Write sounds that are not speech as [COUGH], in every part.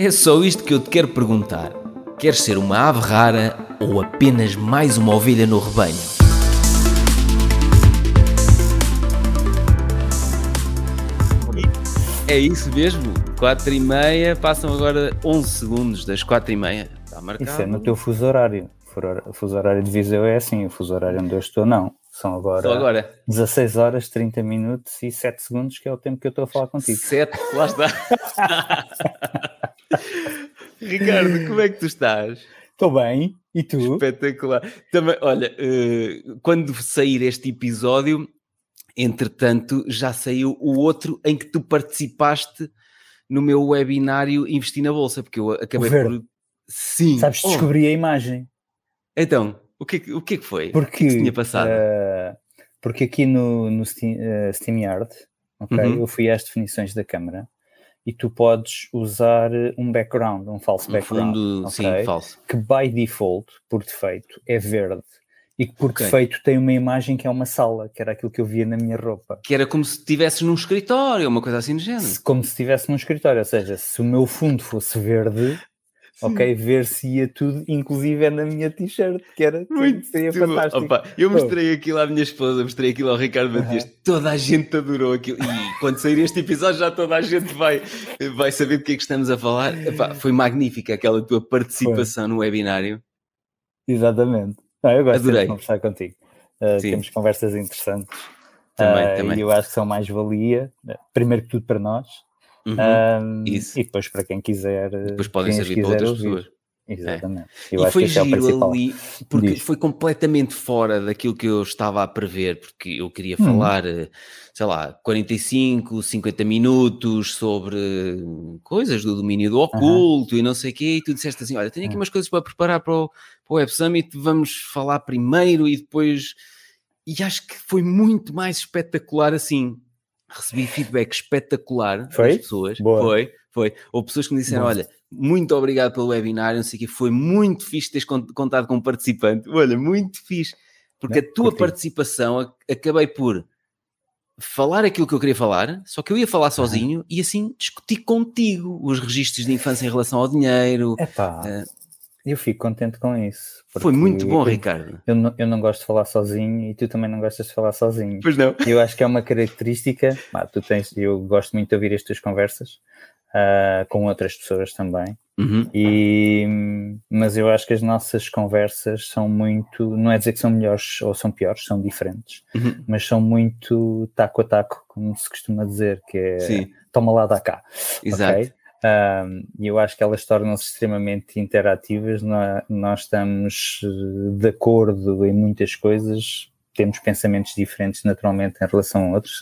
É só isto que eu te quero perguntar. Queres ser uma ave rara ou apenas mais uma ovelha no rebanho? É isso mesmo. 4 e meia, passam agora 11 segundos das 4 e meia. Está marcado. Isso é no teu fuso horário. O fuso horário de Viseu é assim, o fuso horário onde eu estou não. São agora, Só agora. 16 horas, 30 minutos e 7 segundos, que é o tempo que eu estou a falar contigo. 7, lá está. [LAUGHS] [LAUGHS] Ricardo, como é que tu estás? Estou bem, e tu? Espetacular. Também, olha, eh, quando sair este episódio, entretanto, já saiu o outro em que tu participaste no meu webinário Investir na Bolsa, porque eu acabei por. Sim. Sabes, Oh, descobri a imagem. Então, o que, é que- o que é que foi? Porque, que tinha passado? eh, porque aqui no, no Steam, eh, SteamYard, ok, Uhum. eu fui às definições da câmara e tu podes usar um background, um falso background, fundo, ok, sim, falso. que by default, por defeito, é verde e que por Ok. defeito tem uma imagem que é uma sala, que era aquilo que eu via na minha roupa. Que era como se estivesses num escritório, uma coisa assim do género. Se- como se estivesse num escritório, ou seja, se o meu fundo fosse verde, ok, ver-se-ia tudo, inclusive é na minha t-shirt, que era Muito seria fantástico. Opa, eu mostrei aquilo à minha esposa, mostrei aquilo ao Ricardo Matias, Aham. toda a gente adorou aquilo. E quando sair este episódio, já toda a gente vai, vai saber do que é que estamos a falar. Epá, foi magnífica aquela tua participação no webinário. Exatamente. Não, eu gosto Adorei. de conversar contigo. Uh, temos conversas interessantes. Também, Uh, também. E eu acho que são mais-valia, uh, primeiro que tudo para nós, Uhum. um, e depois para quem quiser. Depois podem servir para outras ouvir. pessoas. Exatamente. Eu e foi é giro principal. ali, porque Diz. foi completamente fora daquilo que eu estava a prever, porque eu queria Hum. falar, eh, sei lá, 45, 50 minutos sobre coisas do domínio do oculto e não sei o quê, e tu disseste assim, olha, tenho aqui Hum. umas coisas para preparar para o, para o Web Summit, vamos falar primeiro e depois... E acho que foi muito mais espetacular assim. Recebi feedback espetacular Foi? das pessoas. Boa. Foi, foi. Houve pessoas que me disseram, Boa. olha, muito obrigado pelo webinário, não sei o quê, foi muito fixe teres con- contado com um participante. Olha, muito fixe. Porque Não, a tua curti. participação, acabei por falar aquilo que eu queria falar, só que eu ia falar sozinho e assim discutir contigo os registros de infância em relação ao dinheiro. Epá, Eh, eu fico contente com isso. Foi muito bom, eu- Ricardo. Eu não, eu não gosto de falar sozinho e tu também não gostas de falar sozinho. Pois não. Eu acho que é uma característica. pá, tu tens, eu gosto muito de ouvir as tuas conversas ah, com outras pessoas também. Uhum. E, mas eu acho que as nossas conversas são muito, não é dizer que são melhores ou são piores, são diferentes, Uhum. mas são muito taco a taco, como se costuma dizer, que é Sim, toma lá, dá cá. exato. ok? E eu acho que elas tornam-se extremamente interativas, nó- nós estamos eh, de acordo em muitas coisas, temos pensamentos diferentes naturalmente em relação a outros,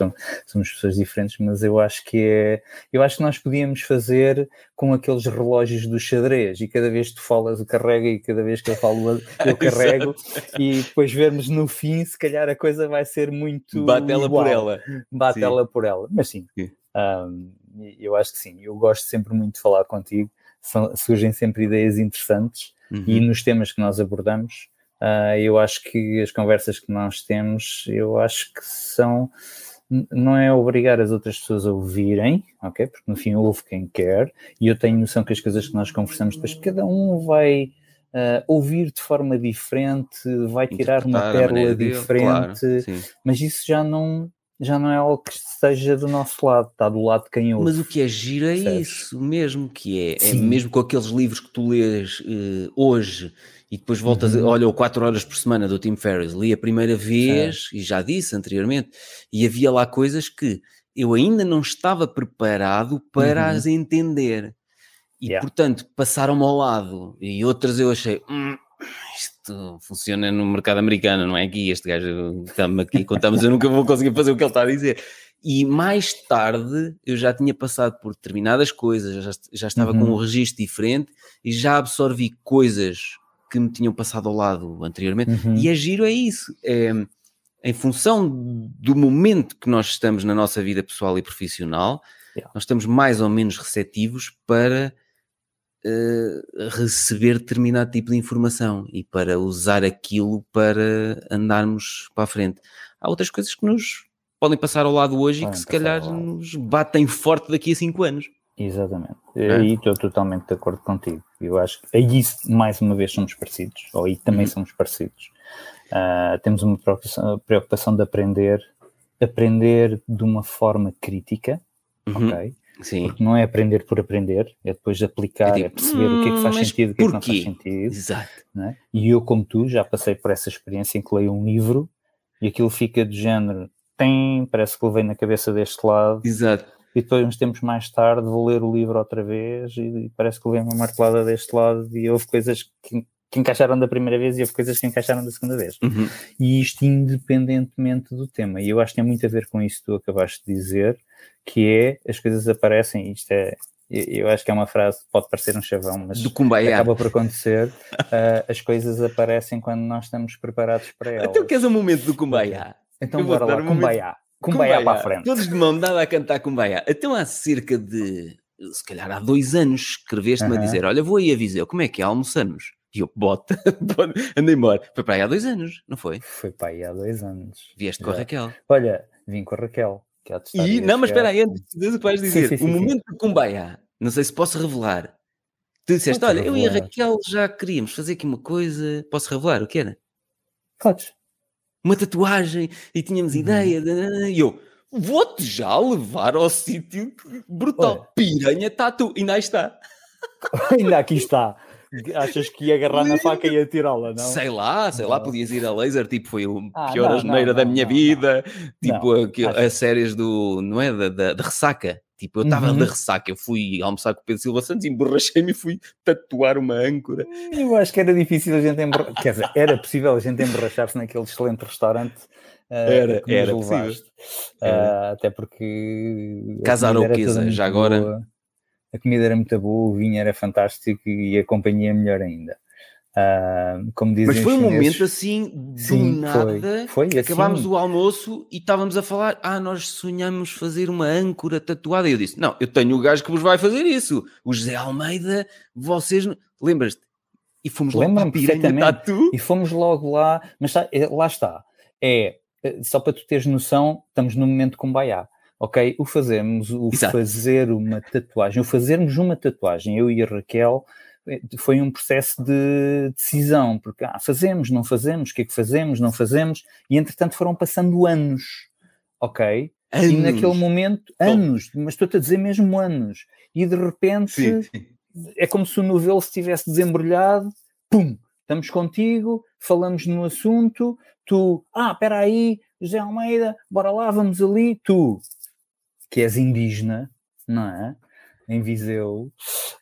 somos, pessoas diferentes, mas eu acho que é, eu acho que nós podíamos fazer com aqueles relógios do xadrez e cada vez que tu falas eu carrego e cada vez que eu falo eu [LAUGHS] carrego e depois vermos no fim se calhar a coisa vai ser muito Bate ela por igual ela. bate Sim. ela por ela. Mas sim, Sim. um, eu acho que sim. Eu gosto sempre muito de falar contigo. São- surgem sempre ideias interessantes e Uhum. nos temas que nós abordamos, ah, eu acho que as conversas que nós temos, eu acho que são. Não é obrigar as outras pessoas a ouvirem, ok? Porque no fim ouve quem quer, e eu tenho noção que as coisas que nós conversamos, depois cada um vai ah, ouvir de forma diferente, vai tirar uma pérola dele, claro, diferente, sim. mas isso já não, já não é algo que esteja do nosso lado, está do lado de quem ouve. Mas o que é giro é isso mesmo, que é, é Sim. mesmo com aqueles livros que tu lês eh, hoje e depois voltas, Uhum. olha, o 4 horas por semana do Tim Ferriss, li a primeira vez e já disse anteriormente, e havia lá coisas que eu ainda não estava preparado para Uhum. as entender. E Yeah. portanto passaram-me ao lado e outras eu achei, "Hum, isto funciona no mercado americano, não é aqui, este gajo está-me aqui, contamos, eu nunca vou conseguir fazer o que ele está a dizer. E mais tarde eu já tinha passado por determinadas coisas, já, já estava com Uhum. um registro diferente e já absorvi coisas que me tinham passado ao lado anteriormente. Uhum. E é giro é isso. É, em função do momento que nós estamos na nossa vida pessoal e profissional, Yeah. nós estamos mais ou menos receptivos para eh, receber determinado tipo de informação e para usar aquilo para andarmos para a frente. Há outras coisas que nos podem passar ao lado hoje e Podem que se calhar nos batem forte daqui a cinco anos. Exatamente. É? Aí estou totalmente de acordo contigo. Eu acho que aí, mais uma vez, somos parecidos, ou aí também uhum. somos parecidos. Uh, temos uma preocupação, preocupação, de aprender, aprender de uma forma crítica, uhum. ok? Sim. Porque não é aprender por aprender, é depois aplicar, é, tipo, é perceber hum, o que é que faz hum, sentido e o que é que não faz sentido. Exato. É? E eu, como tu, já passei por essa experiência em que leio um livro e aquilo fica do género, tem, parece que levei na cabeça deste lado. Exato e depois, uns tempos mais tarde, vou ler o livro outra vez e, parece que levei uma martelada deste lado e houve coisas que, que, encaixaram da primeira vez e houve coisas que encaixaram da segunda vez. Uhum. E isto independentemente do tema. E eu acho que tem muito a ver com isso que tu acabaste de dizer, que é as coisas aparecem, isto é, eu acho que é uma frase que pode parecer um chavão, mas acaba por acontecer. uh, as coisas aparecem quando nós estamos preparados para elas. Então queres o momento do Kumbaya? Então eu bora lá, um Kumbaya. Kumbaya, para a frente. Todos de mão dada a cantar Kumbaya. Então há cerca de, se calhar há dois anos, escreveste-me uh -huh. a dizer: Olha, vou aí a Viseu, como é que é? Almoçamos. E eu, bota, [LAUGHS] anda embora. Foi para aí há dois anos, não foi? Foi para aí há dois anos. Vieste com a Raquel. Olha, vim com a Raquel. Que é e, não, mas espera aí, antes de o que vais dizer, sim, sim, sim, o momento de Kumbaya, não sei se posso revelar. Tu disseste, olha, revelar. eu e a Raquel já queríamos fazer aqui uma coisa, posso revelar o que era? Podes uma tatuagem e tínhamos uhum. ideia. E eu, vou-te já levar ao sítio brutal. Olha. Piranha tatu. E ainda está. [LAUGHS] ainda aqui está. Achas que ia agarrar na faca e ia tirá-la, não? Sei lá, sei não. lá, podias ir a laser, tipo, foi a ah, pior não, asneira da minha vida, tipo, as séries do, não é, da, da, da ressaca, Tipo, eu estava uhum. de ressaca, eu fui almoçar com o Pedro Silva Santos, emborrachei-me e fui tatuar uma âncora. Eu acho que era difícil a gente emborrachar, quer dizer, era possível a gente emborrachar-se naquele excelente restaurante uh, era, que era levaste. Uh, até porque... Casa Aroquesa, já agora... A comida era muito boa, o vinho era fantástico e a companhia melhor ainda. Uh, como dizem Mas foi um momento assim, do Sim, nada, foi, foi assim. acabámos o almoço e estávamos a falar, ah, nós sonhamos fazer uma âncora tatuada, e eu disse, não, eu tenho o gajo que vos vai fazer isso, o José Almeida, vocês, lembras-te? E fomos logo para a Piranha Tatu. E fomos logo lá, mas está, é, lá está, é, é, só para tu teres noção, estamos no momento com Baiá. Ok, o fazermos, o Exato. fazer uma tatuagem, o fazermos uma tatuagem, eu e a Raquel, foi um processo de decisão, porque ah, fazemos, não fazemos, o que é que fazemos, não fazemos, e entretanto foram passando anos, ok? Anos. E naquele momento, anos, mas estou-te a dizer mesmo anos, e de repente sim, sim. é como se o novelo se tivesse desembrulhado, pum, estamos contigo, falamos no assunto, tu, ah, espera aí, José Almeida, bora lá, vamos ali, tu, que és indígena, não é? em Viseu,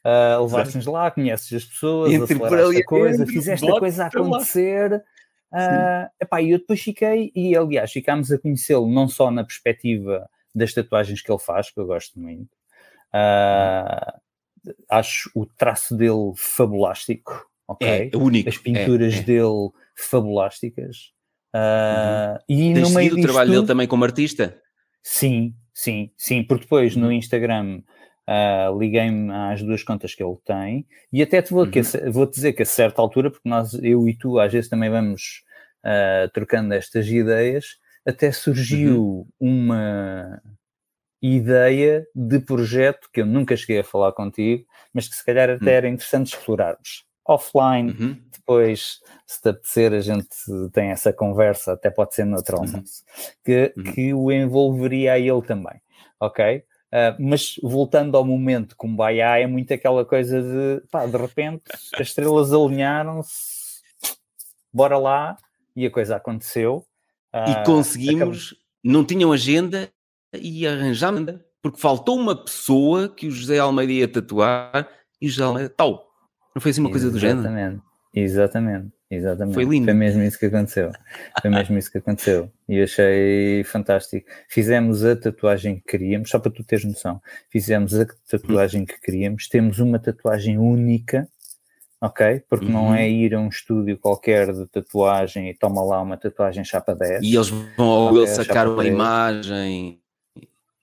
uh, levaste-nos lá, conheces as pessoas, entre aceleraste a coisa, fizeste a coisa acontecer. Uh, epá, e eu depois fiquei, e aliás, ficámos a conhecê-lo não só na perspectiva das tatuagens que ele faz, que eu gosto muito, uh, acho o traço dele fabulástico, ok? É, é único. As pinturas é, é. dele fabulásticas. Uh, uhum. E Tens no meio o trabalho dele também como artista? Sim, sim, sim, porque depois no uhum. Instagram Uh, liguei-me às duas contas que ele tem e até te vou, uhum. que, vou dizer que a certa altura, porque nós, eu e tu, às vezes também vamos uh, trocando estas ideias, até surgiu uhum. uma ideia de projeto que eu nunca cheguei a falar contigo, mas que se calhar até uhum. era interessante explorarmos. Offline, uhum. depois, se te apetecer, a gente tem essa conversa, até pode ser noutro uhum. que, uhum. que o envolveria a ele também, ok? Uh, mas voltando ao momento com Baia, é muito aquela coisa de pá, de repente [LAUGHS] as estrelas alinharam-se, bora lá, e a coisa aconteceu. Uh, e conseguimos, não tinham agenda e arranjámos, porque faltou uma pessoa que o José Almeida ia tatuar e o José Almeida, tal. Não foi assim uma coisa do género? Exatamente, exatamente. Exatamente. Foi lindo. Foi mesmo isso que aconteceu. Foi mesmo isso que aconteceu. E achei fantástico. Fizemos a tatuagem que queríamos, só para tu teres noção. Fizemos a tatuagem que queríamos. Temos uma tatuagem única, ok? Porque uhum. não é ir a um estúdio qualquer de tatuagem e toma lá uma tatuagem chapa 10. E eles vão ao okay, sacar uma 10. imagem.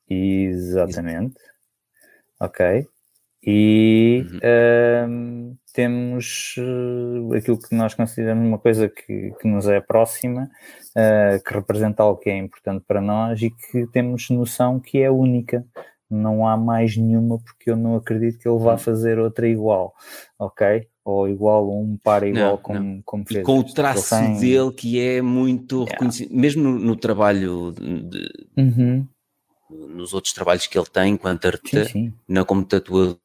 Exatamente. Ok. E uhum. um, temos uh, aquilo que nós consideramos uma coisa que, que nos é próxima, uh, que representa algo que é importante para nós e que temos noção que é única. não há mais nenhuma porque eu não acredito que ele vá hum. fazer outra igual, ok? Ou igual, ou um par igual não, como, não. como fez. E com o traço tem... dele que é muito yeah. reconhecido, mesmo no, no trabalho de, uhum. nos outros trabalhos que ele tem enquanto artista, não como tatuador,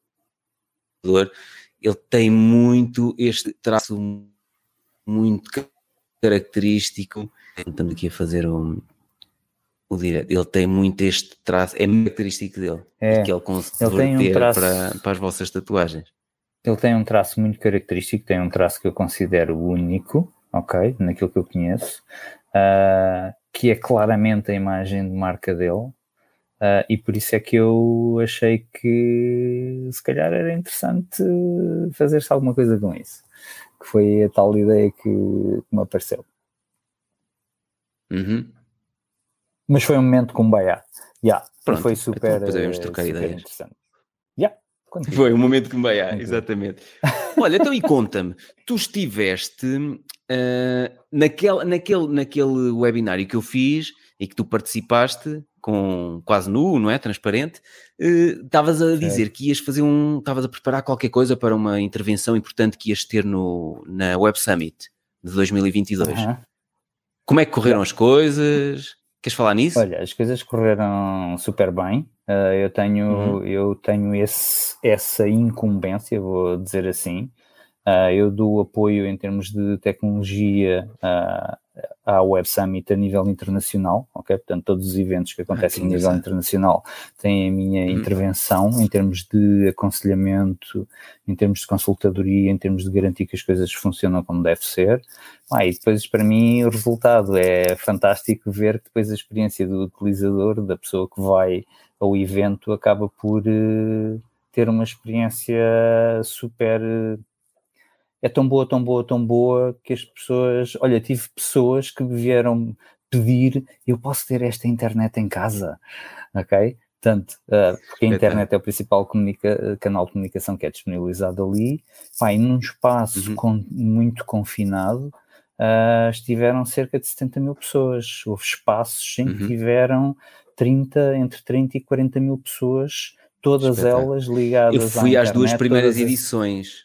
ele tem muito este traço muito característico. Estamos aqui a fazer um, o direto. Ele tem muito este traço, é característico dele, é, que ele consegue um traço, para, para as vossas tatuagens. Ele tem um traço muito característico, tem um traço que eu considero único, ok, naquilo que eu conheço, uh, que é claramente a imagem de marca dele, Uh, e por isso é que eu achei que se calhar era interessante fazer-se alguma coisa com isso. Que foi a tal ideia que me apareceu. Uhum. Mas foi um momento com Baia. Yeah, Pronto, foi super, então podemos trocar super ideias. interessante. Yeah, foi um momento com Baia, exatamente. Olha, então e conta-me, tu estiveste uh, naquele, naquele, naquele webinário que eu fiz e que tu participaste com quase nu, não é? Transparente, eh, estavas uh, a dizer é. que ias fazer um. Estavas a preparar qualquer coisa para uma intervenção importante que ias ter no, na Web Summit de 2022. Uhum. Como é que correram as coisas? Queres falar nisso? Olha, as coisas correram super bem. Uh, eu tenho, uhum. eu tenho esse, essa incumbência, vou dizer assim. Uh, eu dou apoio em termos de tecnologia à Web Summit a nível internacional, ok? Portanto, todos os eventos que acontecem ah, a nível internacional têm a minha hum. intervenção em termos de aconselhamento, em termos de consultadoria, em termos de garantir que as coisas funcionam como deve ser. Ah, e depois, para mim, o resultado é fantástico ver que depois a experiência do utilizador, da pessoa que vai ao evento, acaba por uh, ter uma experiência super. Uh, é tão boa, tão boa, tão boa que as pessoas. Olha, tive pessoas que me vieram pedir: eu posso ter esta internet em casa, ok? Portanto, uh, porque a internet é o principal comunica, canal de comunicação que é disponibilizado ali, e num espaço uhum. com, muito confinado, uh, estiveram cerca de 70 mil pessoas. Houve espaços em que uhum. tiveram 30, entre 30 e 40 mil pessoas, todas elas ligadas Eu fui às duas primeiras edições.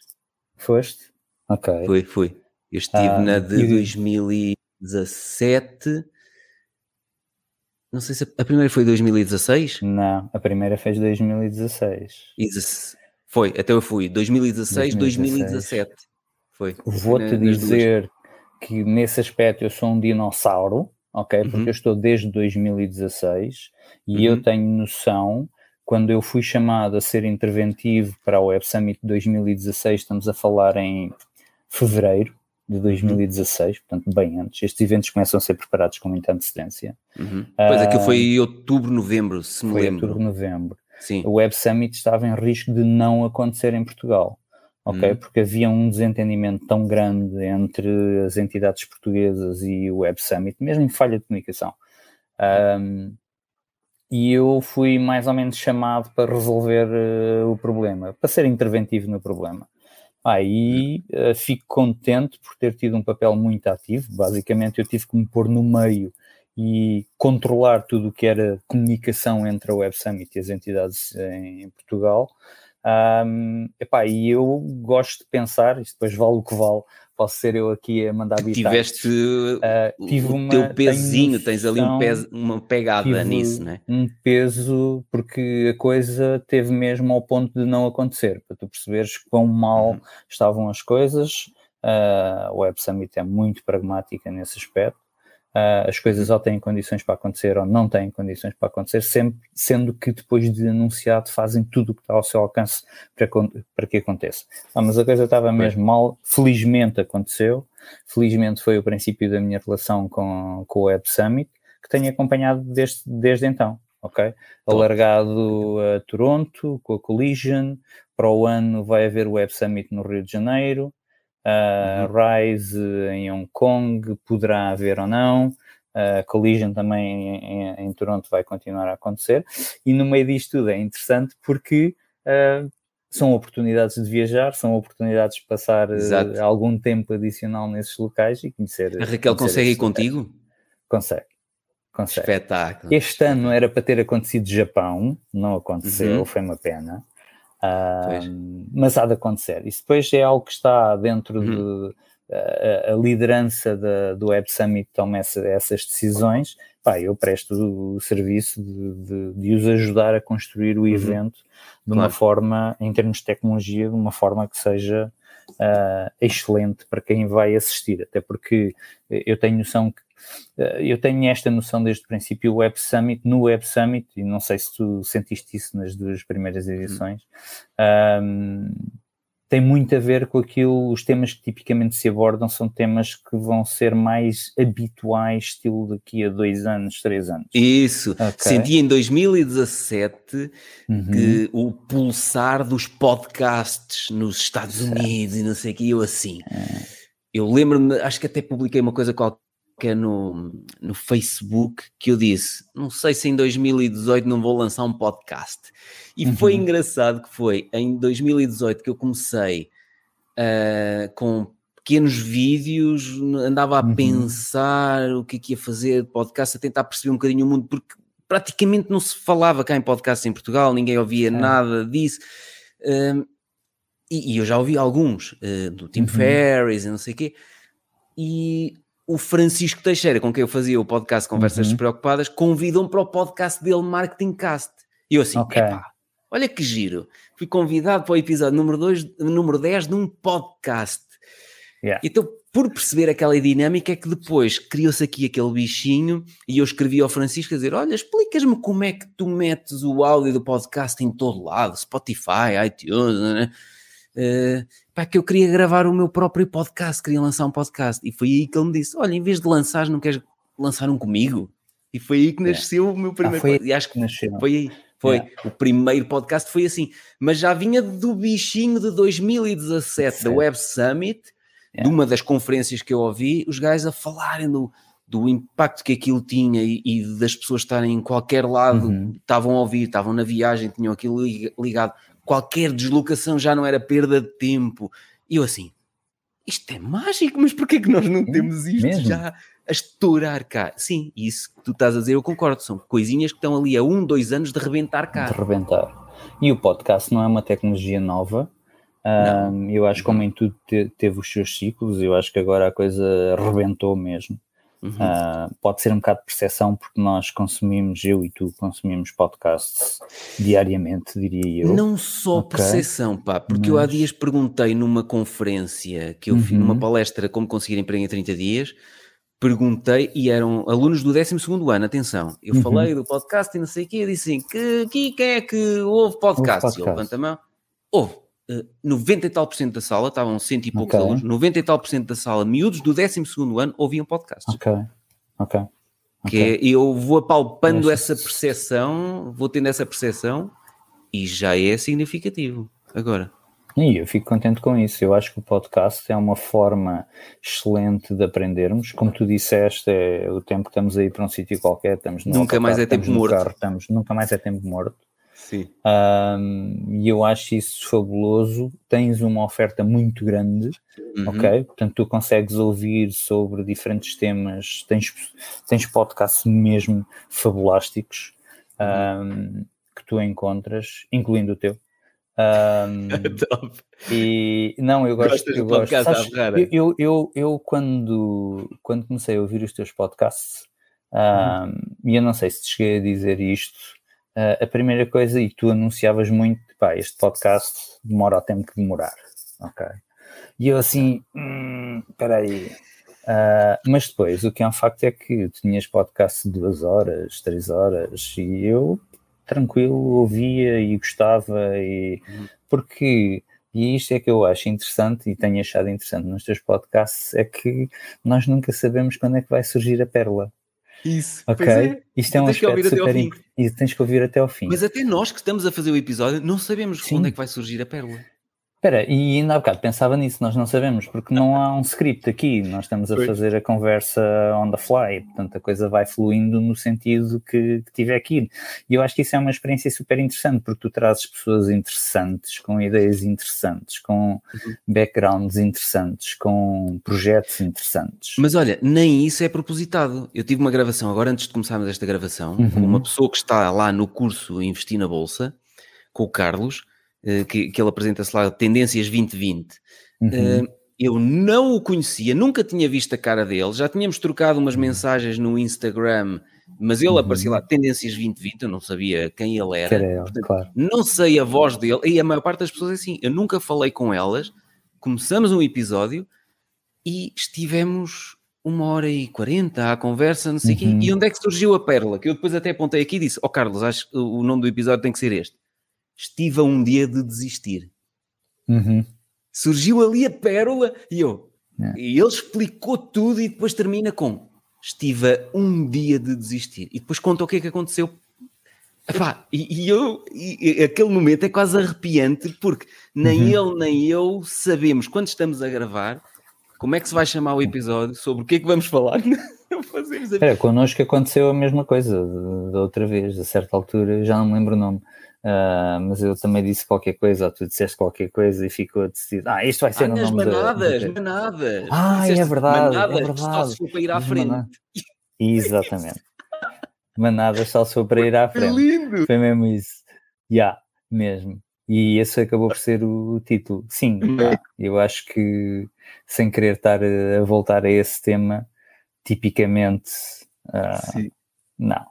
Foste? Ok. Fui, fui. Eu estive ah, na de e... 2017. Não sei se a primeira foi 2016. Não, a primeira fez 2016. Foi, até eu fui. 2016, 2017. Foi. Vou-te dizer que nesse aspecto eu sou um dinossauro, ok? Porque uhum. eu estou desde 2016 e uhum. eu tenho noção quando eu fui chamado a ser interventivo para o Web Summit 2016, estamos a falar em fevereiro de 2016, portanto, bem antes. Estes eventos começam a ser preparados com muita antecedência. Uhum. Pois uh, aquilo foi em outubro, novembro, se me lembro. outubro, novembro. Sim. O Web Summit estava em risco de não acontecer em Portugal, ok? Uhum. Porque havia um desentendimento tão grande entre as entidades portuguesas e o Web Summit, mesmo em falha de comunicação. Um, e eu fui mais ou menos chamado para resolver uh, o problema, para ser interventivo no problema. Aí uh, fico contente por ter tido um papel muito ativo. Basicamente, eu tive que me pôr no meio e controlar tudo o que era comunicação entre a Web Summit e as entidades em, em Portugal. Um, epá, e eu gosto de pensar, isto depois vale o que vale, posso ser eu aqui a mandar bitaques. Tiveste uh, tive o uma, teu pezinho, tens ali um peso, uma pegada nisso, né? Um peso, porque a coisa teve mesmo ao ponto de não acontecer, para tu perceberes quão mal uhum. estavam as coisas. Uh, o Web Summit é muito pragmática nesse aspecto. Uh, as coisas ou têm condições para acontecer ou não têm condições para acontecer, sempre, sendo que depois de anunciado fazem tudo o que está ao seu alcance para, para que aconteça. Ah, mas a coisa estava mesmo mal, felizmente aconteceu, felizmente foi o princípio da minha relação com, com o Web Summit, que tenho acompanhado desde, desde então, ok? Alargado a Toronto, com a Collision, para o ano vai haver o Web Summit no Rio de Janeiro, Uh. Rise em Hong Kong poderá haver ou não. Uh, Collision também em, em, Toronto vai continuar a acontecer. E no meio disto tudo é interessante porque uh, são oportunidades de viajar, são oportunidades de passar uh, algum tempo adicional nesses locais e conhecer. A Raquel conhecer consegue ir contigo? Consegue. consegue. Espetáculo. Este ano era para ter acontecido Japão, não aconteceu, Uhum. foi uma pena. Ah, mas há de acontecer. Isso depois é algo que está dentro Uhum. de a, a liderança da, do Web Summit toma essa- essas decisões. Pá, eu presto o serviço de, de- de os ajudar a construir o evento de uma Uhum. Claro. forma, em termos de tecnologia, de uma forma que seja ah, excelente para quem vai assistir, até porque eu tenho noção que eh, eu tenho esta noção desde o princípio, o Web Summit, no Web Summit, e não sei se tu sentiste isso nas duas primeiras edições, ahm, tem muito a ver com aquilo, os temas que tipicamente se abordam são temas que vão ser mais habituais, estilo daqui a dois anos, três anos. Isso. Ok. Senti em 2017 Uhum. que o pulsar dos podcasts nos Estados Unidos e não sei o que, eu assim. É. Eu lembro-me, acho que até publiquei uma coisa qualquer no, no Facebook que eu disse: não sei se em 2018 não vou lançar um podcast. E foi Uhum. engraçado que foi em 2018 que eu comecei ah, com pequenos vídeos, andava a Uhum. pensar o que é que ia fazer de podcast, a tentar perceber um bocadinho o mundo, porque praticamente não se falava cá em podcast em Portugal, ninguém ouvia Certo. nada disso. Ahm, e, e eu já ouvi alguns, eh, do Tim Uhum. Ferriss e não sei o quê, e o Francisco Teixeira, com quem eu fazia o podcast Conversas Uhum. Despreocupadas, convidou-me para o podcast dele, Marketing Cast. E eu assim, Ok. epá, olha que giro. Fui convidado para o episódio número, dois, número 10 de um podcast. Yeah. Então, por perceber aquela dinâmica, é que depois criou-se aqui aquele bichinho e eu escrevi ao Francisco a dizer: Olha, explicas-me como é que tu metes o áudio do podcast em todo lado, Spotify, iTunes, né? Eh, pá, que eu queria gravar o meu próprio podcast, queria lançar um podcast. E foi aí que ele me disse: Olha, em vez de lançar, não queres lançar um comigo? E foi aí que Yeah. nasceu o meu primeiro foi podcast. E acho que Nasceu. foi aí. Foi. Yeah. O primeiro podcast foi assim. Mas já vinha do bichinho de 2017, da Certo. Web Summit, Yeah. de uma das conferências que eu ouvi, os gajos a falarem do, do impacto que aquilo tinha e, e das pessoas estarem em qualquer lado, Uhum. estavam a ouvir, estavam na viagem, tinham aquilo li- ligado. Qualquer deslocação já não era perda de tempo. E eu assim, isto é mágico, mas porquê que nós não temos isto mesmo? já a estourar cá? Sim, isso que tu estás a dizer, eu concordo. São coisinhas que estão ali a um, dois anos de rebentar cá. de rebentar. E o podcast não é uma tecnologia nova. Ahm, eu acho que como em tudo te- teve os seus ciclos, eu acho que agora a coisa rebentou mesmo. Uhum. Ah, pode ser um bocado de percepção porque nós consumimos, eu e tu consumimos podcasts diariamente, diria eu. Não só Ok. percepção, pá, porque eu há Mas- dias perguntei numa conferência que eu fiz, numa Uhum. palestra Como Conseguir Emprego em 30 Dias, perguntei, e eram alunos do 12 ano, atenção, eu Uhum. falei do podcast e não sei o quê, eu disse assim, que, que, quem é que ouve podcast? Ouve E ele podcast. levanta a mão, ouve, 90 e tal por cento da sala, estavam cento e poucos Ok. alunos, 90 e tal por cento da sala, miúdos do 12 ano, ouviam podcasts. Ok, ok. Que ok. é, eu vou apalpando Essa essa percepção, vou tendo essa percepção e já é significativo. Agora, E eu fico contente com isso. Eu acho que o podcast é uma forma excelente de aprendermos. Como tu disseste, é o tempo que estamos aí para um sítio qualquer, estamos no Nunca mais é tempo morto. carro, estamos, nunca mais é tempo morto. Sim. Ahm, e eu acho isso fabuloso. Tens uma oferta muito grande, Uhum. ok? Portanto, tu consegues ouvir sobre diferentes temas, tens, tens podcasts mesmo fabulásticos ahm, que tu encontras, incluindo o teu. Ahm, [LAUGHS] Top. e não, eu gosto, Gostas eu gosto. Sabes, eu, eu, eu, quando, quando comecei a ouvir os teus podcasts, ah, e eu não sei se te cheguei a dizer isto, ah, a primeira coisa, e tu anunciavas muito, pá, este podcast demora o tempo que demorar, ok? E eu assim, hum, aí. Ah, mas depois, o que é um facto é que tinhas podcast de duas horas, três horas, e eu tranquilo ouvia e gostava, e porque, e isto é que eu acho interessante e tenho achado interessante nos teus podcasts, é que nós nunca sabemos quando é que vai surgir a pérola, Isso. ok? É. Isto é um Tens que ouvir aspecto até ao super fim. importante e tens que ouvir até ao fim. Mas até nós que estamos a fazer o episódio não sabemos Sim. quando é que vai surgir a pérola. Espera, e ainda há bocado pensava nisso, nós não sabemos, porque não há um script aqui, nós estamos a fazer a conversa on the fly, portanto a coisa vai fluindo no sentido que, que tiver aqui. E eu acho que isso é uma experiência super interessante, porque tu trazes pessoas interessantes, com ideias interessantes, com uhum. backgrounds interessantes, com projetos interessantes. Mas olha, nem isso é propositado. Eu tive uma gravação agora, antes de começarmos esta gravação, uhum. com uma pessoa que está lá no curso Investir na Bolsa, com o Carlos, que, que ele apresenta-se lá, Tendências 2020. Uhum. Uh, eu não o conhecia, nunca tinha visto a cara dele, já tínhamos trocado umas uhum. mensagens no Instagram, mas ele uhum. aparecia lá, Tendências 2020, eu não sabia quem ele era. era ele, Portanto, claro. Não sei a voz dele, e a maior parte das pessoas é assim, eu nunca falei com elas, começamos um episódio e estivemos uma hora e quarenta à conversa, não sei o uhum. quê, e onde é que surgiu a pérola? Que eu depois até apontei aqui e disse, ó oh, Carlos, acho que o nome do episódio tem que ser este estive a um dia de desistir. Uhum. Surgiu ali a pérola e eu. É. E ele explicou tudo e depois termina com estive a um dia de desistir. E depois conta o que é que aconteceu. Epá, e, e eu, e, aquele momento é quase arrepiante porque nem uhum. ele nem eu sabemos quando estamos a gravar como é que se vai chamar o episódio, sobre o que é que vamos falar. [LAUGHS] é, connosco aconteceu a mesma coisa da outra vez, a certa altura, já não me lembro o nome. Uh, mas eu também disse qualquer coisa, ou tu disseste qualquer coisa e ficou decidido. Ah, isto vai ser ah, no nome manadas, da... manadas. Ah, é verdade, manadas, é verdade. Só para ir à frente. Manadas. Exatamente. manadas só se para ir à [LAUGHS] frente. Foi lindo. Foi mesmo isso. Já, yeah, mesmo. E esse acabou por ser o, título. Sim, pá, eu acho que sem querer estar a voltar a esse tema, tipicamente, uh, não.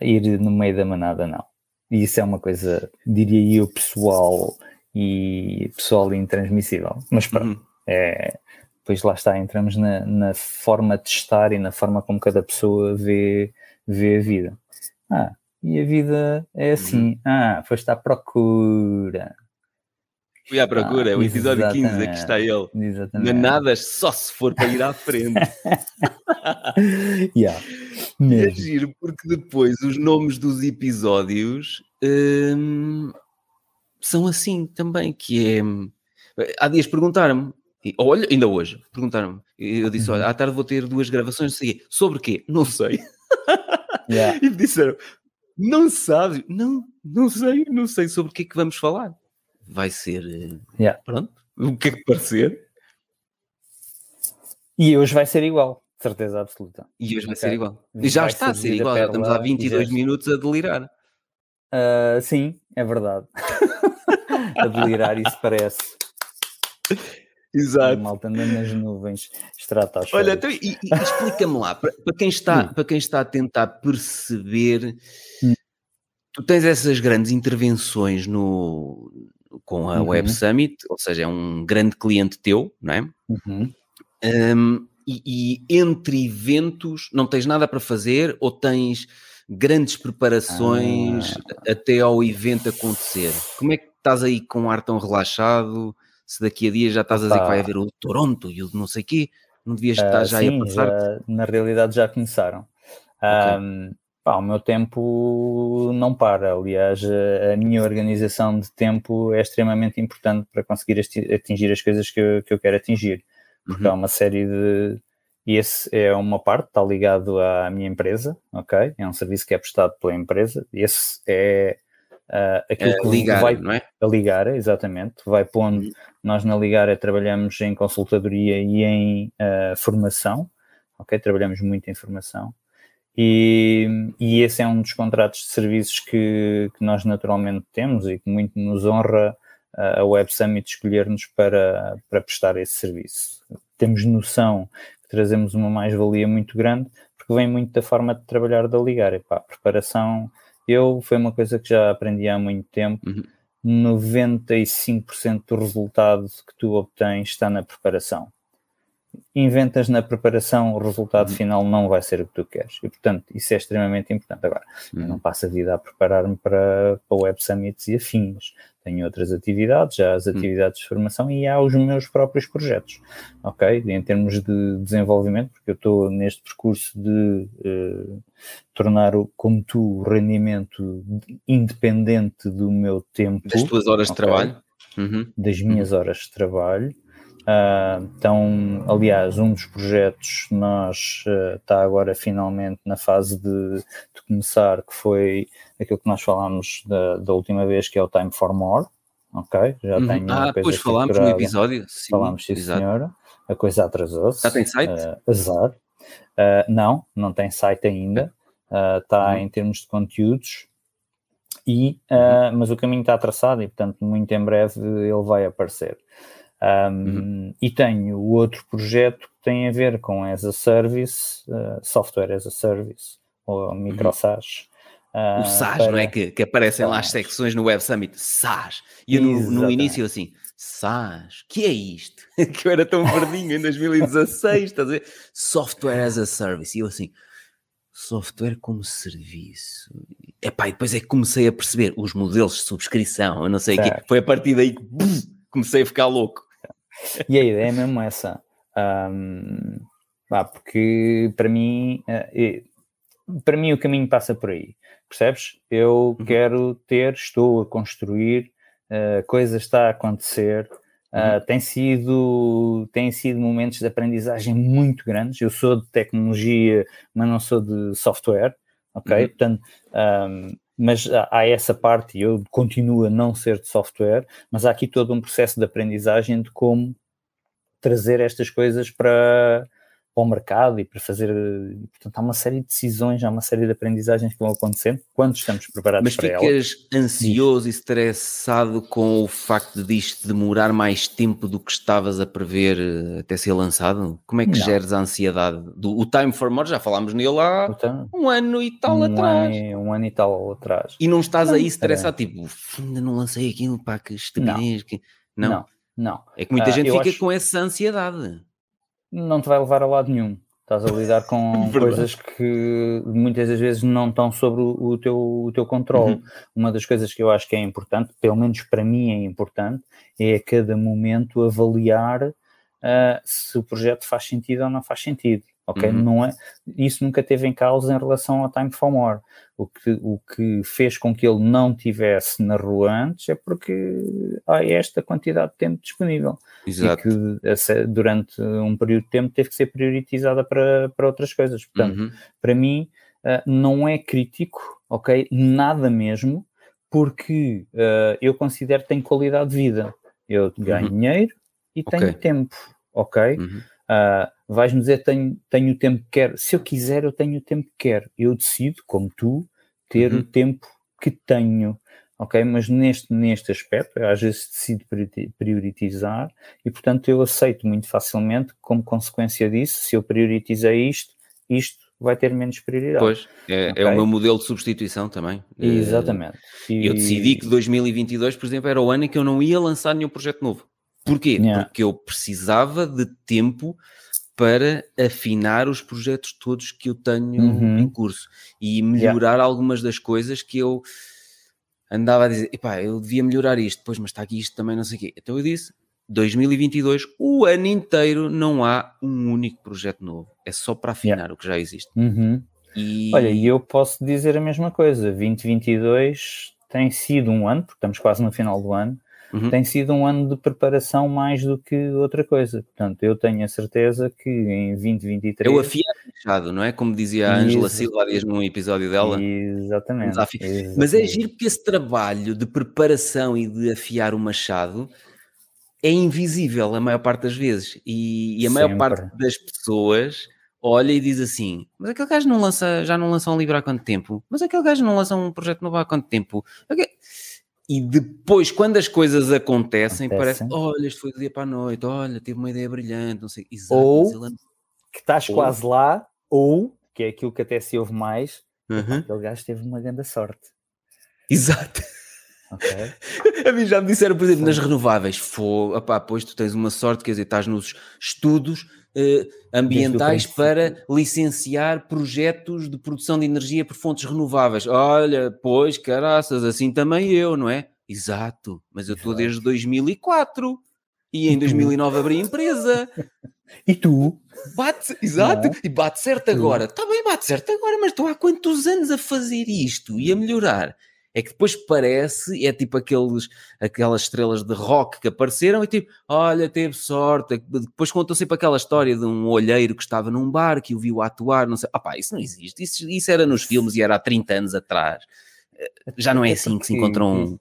Ir no meio da manada, não. E isso é uma coisa, diria eu, pessoal e pessoal e intransmissível. Mas pronto, uhum. é, depois lá está, entramos na, na, forma de estar e na forma como cada pessoa vê, vê a vida. Ah, e a vida é assim. Uhum. Ah, foste à procura. Fui à procura, ah, o episódio 15, aqui está ele. Exatamente. Nada, só se for para ir à frente. [LAUGHS] yeah. É giro, porque depois os nomes dos episódios hum, são assim também, que é... Há dias perguntaram-me, olha, ainda hoje, perguntaram-me, eu disse, olha, uhum. à tarde vou ter duas gravações, sei, sobre quê? Não sei. [LAUGHS] Yeah. e me disseram, não sabes? Não, não sei, não sei sobre o que é que vamos falar. Vai ser, eh, yeah. pronto, o que é que parecer. E hoje vai ser igual certeza absoluta. E hoje vai ser igual. E já está a ser igual, estamos há 22 minutos a delirar. Uh, sim, é verdade. [LAUGHS] a delirar, isso parece. Exato. Malta anda nas nuvens, extrata Olha, então, e, e explica-me lá, para, para, quem está, hum. para quem está a tentar perceber, hum. tu tens essas grandes intervenções no, com a uhum. Web Summit, ou seja, é um grande cliente teu, não é? Uhum. Um, e, e, entre eventos não tens nada para fazer ou tens grandes preparações ah. até ao evento acontecer? Como é que estás aí com um ar tão relaxado? Se daqui a dias já estás a dizer que vai haver o Toronto e o não sei quê, não devias estar uh, já sim, aí a passar? Já, na realidade já começaram. Okay. Um, pá, o meu tempo não para. Aliás, a minha organização de tempo é extremamente importante para conseguir atingir as coisas que eu, que eu quero atingir porque uhum. há uma série de. E esse é uma parte, está ligado à minha empresa, ok? É um serviço que é prestado pela empresa. Esse é uh, aquilo é, que ligar, vai não é? a ligar, exatamente. Vai pondo. Uhum. Nós na Ligara trabalhamos em consultadoria e em uh, formação, ok? Trabalhamos muito em formação. E, e, esse é um dos contratos de serviços que, que, nós naturalmente temos e que muito nos honra a Web Summit escolher-nos para, para prestar esse serviço. Temos noção que trazemos uma mais-valia muito grande, porque vem muito da forma de trabalhar da Ligar. Epá, a preparação, eu, foi uma coisa que já aprendi há muito tempo. Uhum. 95% do resultado que tu obtens está na preparação inventas na preparação, o resultado uhum. final não vai ser o que tu queres. E, portanto, isso é extremamente importante. Agora, uhum. eu não passo a vida a preparar-me para, para Web Summits e afins. Tenho outras atividades, já as uhum. atividades de formação e há os meus próprios projetos, ok? Em termos de desenvolvimento, porque eu estou neste percurso de uh, tornar, o, como tu, o rendimento independente do meu tempo. Das tuas horas okay? de trabalho? Uhum. das minhas horas de trabalho. Uh, então, aliás, um dos projetos nós uh, está agora finalmente na fase de, de, começar, que foi aquilo que nós falámos da, da, última vez, que é o Time for More. Ok? Já uhum. tenho ah, depois falámos no episódio. Sim, falámos, sim, exato. senhora. A coisa atrasou-se. Já tem site? Uh, azar. não, não tem site ainda. Está uhum. em termos de conteúdos. E, uhum. mas o caminho está traçado e, portanto, muito em breve ele vai aparecer. Um, uhum. E tenho o outro projeto que tem a ver com as a service, uh, software as a service, ou microsas. Uhum. Uh, o SAS, para... não é? Que, que aparecem lá as secções no Web Summit, SAS. E eu no, no, início assim, SAS, que é isto? [LAUGHS] que eu era tão verdinho em 2016, estás a ver? Software as a service. E eu assim, software como serviço. Epá, e depois é que comecei a perceber os modelos de subscrição, eu não sei o que. Foi a partir daí que comecei a ficar louco. [LAUGHS] E a ideia é mesmo essa. Um, pá, porque para mim, uh, para mim o caminho passa por aí. Percebes? Eu uhum. quero ter, estou a construir, uh, coisas está a acontecer. Uh, tem sido tem sido momentos de aprendizagem muito grandes. Eu sou de tecnologia, mas não sou de software, ok? Uhum. Portanto, um, mas há essa parte, e eu continuo a não ser de software, mas há aqui todo um processo de aprendizagem de como trazer estas coisas para, para o mercado e para fazer. Portanto, há uma série de decisões, há uma série de aprendizagens que vão acontecendo quando estamos preparados Mas para elas. Mas ficas ansioso e estressado com o facto disto demorar mais tempo do que estavas a prever eh, até ser lançado? Como é que Não. geres a ansiedade? Do, o Time for More, já falámos nele há então, um ano e tal um atrás. Ano, um ano e tal atrás. E não estás não, aí estressado, é. tipo, ainda não lancei aquilo, pá, que estupidez. Que... Não. não. Não. É que muita uh, gente fica acho... com essa ansiedade não te vai levar a lado nenhum. Estás a lidar [LAUGHS] com coisas que muitas das vezes não estão sobre o, teu, o teu controle. Uhum. Uma das coisas que eu acho que é importante, pelo menos para mim é importante, é a cada momento avaliar uh, se o projeto faz sentido ou não faz sentido ok? Uhum. Não é, isso nunca teve em causa em relação ao Time for More. O que, o que fez com que ele não tivesse na rua antes é porque há esta quantidade de tempo disponível. Exato. E que durante um período de tempo teve que ser prioritizada para, para outras coisas. Portanto, uhum. para mim, uh, não é crítico, ok? Nada mesmo, porque uh, eu considero que tenho qualidade de vida. Eu ganho uhum. dinheiro e okay. tenho tempo, ok? Uhum. Uh, vais-me dizer tenho, tenho o tempo que quero. Se eu quiser, eu tenho o tempo que quero. Eu decido, como tu, ter uhum. o tempo que tenho. Ok? Mas neste, neste aspecto, eu às vezes decido prioritizar e, portanto, eu aceito muito facilmente, como consequência disso, se eu prioritizei isto, isto vai ter menos prioridade. Pois, é, okay? é o meu modelo de substituição também. Exatamente. E... Eu decidi que 2022, por exemplo, era o ano em que eu não ia lançar nenhum projeto novo. Porquê? Yeah. Porque eu precisava de tempo para afinar os projetos todos que eu tenho uhum. em curso e melhorar yeah. algumas das coisas que eu andava a dizer, epá, eu devia melhorar isto, depois, mas está aqui isto também, não sei o quê. Então eu disse, 2022, o ano inteiro não há um único projeto novo, é só para afinar yeah. o que já existe. Uhum. E... Olha, e eu posso dizer a mesma coisa, 2022 tem sido um ano, porque estamos quase no final do ano, uhum. tem sido um ano de preparação mais do que outra coisa. Portanto, eu tenho a certeza que em 2023. Eu afiar machado, não é? Como dizia a Ângela Silva num episódio dela. Exatamente, exatamente. Mas é giro porque esse trabalho de preparação e de afiar o machado é invisível a maior parte das vezes. E, e a maior parte das pessoas olha e diz assim: Mas aquele gajo não lança, já não lança um livro há quanto tempo? Mas aquele gajo não lança um projeto novo há quanto tempo? Okay e depois, quando as coisas acontecem, acontecem. parece, olha, isto foi do dia para a noite, olha, tive uma ideia brilhante, não sei. Exato, ou ele... que estás ou... quase lá, ou, que é aquilo que até se ouve mais, uhum. aquele gajo teve uma grande sorte. Exato. Okay. [LAUGHS] a mim já me disseram, por exemplo, Sim. nas renováveis, opá, pois tu tens uma sorte, quer dizer, estás nos estudos eh, ambientais para licenciar projetos de produção de energia por fontes renováveis. Olha, pois, caraças, assim também eu, não é? Exato, mas eu estou desde 2004 e em 2009 abri empresa. [LAUGHS] E tu? Bate, exato, e bate certo agora. Está bem, bate certo agora, mas estou há quantos anos a fazer isto e a melhorar? É que depois parece, é tipo aqueles, aquelas estrelas de rock que apareceram e tipo, olha, teve sorte. Depois contam sempre aquela história de um olheiro que estava num bar que o viu atuar, não sei. Opá, isso não existe. Isso, isso era nos filmes e era há 30 anos atrás. Já não é assim que se encontram.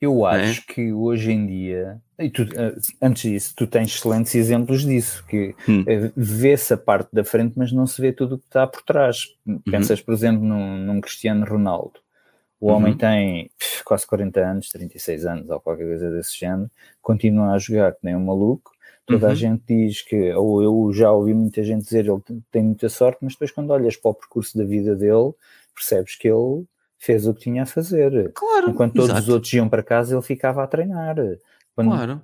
Eu é? acho é? que hoje em dia, e tu, eh, antes disso, tu tens excelentes exemplos disso, que hum. Eh, vê-se a parte da frente, mas não se vê tudo o que está por trás. Uhum. Pensas, por exemplo, num, num, Cristiano Ronaldo. O homem uhum. tem pff, quase 40 anos, 36 anos ou qualquer coisa desse género, continua a jogar que nem um maluco. Toda uhum. a gente diz que, ou eu já ouvi muita gente dizer, ele tem muita sorte, mas depois quando olhas para o percurso da vida dele, percebes que ele fez o que tinha a fazer. Claro. Enquanto todos exato. os outros iam para casa, ele ficava a treinar. Quando... Claro.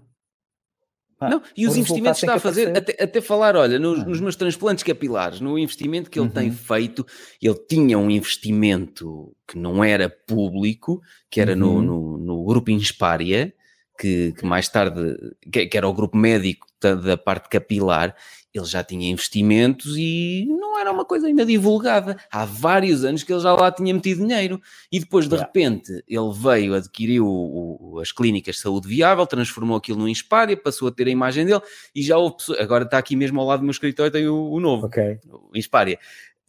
Não, e os investimentos que está a fazer, até, até, falar, olha, nos, ah. nos, meus transplantes capilares, no investimento que ele uhum. tem feito, ele tinha um investimento que não era público, que era uhum. no, no, no, grupo Inspária, que, que mais tarde, que, que, era o grupo médico da, da parte capilar, ele já tinha investimentos e não era uma coisa ainda divulgada. Há vários anos que ele já lá tinha metido dinheiro. E depois, de repente, ele veio, adquiriu o, o, as clínicas de saúde viável, transformou aquilo num Inspária, passou a ter a imagem dele e já houve pessoas, agora está aqui mesmo ao lado do meu escritório, tem o, o novo, okay. o Inspária.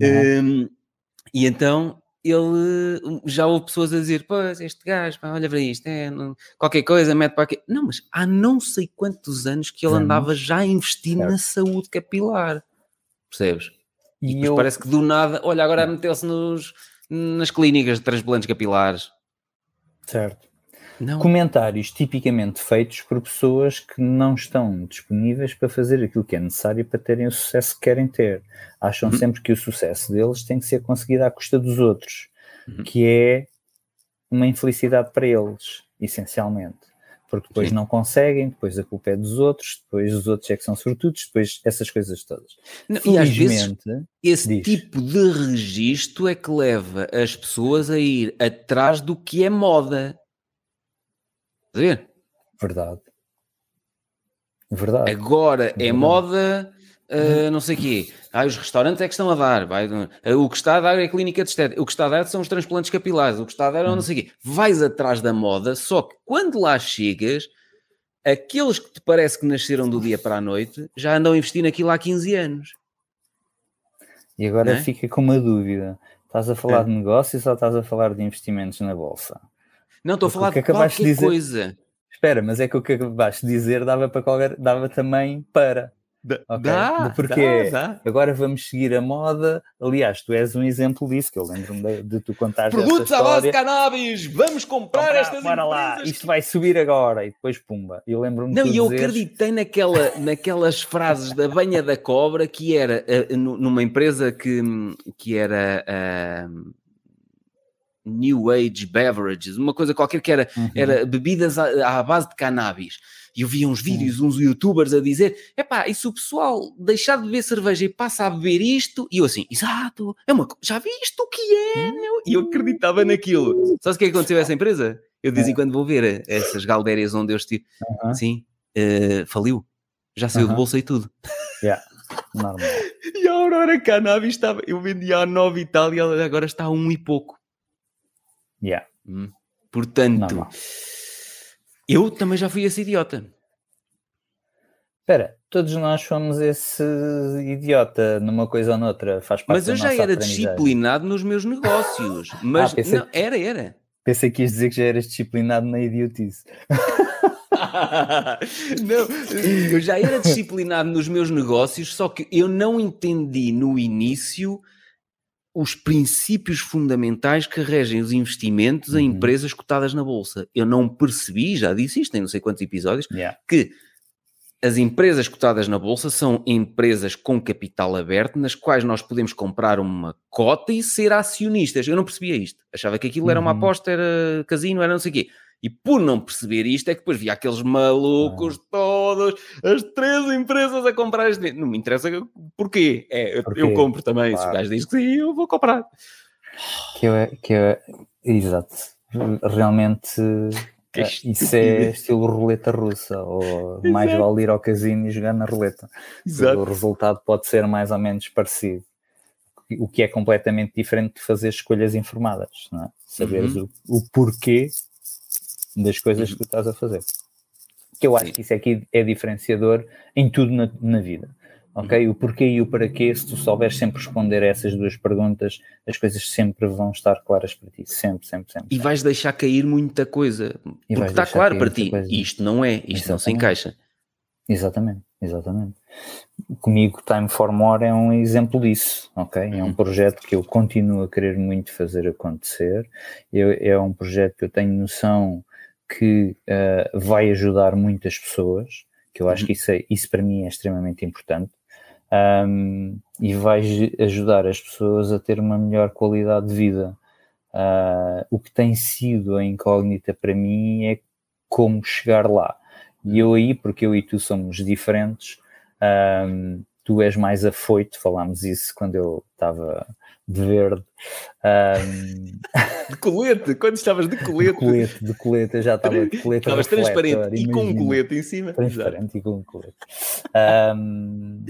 Uhum. Um, e então ele já houve pessoas a dizer: Pois, este gajo, pá, olha para isto, é, não, qualquer coisa, mete para aqui. Não, mas há não sei quantos anos que ele andava já a investir na saúde capilar, percebes? E, e eu... parece que do nada, olha, agora meteu-se nas clínicas de transplantes capilares. Certo. Não. Comentários tipicamente feitos por pessoas que não estão disponíveis para fazer aquilo que é necessário para terem o sucesso que querem ter. Acham uhum. sempre que o sucesso deles tem que ser conseguido à custa dos outros, uhum. que é uma infelicidade para eles, essencialmente. Porque depois Sim. não conseguem, depois a culpa é dos outros, depois os outros é que são sortudos, depois essas coisas todas. Não, e às vezes esse diz. tipo de registro é que leva as pessoas a ir atrás do que é moda a ver? Verdade. Verdade. Agora é Verdade. é moda, uh, não sei o quê. Ah, os restaurantes é que estão a dar. Vai, uh, o que está a dar é a clínica de estética. O que está a dar são os transplantes capilares. O que está a dar é não sei o quê. Vais atrás da moda, só que quando lá chegas, aqueles que te parece que nasceram do dia para a noite já andam a investir naquilo há 15 anos. E agora é? fica com uma dúvida. Estás a falar é. de negócios ou estás a falar de investimentos na bolsa? Não, estou a falar de qualquer de dizer... coisa. Espera, mas é que o que acabaste de dizer dava para qualquer, dava também para. Okay? Dá, porque dá, dá. agora vamos seguir a moda. Aliás, tu és um exemplo disso, que eu lembro-me de, de, tu contar Produtos à base de cannabis, vamos comprar, comprar estas para lá, isto vai subir agora e depois pumba. Eu lembro-me Não, e eu dizeres... acreditei naquela, naquelas frases da banha da cobra que era uh, numa empresa que, que era. Uh, New Age Beverages, uma coisa qualquer que era, uhum. era bebidas à, à, base de cannabis. E eu via uns vídeos, uns youtubers a dizer: epá, e se o pessoal deixar de beber cerveja e passa a beber isto? E eu assim, exato, é uma já viste o que é, hum. meu? E eu acreditava naquilo. Sabe o que é que aconteceu a essa empresa? Eu de vez em é. quando vou ver essas galdérias onde eu estive. Uhum. Sim, uh, faliu. Já saiu uhum. de bolsa e tudo. Yeah. Normal. [LAUGHS] E a Aurora Cannabis estava, eu vendia a 9 e tal, e agora está a um e pouco. Yeah. Hum. Portanto, eu também já fui esse idiota. Espera, todos nós fomos esse idiota numa coisa ou noutra, faz parte Mas eu já era disciplinado nos meus negócios. [LAUGHS] Mas ah, não, que, era, era. Pensei que ias dizer que já eras disciplinado na idiotice. [LAUGHS] não, eu já era disciplinado nos meus negócios, só que eu não entendi no início os princípios fundamentais que regem os investimentos em uhum. empresas cotadas na bolsa. Eu não percebi, já disse isto em não sei quantos episódios, yeah. que as empresas cotadas na bolsa são empresas com capital aberto, nas quais nós podemos comprar uma cota e ser acionistas. Eu não percebia isto. Achava que aquilo era uma uhum. aposta, era casino, era não sei o quê. E por não perceber isto, é que depois via aqueles malucos ah. todos, as três empresas a comprar este. Não me interessa porquê. É, porquê? eu compro também. Claro. Se o gajo diz que sim, eu vou comprar. Que eu, que eu, exato. Realmente. Eh, isso é estilo roleta russa, ou Exato. mais vale ir ao casino e jogar na roleta. Exato. O resultado pode ser mais ou menos parecido. o que é completamente diferente de fazer escolhas informadas, não é? Saberes uhum. o, o, porquê das coisas uhum. que tu estás a fazer. Que eu acho que isso aqui é diferenciador em tudo na, na vida. Ok? Uhum. O porquê e o para quê, se tu souberes sempre responder a essas duas perguntas, as coisas sempre vão estar claras para ti. Sempre, sempre, sempre. E vais deixar cair muita coisa. E porque está claro para ti. Coisa. Isto não é, isto Exatamente. não se encaixa. Exatamente, exatamente. Comigo, Time for More é um exemplo disso, ok? É um uhum. projeto que eu continuo a querer muito fazer acontecer. Eu, é um projeto que eu tenho noção que uh, vai ajudar muitas pessoas, que eu acho uhum. que isso, é, isso para mim é extremamente importante. Um, e vai ajudar as pessoas a ter uma melhor qualidade de vida. Uh, o que tem sido a incógnita para mim é como chegar lá. E eu aí, porque eu e tu somos diferentes, um, tu és mais afoito, falámos isso quando eu estava de verde. Um... De colete, quando estavas de colete. De colete, de colete, eu já estava de colete. Estavas transparente e com um colete em cima. Transparente Exato. e com um colete. Um,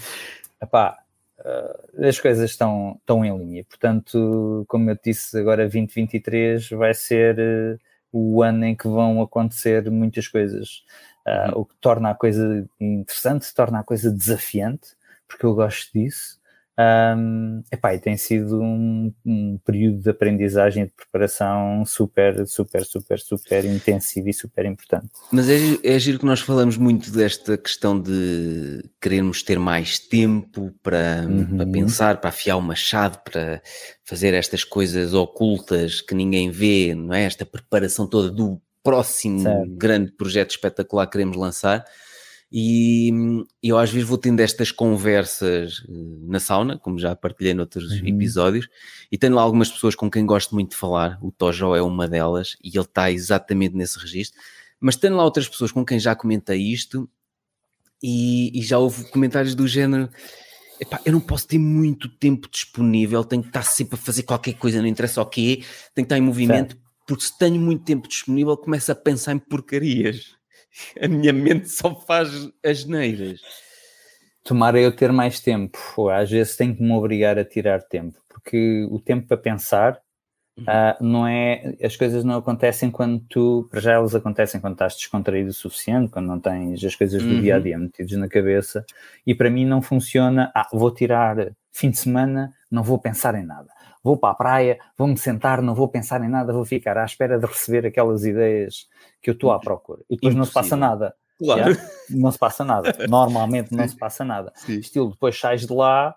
epá, uh, as coisas estão, estão em linha. Portanto, como eu disse, agora 2023 vai ser uh, o ano em que vão acontecer muitas coisas Uh, o que torna a coisa interessante, torna a coisa desafiante, porque eu gosto disso. Um, epá, e tem sido um, um, período de aprendizagem e de preparação super, super, super, super intensivo e super importante. Mas é, é giro que nós falamos muito desta questão de querermos ter mais tempo para, uhum. para pensar, para afiar o machado, para fazer estas coisas ocultas que ninguém vê, não é? Esta preparação toda do próximo certo. grande projeto espetacular que queremos lançar. E eu às vezes vou tendo estas conversas eh, na sauna, como já partilhei noutros uhum. episódios, e tenho lá algumas pessoas com quem gosto muito de falar, o Tojo é uma delas, e ele está exatamente nesse registro, mas tenho lá outras pessoas com quem já comentei isto, e, e já houve comentários do género, Epá, eu não posso ter muito tempo disponível, tenho que estar sempre a fazer qualquer coisa, não interessa o quê, tenho que estar em movimento, certo porque se tenho muito tempo disponível, começo a pensar em porcarias. A minha mente só faz as neiras. Tomara eu ter mais tempo. Às vezes tenho que me obrigar a tirar tempo, porque o tempo para pensar uhum. uh, não é. As coisas não acontecem quando tu. Para já elas acontecem quando estás descontraído o suficiente, quando não tens as coisas do uhum. dia a dia metidas na cabeça. E para mim não funciona. Ah, vou tirar fim de semana, não vou pensar em nada vou para a praia, vou-me sentar, não vou pensar em nada, vou ficar à espera de receber aquelas ideias que eu estou à procura. E depois Impossível. não se passa nada. Claro. Yeah? Não se passa nada. Normalmente não se passa nada. [LAUGHS] Sim. Estilo, depois sais de lá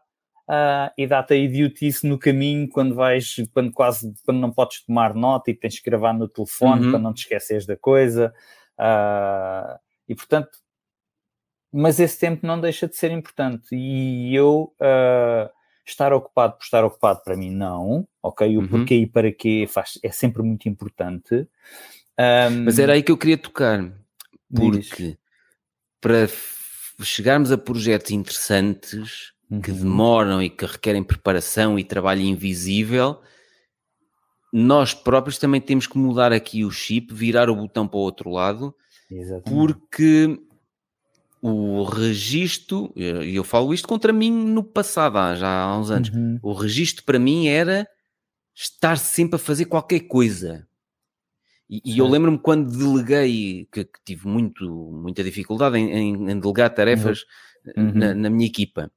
uh, e dá-te a idiotice no caminho quando vais, quando quase, quando não podes tomar nota e tens que gravar no telefone uhum. para não te esqueces da coisa. Uh, e portanto, mas esse tempo não deixa de ser importante. E eu uh, Estar ocupado por estar ocupado para mim, não. Ok? O uhum. porquê e para quê faz, é sempre muito importante. Um, Mas era aí que eu queria tocar. Porque diz. para chegarmos a projetos interessantes uhum. que demoram e que requerem preparação e trabalho invisível, nós próprios também temos que mudar aqui o chip, virar o botão para o outro lado, Exatamente. porque o registro, e eu falo isto contra mim no passado, há, já há uns anos, uhum. o registro para mim era estar sempre a fazer qualquer coisa. E, e eu lembro-me quando deleguei, que, que, tive muito, muita dificuldade em, em, em delegar tarefas uhum. na, na, minha equipa.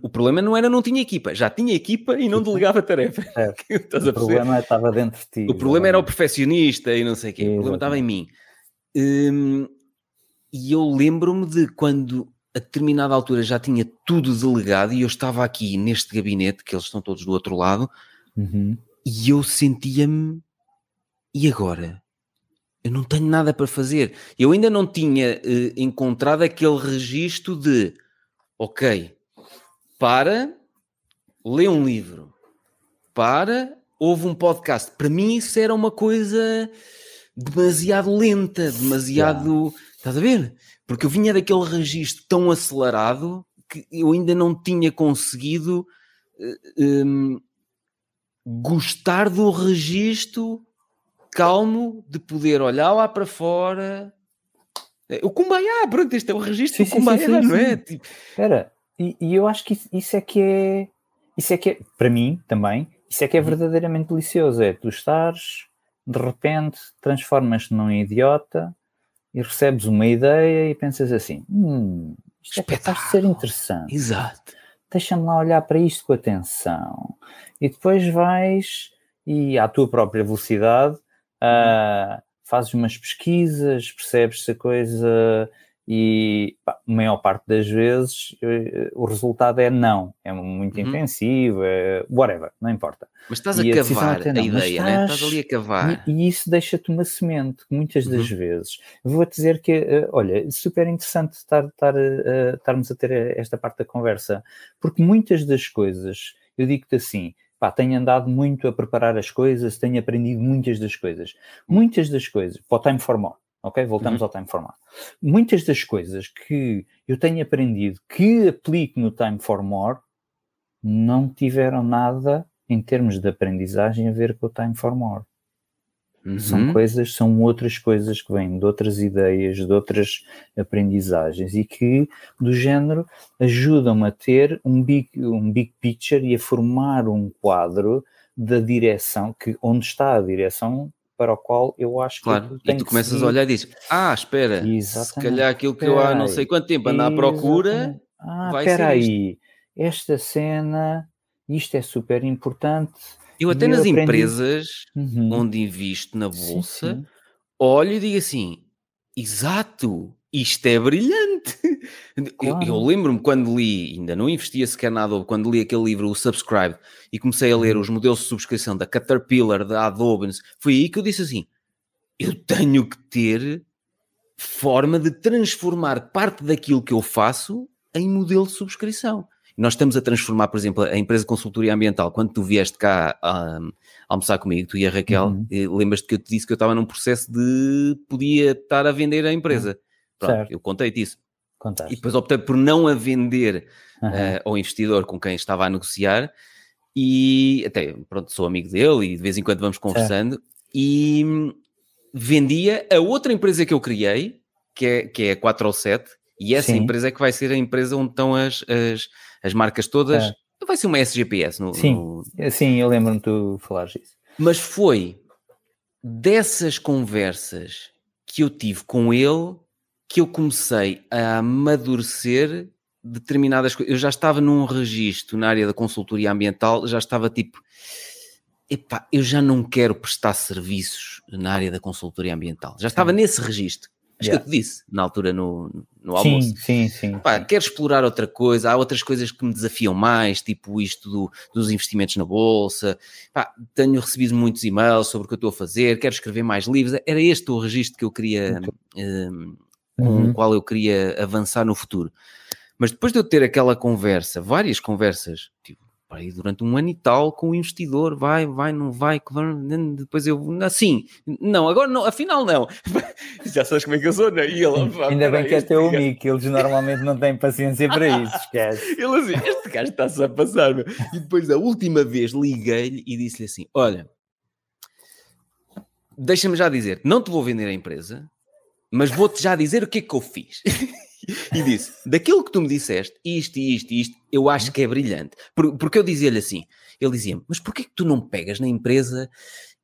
O problema não era não tinha equipa, já tinha equipa e não delegava tarefas. [LAUGHS] [LAUGHS] É. o problema estava dentro de ti. O problema era o perfeccionista e não sei o quê. O problema estava em mim. Hum, e eu lembro-me de quando a determinada altura já tinha tudo delegado e eu estava aqui neste gabinete, que eles estão todos do outro lado, uhum. e eu sentia-me. E agora? Eu não tenho nada para fazer. Eu ainda não tinha uh, encontrado aquele registro de ok, para, lê um livro, para, ouve um podcast. Para mim isso era uma coisa demasiado lenta, demasiado. Yeah Estás a ver? Porque eu vinha daquele registro tão acelerado que eu ainda não tinha conseguido um, gostar do registro calmo de poder olhar lá para fora. O Kumbaya, pronto, este é o registro sim, do Kumbaya, sim, sim, não é? Tipo... Espera, e, e, eu acho que isso é que é isso é que é, para mim também, isso é que é uhum. verdadeiramente delicioso. É tu estares, de repente, transformas-te num idiota e recebes uma ideia e pensas assim: hum, isto é capaz de ser interessante. Exato. Deixa-me lá olhar para isto com atenção. E depois vais e à tua própria velocidade uh, fazes umas pesquisas, percebes se a coisa e pá, a maior parte das vezes eh, o resultado é não, é muito uhum. intensivo, é whatever, não importa. Mas estás e a, cavar a, a ideia, estás, né? estás ali a cavar. E, isso deixa-te uma semente, muitas das uhum. vezes. Vou dizer que, uh, olha, super interessante estar, estar, uh, estarmos a ter esta parte da conversa, porque muitas das coisas, eu digo-te assim, pá, tenho andado muito a preparar as coisas, tenho aprendido muitas das coisas. Muitas das coisas, para o Time for More, ok? Voltamos uhum. ao Time for More. Muitas das coisas que eu tenho aprendido que aplico no Time for More não tiveram nada em termos de aprendizagem a ver com o Time for More. Uhum. São coisas, são outras coisas que vêm de outras ideias, de outras aprendizagens e que, do género, ajudam a ter um big, um big picture e a formar um quadro da direção, que onde está a direção para o qual eu acho que claro, e tu começas seguir. a olhar e dizes, ah, espera, Exatamente. se calhar aquilo que eu há não sei quanto tempo ando à procura, ah, espera aí, esta cena, isto é super importante, eu até nas aprendi... empresas uhum. onde invisto na bolsa, sim, sim. olho e digo assim: exato, isto é brilhante. Claro. Eu, eu lembro-me quando li, ainda não investia sequer nada, quando li aquele livro, o Subscribe, e comecei a ler uhum. os modelos de subscrição da Caterpillar, da Adobe, foi aí que eu disse assim: eu tenho que ter forma de transformar parte daquilo que eu faço em modelo de subscrição. Nós estamos a transformar, por exemplo, a empresa de consultoria ambiental. Quando tu vieste cá a, um, almoçar comigo, tu e a Raquel, uhum. lembras-te que eu te disse que eu estava num processo de podia estar a vender a empresa. Pronto, certo. eu contei-te isso. Contaste. E depois optei por não a vender uhum. uh, ao investidor com quem estava a negociar e até, pronto, sou amigo dele e de vez em quando vamos conversando certo. e vendia a outra empresa que eu criei, que é, que é a 4 ou 7, e essa Sim. empresa é que vai ser a empresa onde estão as, as, as marcas todas. É. Vai ser uma SGPS. No, Sim, no... Sim eu lembro-me de tu falares isso. Mas foi dessas conversas que eu tive com ele que eu comecei a amadurecer determinadas coisas. Eu já estava num registro na área da consultoria ambiental, já estava tipo, epá, eu já não quero prestar serviços na área da consultoria ambiental. Já estava nesse registro. Acho yeah. que eu te disse na altura no, no almoço. Sim, sim, sim, Pá, sim. Quero explorar outra coisa, há outras coisas que me desafiam mais, tipo isto do, dos investimentos na bolsa. Pá, tenho recebido muitos e-mails sobre o que eu estou a fazer, quero escrever mais livros. Era este o registro que eu queria, um, com uhum. o qual eu queria avançar no futuro. Mas depois de eu ter aquela conversa, várias conversas, tipo, aí durante um ano e tal com o investidor, vai, vai, não vai, depois eu, assim, não, agora não, afinal não, [LAUGHS] já sabes como é que eu sou, não? E ele, Ainda bem que é teu amigo, eles normalmente não têm paciência para isso, esquece. [LAUGHS] ele assim, este gajo está-se a passar, meu. e depois a última vez liguei-lhe e disse-lhe assim, olha, deixa-me já dizer, não te vou vender a empresa, mas vou-te já dizer o que é que eu fiz. [LAUGHS] e disse: daquilo que tu me disseste, isto isto isto, eu acho que é brilhante. Porque eu dizia-lhe assim: ele dizia-me, mas porquê que tu não pegas na empresa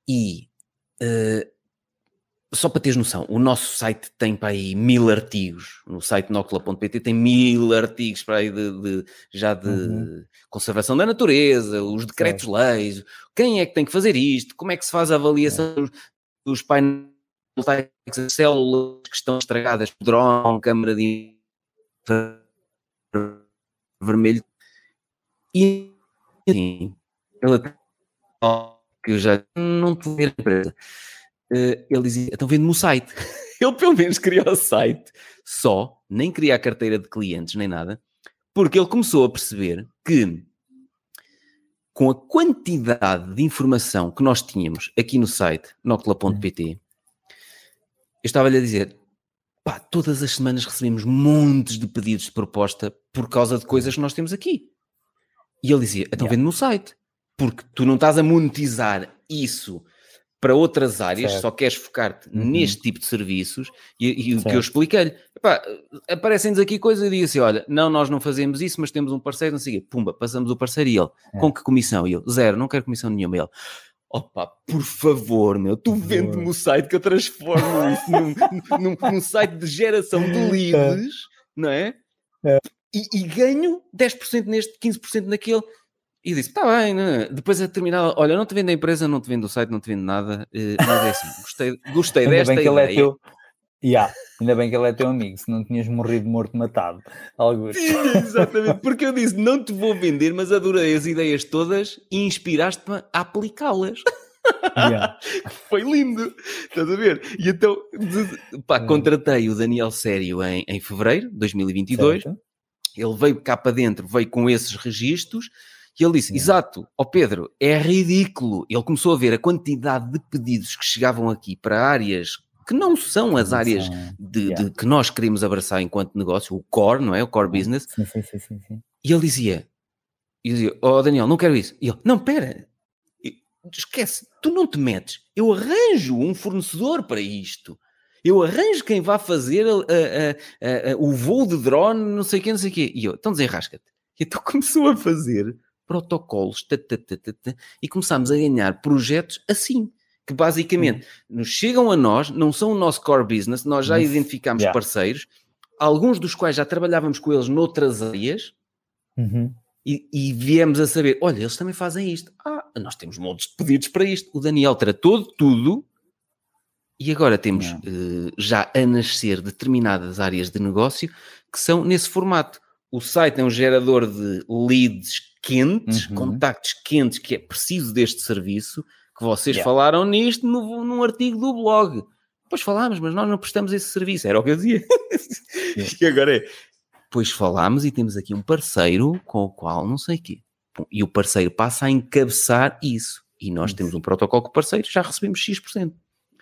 e. Uh, só para teres noção, o nosso site tem para aí mil artigos. No site nocla.pt tem mil artigos para aí de, de já de uhum. conservação da natureza, os decretos-leis, quem é que tem que fazer isto, como é que se faz a avaliação é. dos painéis células que estão estragadas por drone, câmara de vermelho. E assim, ela que eu já não estou ver a empresa. Uh, ele dizia, estão vendo no site. [LAUGHS] ele pelo menos criou o site só, nem queria a carteira de clientes, nem nada, porque ele começou a perceber que com a quantidade de informação que nós tínhamos aqui no site, nocla.pt, eu estava-lhe a dizer, pá, todas as semanas recebemos montes de pedidos de proposta por causa de coisas que nós temos aqui. E ele dizia, então yeah. vende no site, porque tu não estás a monetizar isso para outras áreas, certo. só queres focar-te uhum. neste tipo de serviços, e, e o que eu expliquei-lhe, aparecem-nos aqui coisas e digo assim: olha, não, nós não fazemos isso, mas temos um parceiro, não sei o quê. Pumba, passamos o parceiro e ele, é. com que comissão? E eu, zero, não quero comissão nenhuma. E ele, opa, por favor, meu, tu vende-me o site que eu transformo isso num, num, num, site de geração de leads, não é? é. E, e, ganho 10% neste, 15% naquele. E disse, está bem, né? depois a terminar, olha, não te vendo a empresa, não te vendo o site, não te vendo nada, eh, mas é assim, gostei, gostei desta bem que ideia. Ele é teu, Yeah. Ainda bem que ele é teu amigo, se não tinhas morrido morto matado. Alguns. Exatamente, porque eu disse: não te vou vender, mas adorei as ideias todas e inspiraste-me a aplicá-las. Yeah. [LAUGHS] Foi lindo, estás a ver? E então, pá, hum. contratei o Daniel Sério em, em fevereiro de 2022. Certo. Ele veio cá para dentro, veio com esses registros e ele disse: Exato, ó oh Pedro, é ridículo. Ele começou a ver a quantidade de pedidos que chegavam aqui para áreas que não são as áreas de, de, que nós queremos abraçar enquanto negócio, o core, não é? O core business. Sim, sim, sim, sim, sim. E ele dizia, e dizia, oh Daniel, não quero isso. E ele, não, pera, esquece, tu não te metes, eu arranjo um fornecedor para isto. Eu arranjo quem vá fazer a, a, a, o voo de drone, não sei o quê, não sei o quê. E eu, então desenrasca-te. E então [LAUGHS] começou a fazer protocolos e começámos a ganhar projetos assim que basicamente nos chegam a nós, não são o nosso core business, nós já identificamos yeah. parceiros, alguns dos quais já trabalhávamos com eles noutras áreas uhum. e, e, viemos a saber: olha, eles também fazem isto. Ah, nós temos montes de pedidos para isto. O Daniel tratou de tudo e agora temos uh, já a nascer determinadas áreas de negócio que são nesse formato. O site é um gerador de leads quentes, uhum. contactos quentes, que é preciso deste serviço que vocês yeah. falaram nisto no, num artigo do blog. Pois falámos, mas nós não prestamos esse serviço. Era o que eu dizia. Yeah. [LAUGHS] e agora é. Pois falámos e temos aqui um parceiro com o qual não sei o quê. E o parceiro passa a encabeçar isso. E nós isso. temos um protocolo com o parceiro, já recebemos X%.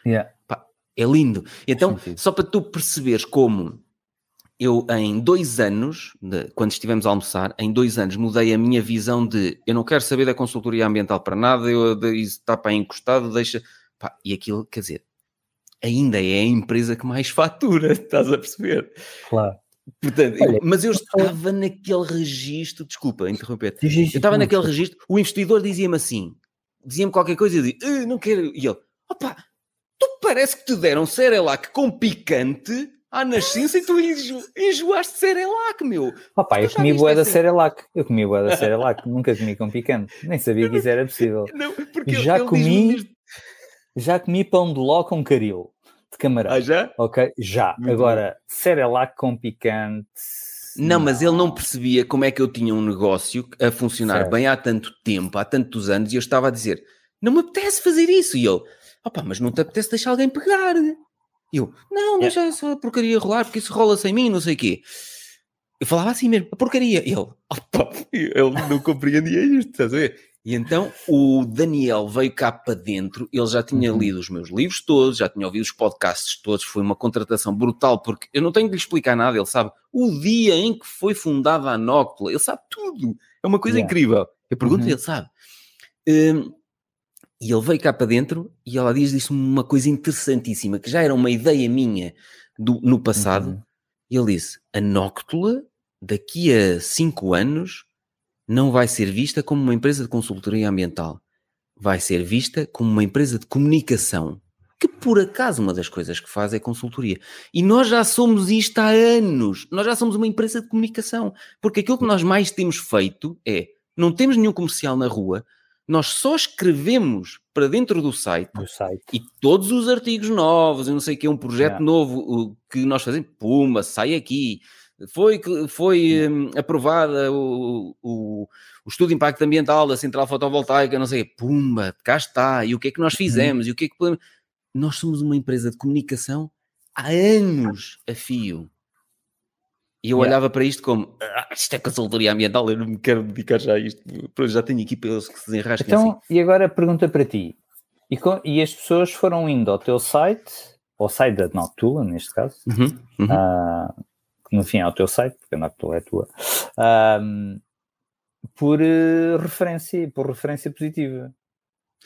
Yeah. Pá, é lindo. Então, só para tu perceberes como eu em dois anos, de, quando estivemos a almoçar, em dois anos mudei a minha visão de eu não quero saber da consultoria ambiental para nada, eu, de, isso está para encostado, deixa. Pá, e aquilo, quer dizer, ainda é a empresa que mais fatura, [LAUGHS] estás a perceber? Claro. Portanto, eu, mas eu estava naquele registro, desculpa interromper, eu estava naquele registro, o investidor dizia-me assim, dizia-me qualquer coisa e eu dizia, eh, não quero, e ele, opa, tu parece que te deram Cerelac com picante à nascença e tu enjo, enjoaste Cerelac, meu. Opa, eu comi boa da Cerelac. Eu comi boa da [LAUGHS] Cerelac, nunca comi com picante. Nem sabia que isso era possível. Não, porque já ele, comi, já comi pão de ló com caril, de camarão. Ah, já? Ok, já. Muito Agora, bom. Cerelac com picante... Não, mas ele não percebia como é que eu tinha um negócio a funcionar certo. bem há tanto tempo, há tantos anos, e eu estava a dizer, não me apetece fazer isso. E ele, opa, mas não te apetece deixar alguém pegar. E eu, não, deixa yeah. essa porcaria rolar, porque isso rola sem mim, não sei o quê. Eu falava assim mesmo, a porcaria. E ele, opa, ele não compreendia isto, estás a ver? E então o Daniel veio cá para dentro, ele já tinha uhum. lido os meus livros todos, já tinha ouvido os podcasts todos, foi uma contratação brutal, porque eu não tenho de lhe explicar nada, ele sabe o dia em que foi fundada a Nóctula, ele sabe tudo, é uma coisa yeah. incrível. Eu pergunto uhum. ele sabe. Um, e ele veio cá para dentro e ela diz disse-me uma coisa interessantíssima, que já era uma ideia minha do, no passado. Uhum. E ele disse: a Nóctula, daqui a cinco anos, não vai ser vista como uma empresa de consultoria ambiental. Vai ser vista como uma empresa de comunicação. Que por acaso uma das coisas que faz é consultoria. E nós já somos isto há anos. Nós já somos uma empresa de comunicação. Porque aquilo que nós mais temos feito é: não temos nenhum comercial na rua, nós só escrevemos para dentro do site, do site. e todos os artigos novos, eu não sei o que, é um projeto yeah. novo que nós fazemos, puma, sai aqui. Foi, foi yeah. um, aprovada o, o, o, estudo de impacto ambiental da central fotovoltaica, não sei, pumba, cá está. E o que é que nós uhum. fizemos? Uhum. E o que é que podemos... Nós somos uma empresa de comunicação há anos a fio. E eu yeah. olhava para isto como ah, isto é consultoria ambiental, eu não me quero dedicar já a isto, já tenho equipas que se desenrasquem Então, assim. e agora pergunta para ti: e, com, e, as pessoas foram indo ao teu site, ao site da Noctua, neste caso, uhum, uhum. Uh, no fim é o teu site, porque a Noctua é tua, uh, por uh, referência, por referência positiva.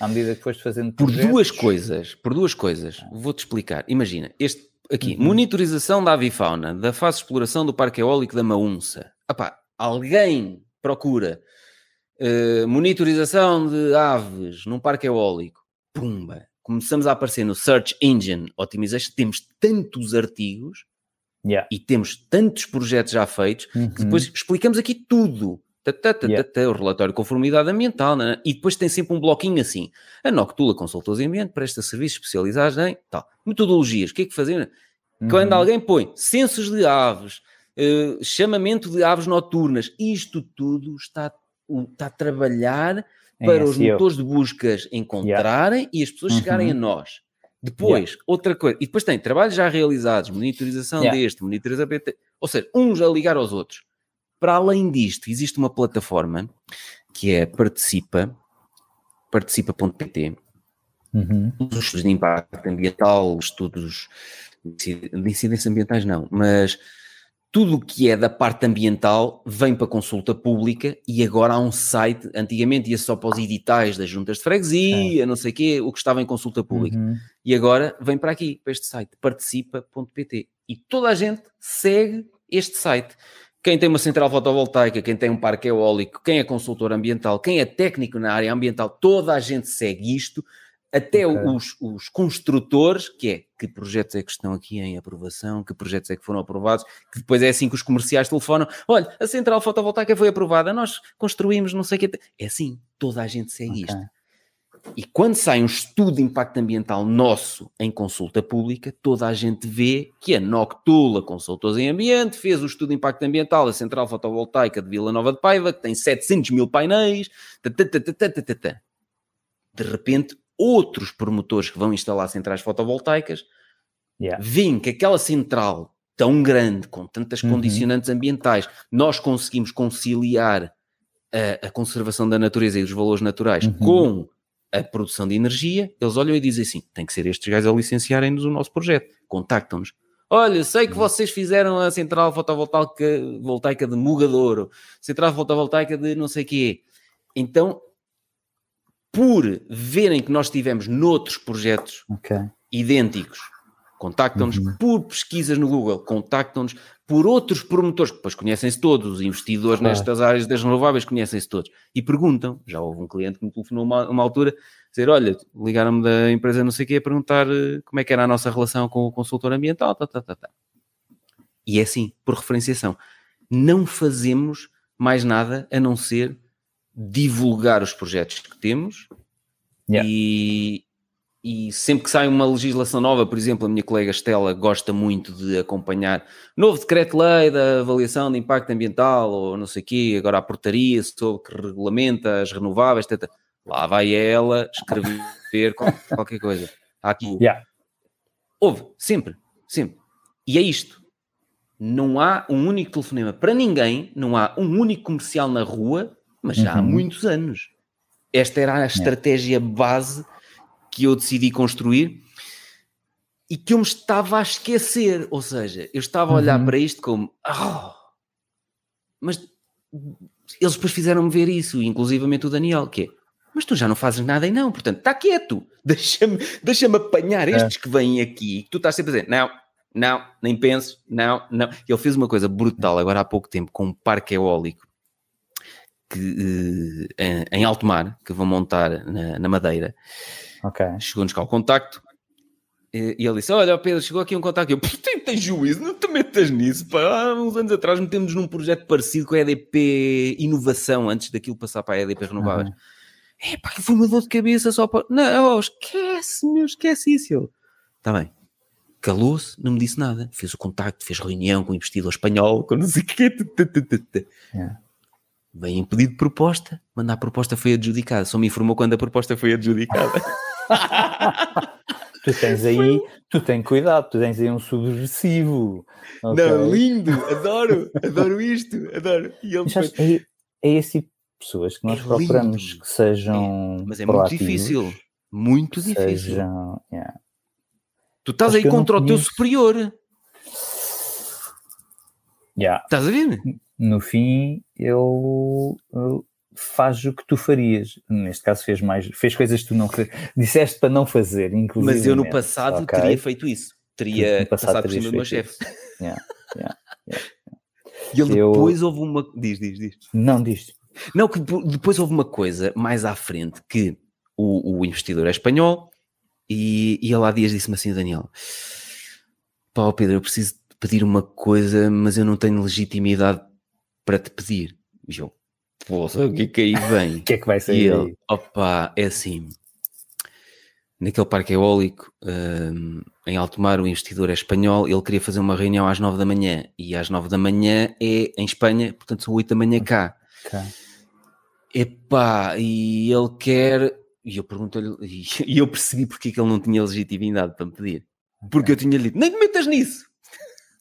À medida que foste fazendo Por duas coisas, por duas coisas, vou-te explicar. Imagina, este aqui, uhum. monitorização da avifauna, da fase de exploração do parque eólico da Maunça. Epá, alguém procura uh, monitorização de aves num parque eólico. Pumba! Começamos a aparecer no Search Engine Optimization. Temos tantos artigos yeah. e temos tantos projetos já feitos uhum. que depois explicamos aqui tudo. Yeah. o relatório de conformidade ambiental, né? e depois tem sempre um bloquinho assim. A Noctula Consultores em Ambiente presta serviços especializados em tal. Metodologias, o que é que fazemos? Uhum. Quando alguém põe censos de aves, uh, chamamento de aves noturnas, isto tudo está, está a trabalhar para os motores de buscas encontrarem yeah. e as pessoas uhum. chegarem a nós. Depois, yeah. outra coisa, e depois tem trabalhos já realizados, monitorização deste, monitorização ou seja, uns a ligar aos outros. Para além disto, existe uma plataforma que é Participa, participa.pt, uhum. estudos de impacto ambiental, estudos de incidências ambientais não, mas tudo o que é da parte ambiental vem para consulta pública e agora há um site, antigamente ia só para os editais das juntas de freguesia, é. não sei o quê, o que estava em consulta pública. Uhum. E agora vem para aqui, para este site, participa.pt. E toda a gente segue este site. Quem tem uma central fotovoltaica, quem tem um parque eólico, quem é consultor ambiental, quem é técnico na área ambiental, toda a gente segue isto até okay. os, os, construtores, que é que projetos é que estão aqui em aprovação, que projetos é que foram aprovados, que depois é assim que os comerciais telefonam, olha, a central fotovoltaica foi aprovada, nós construímos não sei o que, é assim, toda a gente segue okay. isto. E quando sai um estudo de impacto ambiental nosso em consulta pública, toda a gente vê que a Noctula Consultores em Ambiente fez o estudo de impacto ambiental da central fotovoltaica de Vila Nova de Paiva, que tem 700 mil painéis, de repente outros promotores que vão instalar centrais fotovoltaicas yeah. veem que aquela central tão grande, com tantas uhum. condicionantes ambientais, nós conseguimos conciliar a, a, conservação da natureza e dos valores naturais uhum. com a produção de energia, eles olham e dizem assim: tem que ser estes gajos a licenciarem-nos o nosso projeto, contactam-nos. Olha, sei que uhum. vocês fizeram a central fotovoltaica voltaica de Mugadouro, central fotovoltaica de não sei quê. Então, por verem que nós tivemos noutros projetos okay. idênticos, contactam-nos uhum. por pesquisas no Google, contactam-nos por outros promotores, que depois conhecem-se todos, os investidores claro. nestas áreas das renováveis conhecem-se todos, e perguntam, já houve um cliente que me telefonou uma, uma altura, dizer, olha, ligaram-me da empresa não sei o quê, a perguntar eh, como é que era a nossa relação com o consultor ambiental, tá, tá, tá, tá. E é assim, por referenciação. Não fazemos mais nada a não ser divulgar os projetos que temos yeah. e, e sempre que sai uma legislação nova, por exemplo, a minha colega Estela gosta muito de acompanhar novo decreto-lei da avaliação de impacto ambiental ou não sei o quê, agora a portaria sobre que regulamenta as renováveis, tata. lá vai ela escrever [LAUGHS] qualquer coisa. Há aqui. Yeah. Houve, sempre, sempre. E é isto. Não há um único telefonema para ninguém, não há um único comercial na rua mas já uhum. há muitos anos. Esta era a estratégia base que eu decidi construir e que eu me estava a esquecer. Ou seja, eu estava a olhar uhum. para isto como oh, mas eles depois fizeram-me ver isso, inclusivamente o Daniel, que é mas tu já não fazes nada e não, portanto, está quieto, [LAUGHS] deixa-me deixa apanhar é. estes é. que vêm aqui, que tu estás sempre a dizer, não, não, nem penso, não, não. Ele fez uma coisa brutal agora há pouco tempo com um parque eólico que, uh, em alto mar, que vão montar na, na Madeira. Okay. Chegou-nos cá o contacto e, e ele disse: Olha, Pedro, chegou aqui um contacto. Eu, tem, tem juízo, não te metas nisso. Pá. Há uns anos atrás metemos num projeto parecido com a EDP Inovação, antes daquilo passar para a EDP Renováveis. Uhum. É pá, que foi uma dor de cabeça só para. Não, oh, esquece, meu, esquece isso. Está bem. Calou-se, não me disse nada. Fez o contacto, fez reunião com o investidor espanhol, com não sei o quê. Yeah. Vem em pedido de proposta, manda a proposta foi adjudicada. Só me informou quando a proposta foi adjudicada. [LAUGHS] tu tens aí, tu tens cuidado, tu tens aí um subversivo. Okay. Não, lindo, adoro, adoro isto, adoro. E ele é, é esse tipo de pessoas que nós é procuramos lindo. que sejam. É, mas é muito difícil, muito difícil. Sejam, yeah. Tu estás Acho aí contra o teu superior. Yeah. Estás a ver? no fim ele, ele, faz o que tu farias. Neste caso fez mais, fez coisas que tu não disseste para não fazer, inclusive. Mas eu no passado okay. teria feito isso. teria passado passado por cima do meu chefe. Yeah, yeah, yeah. E ele Eu- depois houve uma. Diz, diz, diz. Não diz. Não, que depo- depois houve uma coisa mais à frente que o, o investidor é espanhol e, e ele há dias disse-me assim, Daniel, pá, Pedro, eu preciso pedir uma coisa, mas eu não tenho legitimidade para te pedir. E eu, poxa, o que é que aí vem? [LAUGHS] O que é que vai E sair ele, aí? opa, é assim, naquele parque eólico hum, em Altomar, o investidor é espanhol, ele queria fazer uma reunião às nove da manhã, e às nove da manhã é em Espanha, portanto são oito da manhã cá. Cá. Epá, e ele quer. E eu pergunto-lhe, e- [LAUGHS] e eu percebi porque é que ele não tinha legitimidade para me pedir. Porque eu tinha-lhe dito, nem te metas nisso.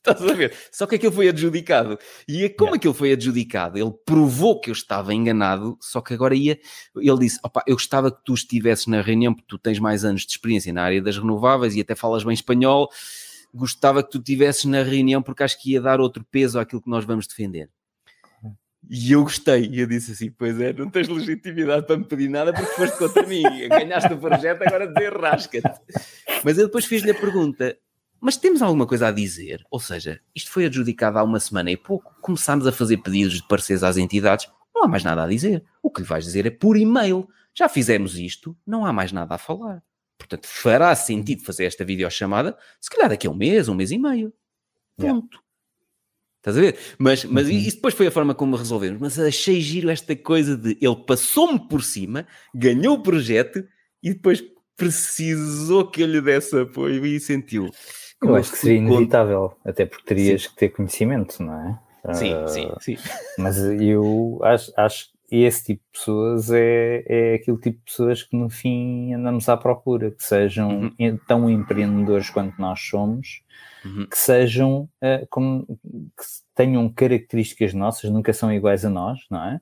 Estás a ver? Só que aquilo foi adjudicado. E é como Yeah. aquilo foi adjudicado? Ele provou que eu estava enganado, só que agora ia. Ele disse: opá, eu gostava que tu estivesses na reunião, porque tu tens mais anos de experiência na área das renováveis e até falas bem espanhol. Gostava que tu estivesses na reunião, porque acho que ia dar outro peso àquilo que nós vamos defender. E eu gostei, e eu disse assim: Pois é, não tens legitimidade para me pedir nada porque foste contra mim, ganhaste o projeto, agora desenrasca-te. Mas eu depois fiz-lhe a pergunta: Mas temos alguma coisa a dizer? Ou seja, isto foi adjudicado há uma semana e pouco, começámos a fazer pedidos de pareceres às entidades, não há mais nada a dizer. O que lhe vais dizer é por e-mail. Já fizemos isto, não há mais nada a falar. Portanto, fará sentido fazer esta videochamada, se calhar daqui a um mês, um mês e meio. Yeah. Ponto. Estás a ver? Mas, mas Uhum. isso depois foi a forma como resolvemos. Mas achei giro esta coisa de ele passou-me por cima, ganhou o projeto e depois precisou que eu lhe desse apoio e sentiu. Eu acho que seria inevitável, até porque terias que ter conhecimento, não é? Sim, Ah, sim, sim. Mas eu acho, acho que esse tipo de pessoas é, é aquele tipo de pessoas que no fim andamos à procura, que sejam Uhum. tão empreendedores quanto nós somos, Uhum. que sejam ah, como que tenham características nossas, nunca são iguais a nós, não é?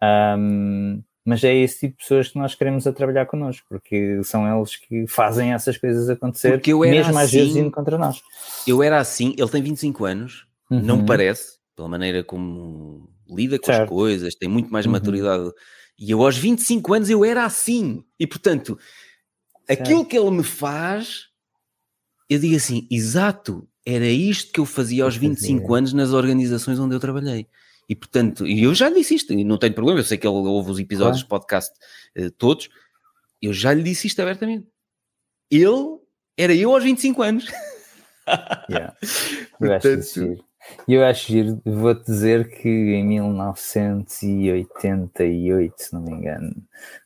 Ahm, mas é esse tipo de pessoas que nós queremos a trabalhar connosco, porque são eles que fazem essas coisas acontecer, Porque eu era mesmo às vezes assim- indo contra nós. Eu era assim, ele tem 25 anos, não Uhum. parece, pela maneira como lida com as Certo. coisas, tem muito mais Uhum. maturidade. E eu aos 25 anos eu era assim. E portanto, aquilo que ele me faz, eu digo assim, exato, era isto que eu fazia aos Eu 25 fazia. anos nas organizações onde eu trabalhei. E portanto, e eu já lhe disse isto, e não tenho problema, eu sei que ele ouve os episódios Claro. do podcast eh, todos, eu já lhe disse isto abertamente. Ele era eu aos 25 anos. [LAUGHS] Yeah. Eu acho Portanto, eu acho giro, vou-te dizer que em 1988, se não me engano,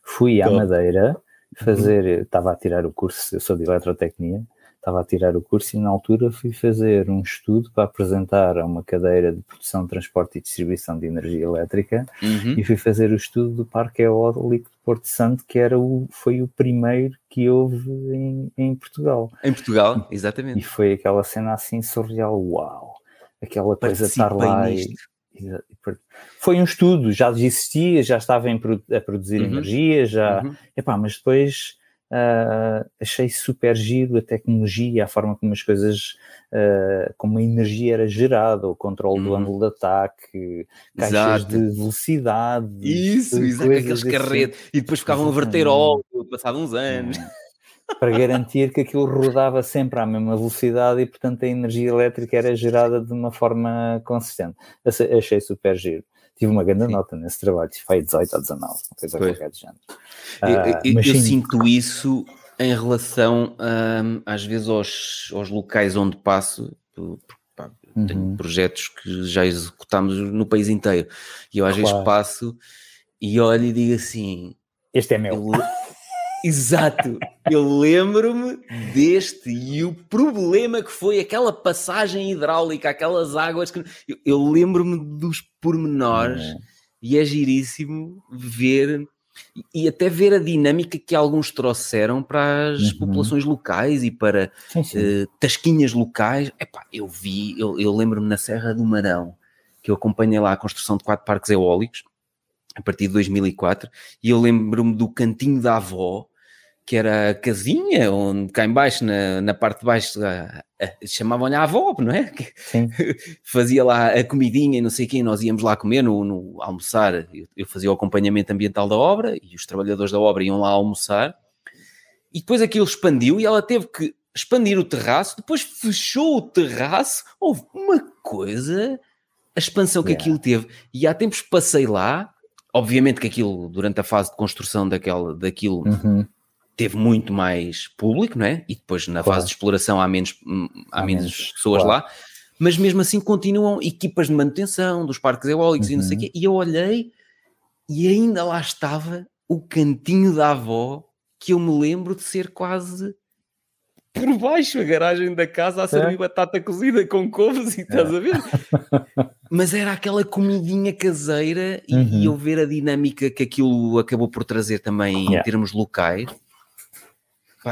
fui à. Madeira fazer, estava a tirar o curso, eu sou de eletrotecnia, estava a tirar o curso e na altura fui fazer um estudo para apresentar a uma cadeira de produção, transporte e distribuição de energia elétrica Uhum. e fui fazer o estudo do Parque Eólico de Porto Santo, que era o, foi o primeiro que houve em, em Portugal. Em Portugal, E exatamente. foi aquela cena assim surreal, uau! Aquela coisa de estar lá e, nisto. e- e Foi um estudo, já existia, já estava produ- a produzir Uhum. energia, já. Uhum. Epá, mas depois ah, achei super giro a tecnologia, a forma como as coisas, ah, como a energia era gerada, o controle do Uhum. ângulo de ataque, caixas Exato. de velocidade. Isso, exato, aqueles carretes. E depois ficavam a verter óleo, passado uns anos. para garantir que aquilo rodava sempre à mesma velocidade e, portanto, a energia elétrica era gerada de uma forma consistente. Achei super giro. Tive uma grande Sim. nota nesse trabalho, foi 18 ou 19, uma coisa Pois. qualquer de género. Eu- Ah, eu, eu sim, sinto isso em relação, hum, às vezes, aos, aos locais onde passo. por- por- pá, Tenho Uhum. projetos que já executámos no país inteiro. E eu às vezes Claro. passo e olho e digo assim: Este é meu. Eu [LAUGHS] Exato, eu lembro-me deste e o problema que foi aquela passagem hidráulica, aquelas águas que eu, eu lembro-me dos pormenores É. e é giríssimo ver e até ver a dinâmica que alguns trouxeram para as Uhum. populações locais e para Sim, sim. eh, tasquinhas locais. Epá, eu vi, eu, eu lembro-me na Serra do Marão, que eu acompanhei lá a construção de quatro parques eólicos, a partir de 2004, e eu lembro-me do cantinho da avó, que era a casinha, onde cá em baixo, na, na parte de baixo, chamavam-lhe a avó, não é? Que sim. [LAUGHS] fazia lá a comidinha e não sei quem, nós íamos lá comer, no, no almoçar, eu, eu fazia o acompanhamento ambiental da obra, e os trabalhadores da obra iam lá almoçar, e depois aquilo expandiu e ela teve que expandir o terraço, depois fechou o terraço, houve uma coisa, a expansão que Yeah. aquilo teve. E há tempos passei lá, obviamente que aquilo, durante a fase de construção daquela, daquilo, Uhum. Teve muito mais público, não é? E depois na Claro. fase de exploração há menos, hum, há Há menos menos, pessoas claro. lá, mas mesmo assim continuam equipas de manutenção dos parques eólicos e não sei o Uhum. quê. E eu olhei e ainda lá estava o cantinho da avó que eu me lembro de ser quase por baixo a garagem da casa a servir É. batata cozida com couves e estás a ver? [LAUGHS] Mas era aquela comidinha caseira e, Uhum. e eu ver a dinâmica que aquilo acabou por trazer também em Yeah. termos locais.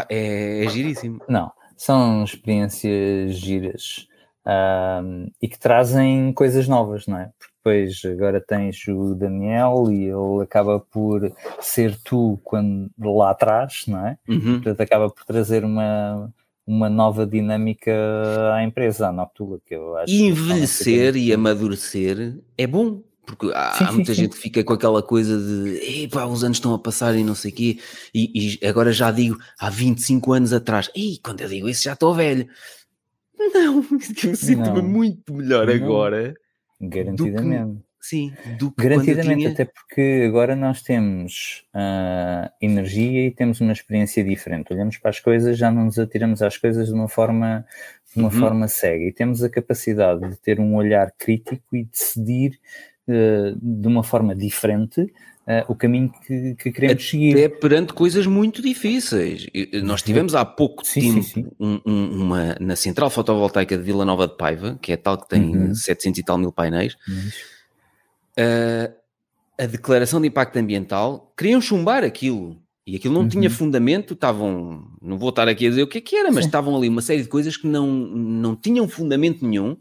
É, é giríssimo. Não, são experiências giras ahm, e que trazem coisas novas, não é? Porque depois agora tens o Daniel e ele acaba por ser tu quando lá atrás, não é? Uhum. Portanto, acaba por trazer uma, uma nova dinâmica à empresa, à Noctula, que eu acho E que envelhecer e amadurecer é bom. Porque há, Sim, há sim, muita sim. gente que fica com aquela coisa de epá, os anos estão a passar e não sei o quê, e, e agora já digo há 25 anos atrás, e quando eu digo isso já estou velho. Não, [LAUGHS] eu sinto-me muito melhor Não. agora, garantidamente. sim, do que quando eu Garantidamente, tinha... até porque agora nós temos ah, energia e temos uma experiência diferente. Olhamos para as coisas, já não nos atiramos às coisas de uma forma, de uma Uhum. forma cega e temos a capacidade de ter um olhar crítico e decidir de uma forma diferente ah, o caminho que, que queremos seguir. até perante coisas muito difíceis. E, e Nós tivemos há pouco Sim, tempo sim, sim. um- um- uma na central fotovoltaica de Vila Nova de Paiva, que é tal que tem Uhum. 700 e tal mil painéis, Mas, a, declaração de impacto ambiental, queriam chumbar aquilo. E aquilo não tinha Uhum. fundamento, estavam, não vou estar aqui a dizer o que é que era, mas estavam ali uma série de coisas que não, não tinham fundamento nenhum,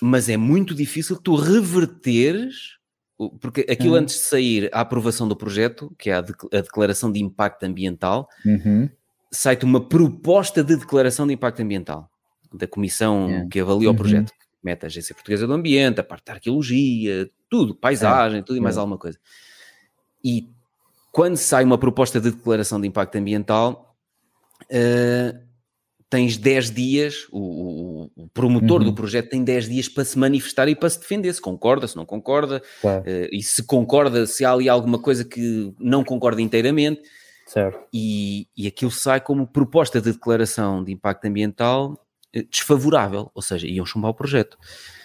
mas é muito difícil tu reverteres, o- porque aquilo Uhum. antes de sair a aprovação do projeto, que é a, dec- a declaração de impacto ambiental, Uhum. sai-te uma proposta de declaração de impacto ambiental da comissão Yeah. que avalia o Uhum. projeto, que mete a Agência Portuguesa do Ambiente, a parte da arqueologia, tudo, paisagem, tudo e mais Yeah. alguma coisa. E quando sai uma proposta de declaração de impacto ambiental, eh, tens 10 dias, o, o- promotor Uhum. do projeto tem 10 dias para se manifestar e para se defender, se concorda, se não concorda, Claro, eh, e se concorda, se há ali alguma coisa que não concorda inteiramente, certo. e, e aquilo sai como proposta de declaração de impacto ambiental eh, desfavorável, ou seja, iam chumbar o projeto.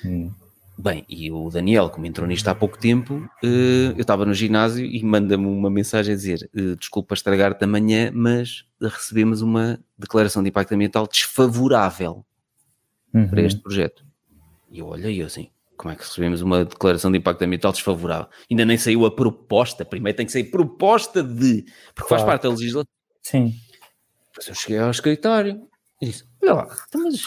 Hum. Bem, e o Daniel, como entrou nisto há pouco tempo, eh, eu estava no ginásio e manda-me uma mensagem a dizer: eh, desculpa estragar-te amanhã, mas recebemos uma declaração de impacto ambiental desfavorável Uhum. para este projeto. E eu olhei assim, como é que recebemos uma declaração de impacto ambiental desfavorável? Ainda nem saiu a proposta, primeiro tem que sair proposta de, porque faz Claro. parte da legislação. Sim. Depois eu cheguei ao escritório e disse, lá, então, mas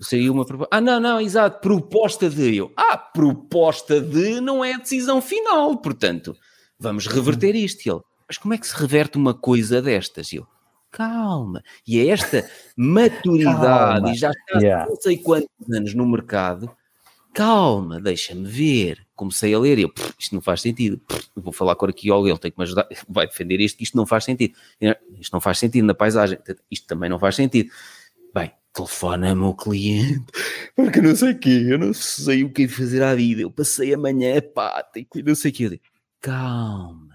saiu uma proposta. Ah, não, não, exato, proposta de eu. Ah, proposta de não é a decisão final, portanto, vamos reverter isto. E ele, mas como é que se reverte uma coisa destas? Eu, calma. E é esta maturidade, Calma. e já está Yeah. não sei quantos anos no mercado, calma, deixa-me ver. Comecei a ler e eu, "Pff, isto não faz sentido. Pff, vou falar com o arqueólogo, ele tem que me ajudar, vai defender isto, isto não faz sentido. Isto não faz sentido na paisagem, isto também não faz sentido. Telefona-me o cliente, porque não sei o quê, eu não sei o que é fazer à vida, eu passei amanhã a pata e não sei o quê. Eu digo, calma.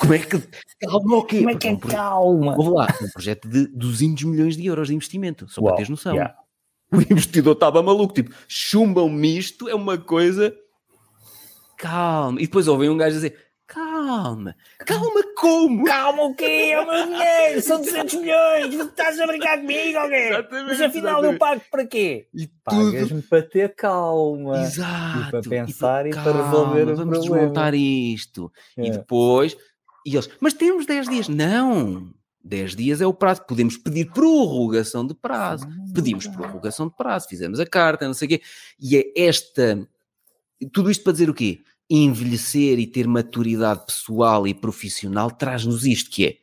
Como é que. Calma o quê? Como é que é um pro- calma? Houve lá, um projeto de 200 milhões de euros de investimento, só para Uau, teres noção. yeah. O investidor estava maluco, tipo, chumbam-me isto, é uma coisa. Calma. E depois ouvem um gajo dizer: calma, calma como? Calma o quê? É o meu dinheiro! São 200 milhões! Estás a brincar comigo? Exatamente, Mas afinal eu exatamente. pago para quê? E tudo. Pagas-me para ter calma. Exato. E para pensar e para calma, resolver o vamos problema. desmontar isto. E É. depois, e eles, mas temos 10 dias. Não, 10 dias é o prazo. Podemos pedir prorrogação de prazo. Pedimos prorrogação de prazo, fizemos a carta, não sei o quê. E é esta. Tudo isto para dizer o quê? Envelhecer e ter maturidade pessoal e profissional traz-nos isto, que é.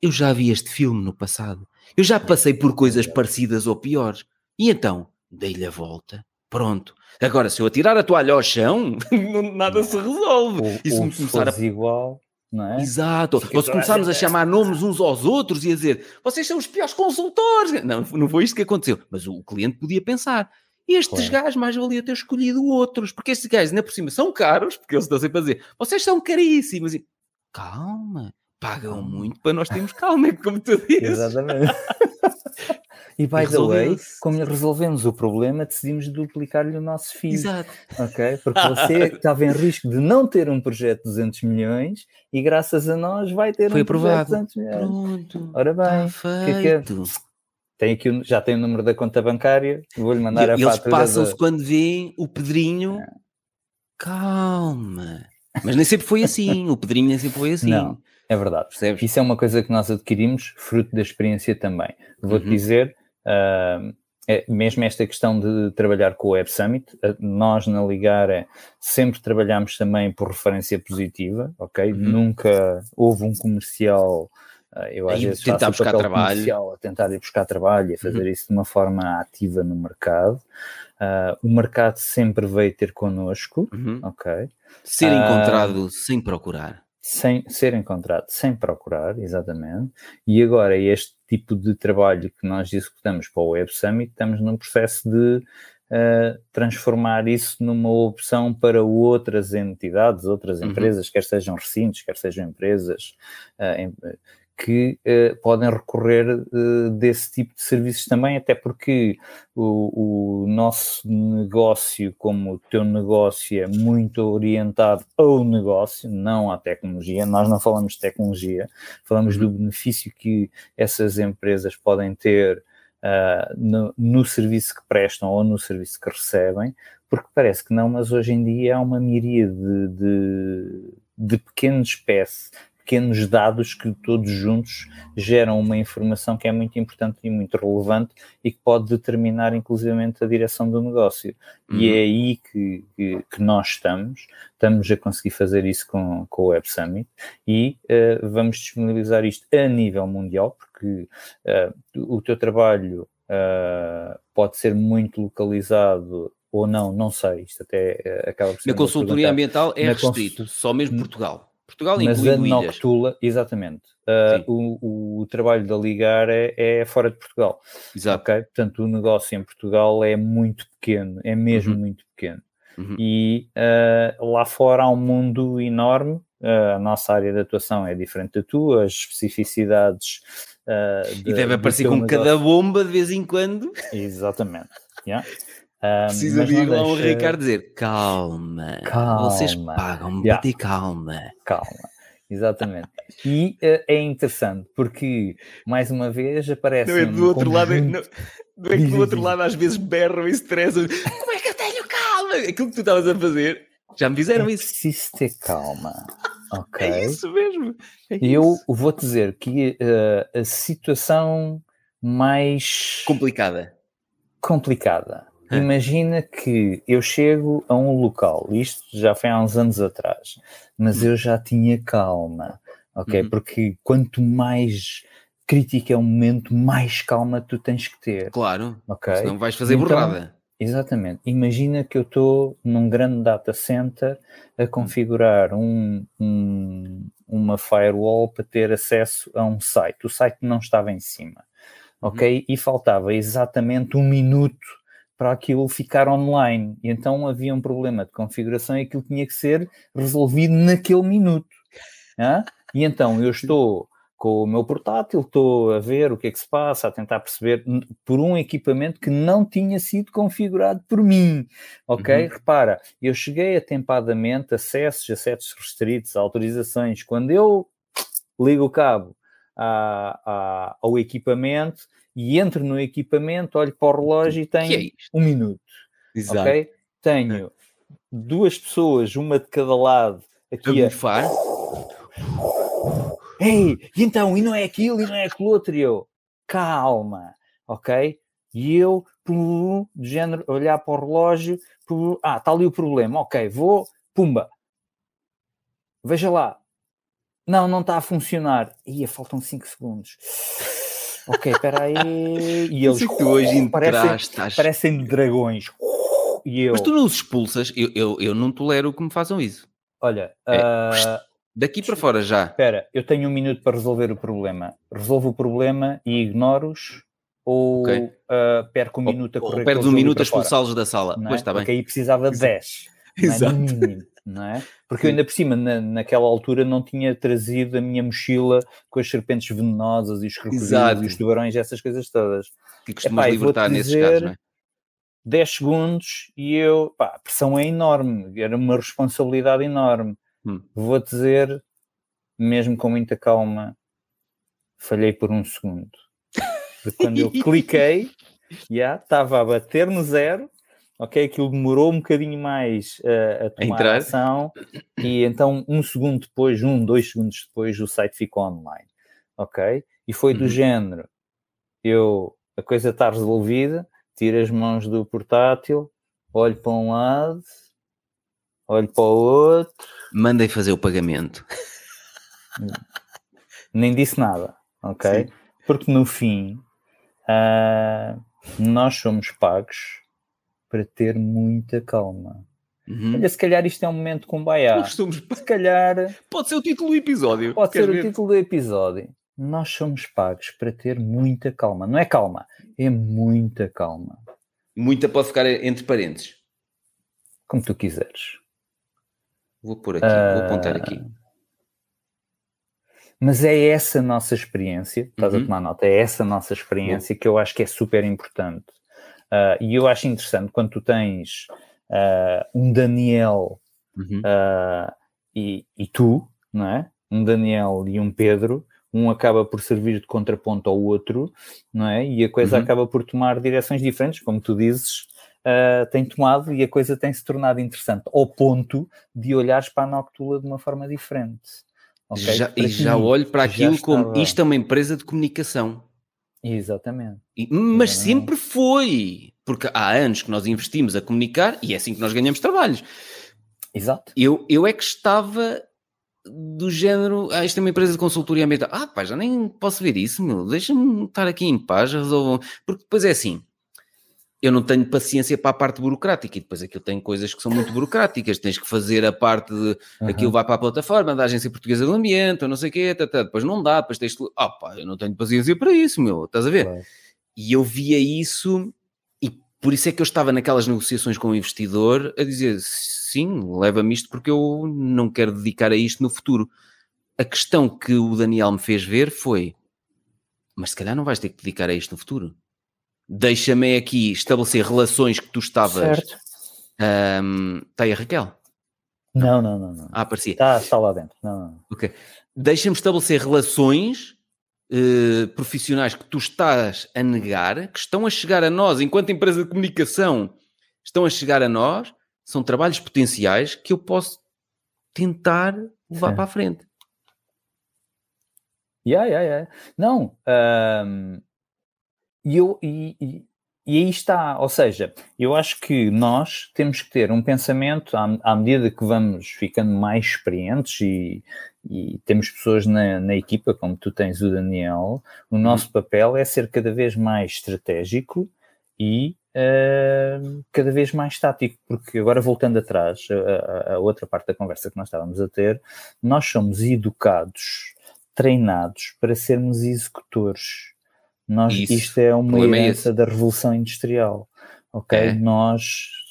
Eu já vi este filme no passado. Eu já passei por coisas parecidas ou piores. E então, dei-lhe a volta. Pronto. Agora, se eu atirar a toalha ao chão, [LAUGHS] não- nada se resolve. Ou, E se ou começar a igual, não é? Exato. Ou se começarmos a chamar nomes uns aos outros e a dizer vocês são os piores consultores. Não, não foi isto que aconteceu. Mas o cliente podia pensar. Estes claro. gajos mais valia ter escolhido outros, porque estes gajos, ainda por cima, são caros, porque eles estão sempre a dizer vocês são caríssimos. E, calma, pagam muito para nós termos calma, como tu [LAUGHS] dizes. Exatamente. [LAUGHS] E by the way, como resolvemos o problema, decidimos duplicar-lhe o nosso FII. Exato. Ok? Porque você [LAUGHS] estava em risco de não ter um projeto de 200 milhões e graças a nós vai ter Foi um aprovado. projeto de 200 milhões. Pronto. Ora bem, Está que é que é? Tem aqui, já tem o número da conta bancária, vou-lhe mandar a E eles fatura. passam-se da- quando veem o Pedrinho. Calma. Mas nem sempre foi assim. O Pedrinho nem sempre foi assim. Não. É verdade. Percebes? Isso é uma coisa que nós adquirimos, fruto da experiência também. Vou-te Uhum. dizer, ah, é, mesmo esta questão de trabalhar com o Web Summit, ah, nós na Ligara sempre trabalhamos também por referência positiva, ok? Uhum. Nunca houve um comercial, eu às Aí vezes tentar faço buscar trabalho. a tentar ir buscar trabalho e a fazer Uhum. isso de uma forma ativa no mercado. Ah, o mercado sempre veio ter connosco, Uhum. ok? Ser Ah, encontrado sem procurar. sem ser encontrado, sem procurar, exatamente. E agora, este tipo de trabalho que nós executamos para o Web Summit, estamos num processo de eh, transformar isso numa opção para outras entidades, outras Uhum. empresas, quer sejam recintos, quer sejam empresas, em- que eh, podem recorrer eh, desse tipo de serviços também, até porque o, o nosso negócio, como o teu negócio, é muito orientado ao negócio, não à tecnologia. Nós não falamos de tecnologia, falamos Uhum. do benefício que essas empresas podem ter ah, no, no serviço que prestam ou no serviço que recebem, porque parece que não, mas hoje em dia há uma miríade de, de, de pequenos espécies pequenos dados que todos juntos geram uma informação que é muito importante e muito relevante e que pode determinar inclusivamente a direção do negócio. Uhum. E é aí que, que, que nós estamos, estamos a conseguir fazer isso com, com o Web Summit e uh, vamos disponibilizar isto a nível mundial, porque uh, o teu trabalho uh, pode ser muito localizado ou não, não sei, isto até acaba por ser Na consultoria ambiental é restrito, cons- só mesmo Portugal. Portugal Mas a. Noctula, exatamente. Uh, o, o trabalho da Ligar é, é fora de Portugal. Exato. Ok? Portanto, o negócio em Portugal é muito pequeno, é mesmo Uhum. muito pequeno. Uhum. E uh, lá fora há um mundo enorme. Uh, a nossa área de atuação é diferente da tua, as especificidades. uh, E de- deve aparecer com negócio- cada bomba de vez em quando. Exatamente. yeah. Um, Precisa de ir lá um deixa- Ricardo dizer calma, Calma. vocês pagam-me Yeah. para ter calma. Calma, exatamente. E eh, é interessante porque, mais uma vez, aparece. Não é um do outro lado, conjunto- não, não é que do outro lado às vezes berram e estressam. Como é que eu tenho calma? Aquilo que tu estavas a fazer, já me fizeram é isso. preciso ter calma. Ok. É isso mesmo. é Eu isso. vou dizer que eh, a situação mais Complicada. complicada. É. Imagina que eu chego a um local, isto já foi há uns anos atrás, mas eu já tinha calma, ok? Uhum. Porque quanto mais crítico é o momento, mais calma tu tens que ter, Claro. ok? Senão vais fazer Então, borrada. Exatamente. Imagina que eu estou num grande data center a configurar um, um- uma firewall para ter acesso a um site. O site não estava em cima, ok? E faltava exatamente um minuto para aquilo ficar online. E então havia um problema de configuração e aquilo tinha que ser resolvido naquele minuto. hã? E então eu estou com o meu portátil, estou a ver o que é que se passa, a tentar perceber por um equipamento que não tinha sido configurado por mim, ok? Uhum. Repara, eu cheguei atempadamente, acessos, acessos restritos, autorizações, quando eu ligo o cabo à- à- ao equipamento e entro no equipamento, olho para o relógio e é tenho isto? um minuto, Exato. ok? Tenho duas pessoas, uma de cada lado, A aqui a, bufar. Ei, e então, e não é aquilo, e não é aquilo outro, e eu, calma, ok? E eu, pum, de género, olhar para o relógio, pum, ah, está ali o problema, ok, vou, pumba, veja lá, não, não está a funcionar, ia, faltam 5 segundos, ok, espera aí, e eles tu hoje parecem, estás- parecem dragões, e eu, Mas tu não os expulsas. Eu, eu, eu não tolero que me façam isso. olha, É, ah, Daqui para fora já. Espera, eu tenho um minuto para resolver o problema. Resolvo o problema e ignoro-os ou okay. uh, perco um minuto a correr ou perdes um minuto a expulsá-los da sala. Não pois está é? bem. Porque aí precisava de 10. [LAUGHS] Exato. É? mínimo, não é? Porque eu ainda por cima, na, naquela altura, não tinha trazido a minha mochila com as serpentes venenosas e os crocodilos e os tubarões, essas coisas todas. Que costumas Epá, libertar nesses casos, não é? 10 segundos e eu, pá, a pressão é enorme, era uma responsabilidade enorme. Hum. Vou dizer, mesmo com muita calma, falhei por um segundo. Porque quando eu [LAUGHS] cliquei, já estava a bater no zero, ok? Aquilo demorou um bocadinho mais uh, a tomar a ação e então um segundo depois, um, dois segundos depois, o site ficou online, ok? E foi do uhum. género, eu, a coisa está resolvida, tiro as mãos do portátil, olho para um lado, olho para o outro. Mandem fazer o pagamento. [LAUGHS] Nem disse nada, ok? Sim. Porque no fim, uh, nós somos pagos para ter muita calma. Uhum. Olha, se calhar isto é um momento com Baiá. Somos... Se calhar. Pode ser o título do episódio. Pode ser ver? o título do episódio. Nós somos pagos para ter muita calma. Não é calma, é muita calma. Muita pode ficar entre parênteses. Como tu quiseres. Vou pôr aqui, uh... vou apontar aqui. Mas é essa nossa experiência, estás uhum. a tomar nota, é essa nossa experiência que eu acho que é super importante. Uh, e eu acho interessante quando tu tens uh, um Daniel uhum. e, e, tu, não é? Um Daniel e um Pedro, um acaba por servir de contraponto ao outro, não é? E a coisa uhum. acaba por tomar direções diferentes, como tu dizes, uh, tem tomado e a coisa tem se tornado interessante, ao ponto de olhares para a Noctula de uma forma diferente. Okay? Já, e já olho para aquilo como isto é uma empresa de comunicação. Exatamente. E, mas Exatamente. sempre foi, porque há anos que nós investimos a comunicar e é assim que nós ganhamos trabalhos. Exato. Eu, eu é que estava do género, ah, isto é uma empresa de consultoria ambiental. Ah, pá, já nem posso ver isso, meu. Deixa-me estar aqui em paz, resolvam. Porque depois é assim, eu não tenho paciência para a parte burocrática e depois aquilo tem coisas que são muito burocráticas. Tens que fazer a parte de uhum. aquilo vai para a plataforma da Agência Portuguesa do Ambiente, ou não sei o quê, tá, tá, depois não dá, depois tens. Ah, pá, eu não tenho paciência para isso, meu. Estás a ver? Claro. E eu via isso e por isso é que eu estava naquelas negociações com o investidor a dizer sim, leva-me isto porque eu não quero dedicar a isto no futuro. A questão que o Daniel me fez ver foi: mas se calhar não vais ter que dedicar a isto no futuro. Deixa-me aqui estabelecer relações que tu estavas. Certo. Um, está aí a Raquel? Não, não, não. não. Ah, aparecia. Está, está lá dentro. Não, não. Ok. Deixa-me estabelecer relações uh, profissionais que tu estás a negar, que estão a chegar a nós, enquanto empresa de comunicação, estão a chegar a nós, são trabalhos potenciais que eu posso tentar levar Sim. para a frente. Yeah, yeah, yeah. Não, um, eu, e, e, e, aí está, ou seja, eu acho que nós temos que ter um pensamento à, à medida que vamos ficando mais experientes e, e temos pessoas na, na, equipa, como tu tens o Daniel, o nosso uhum. papel é ser cada vez mais estratégico e uh, cada vez mais tático, porque agora voltando atrás, a, a, outra parte da conversa que nós estávamos a ter, nós somos educados, treinados para sermos executores. Nós, isto é uma é herança é da Revolução Industrial. Ok? É. Nós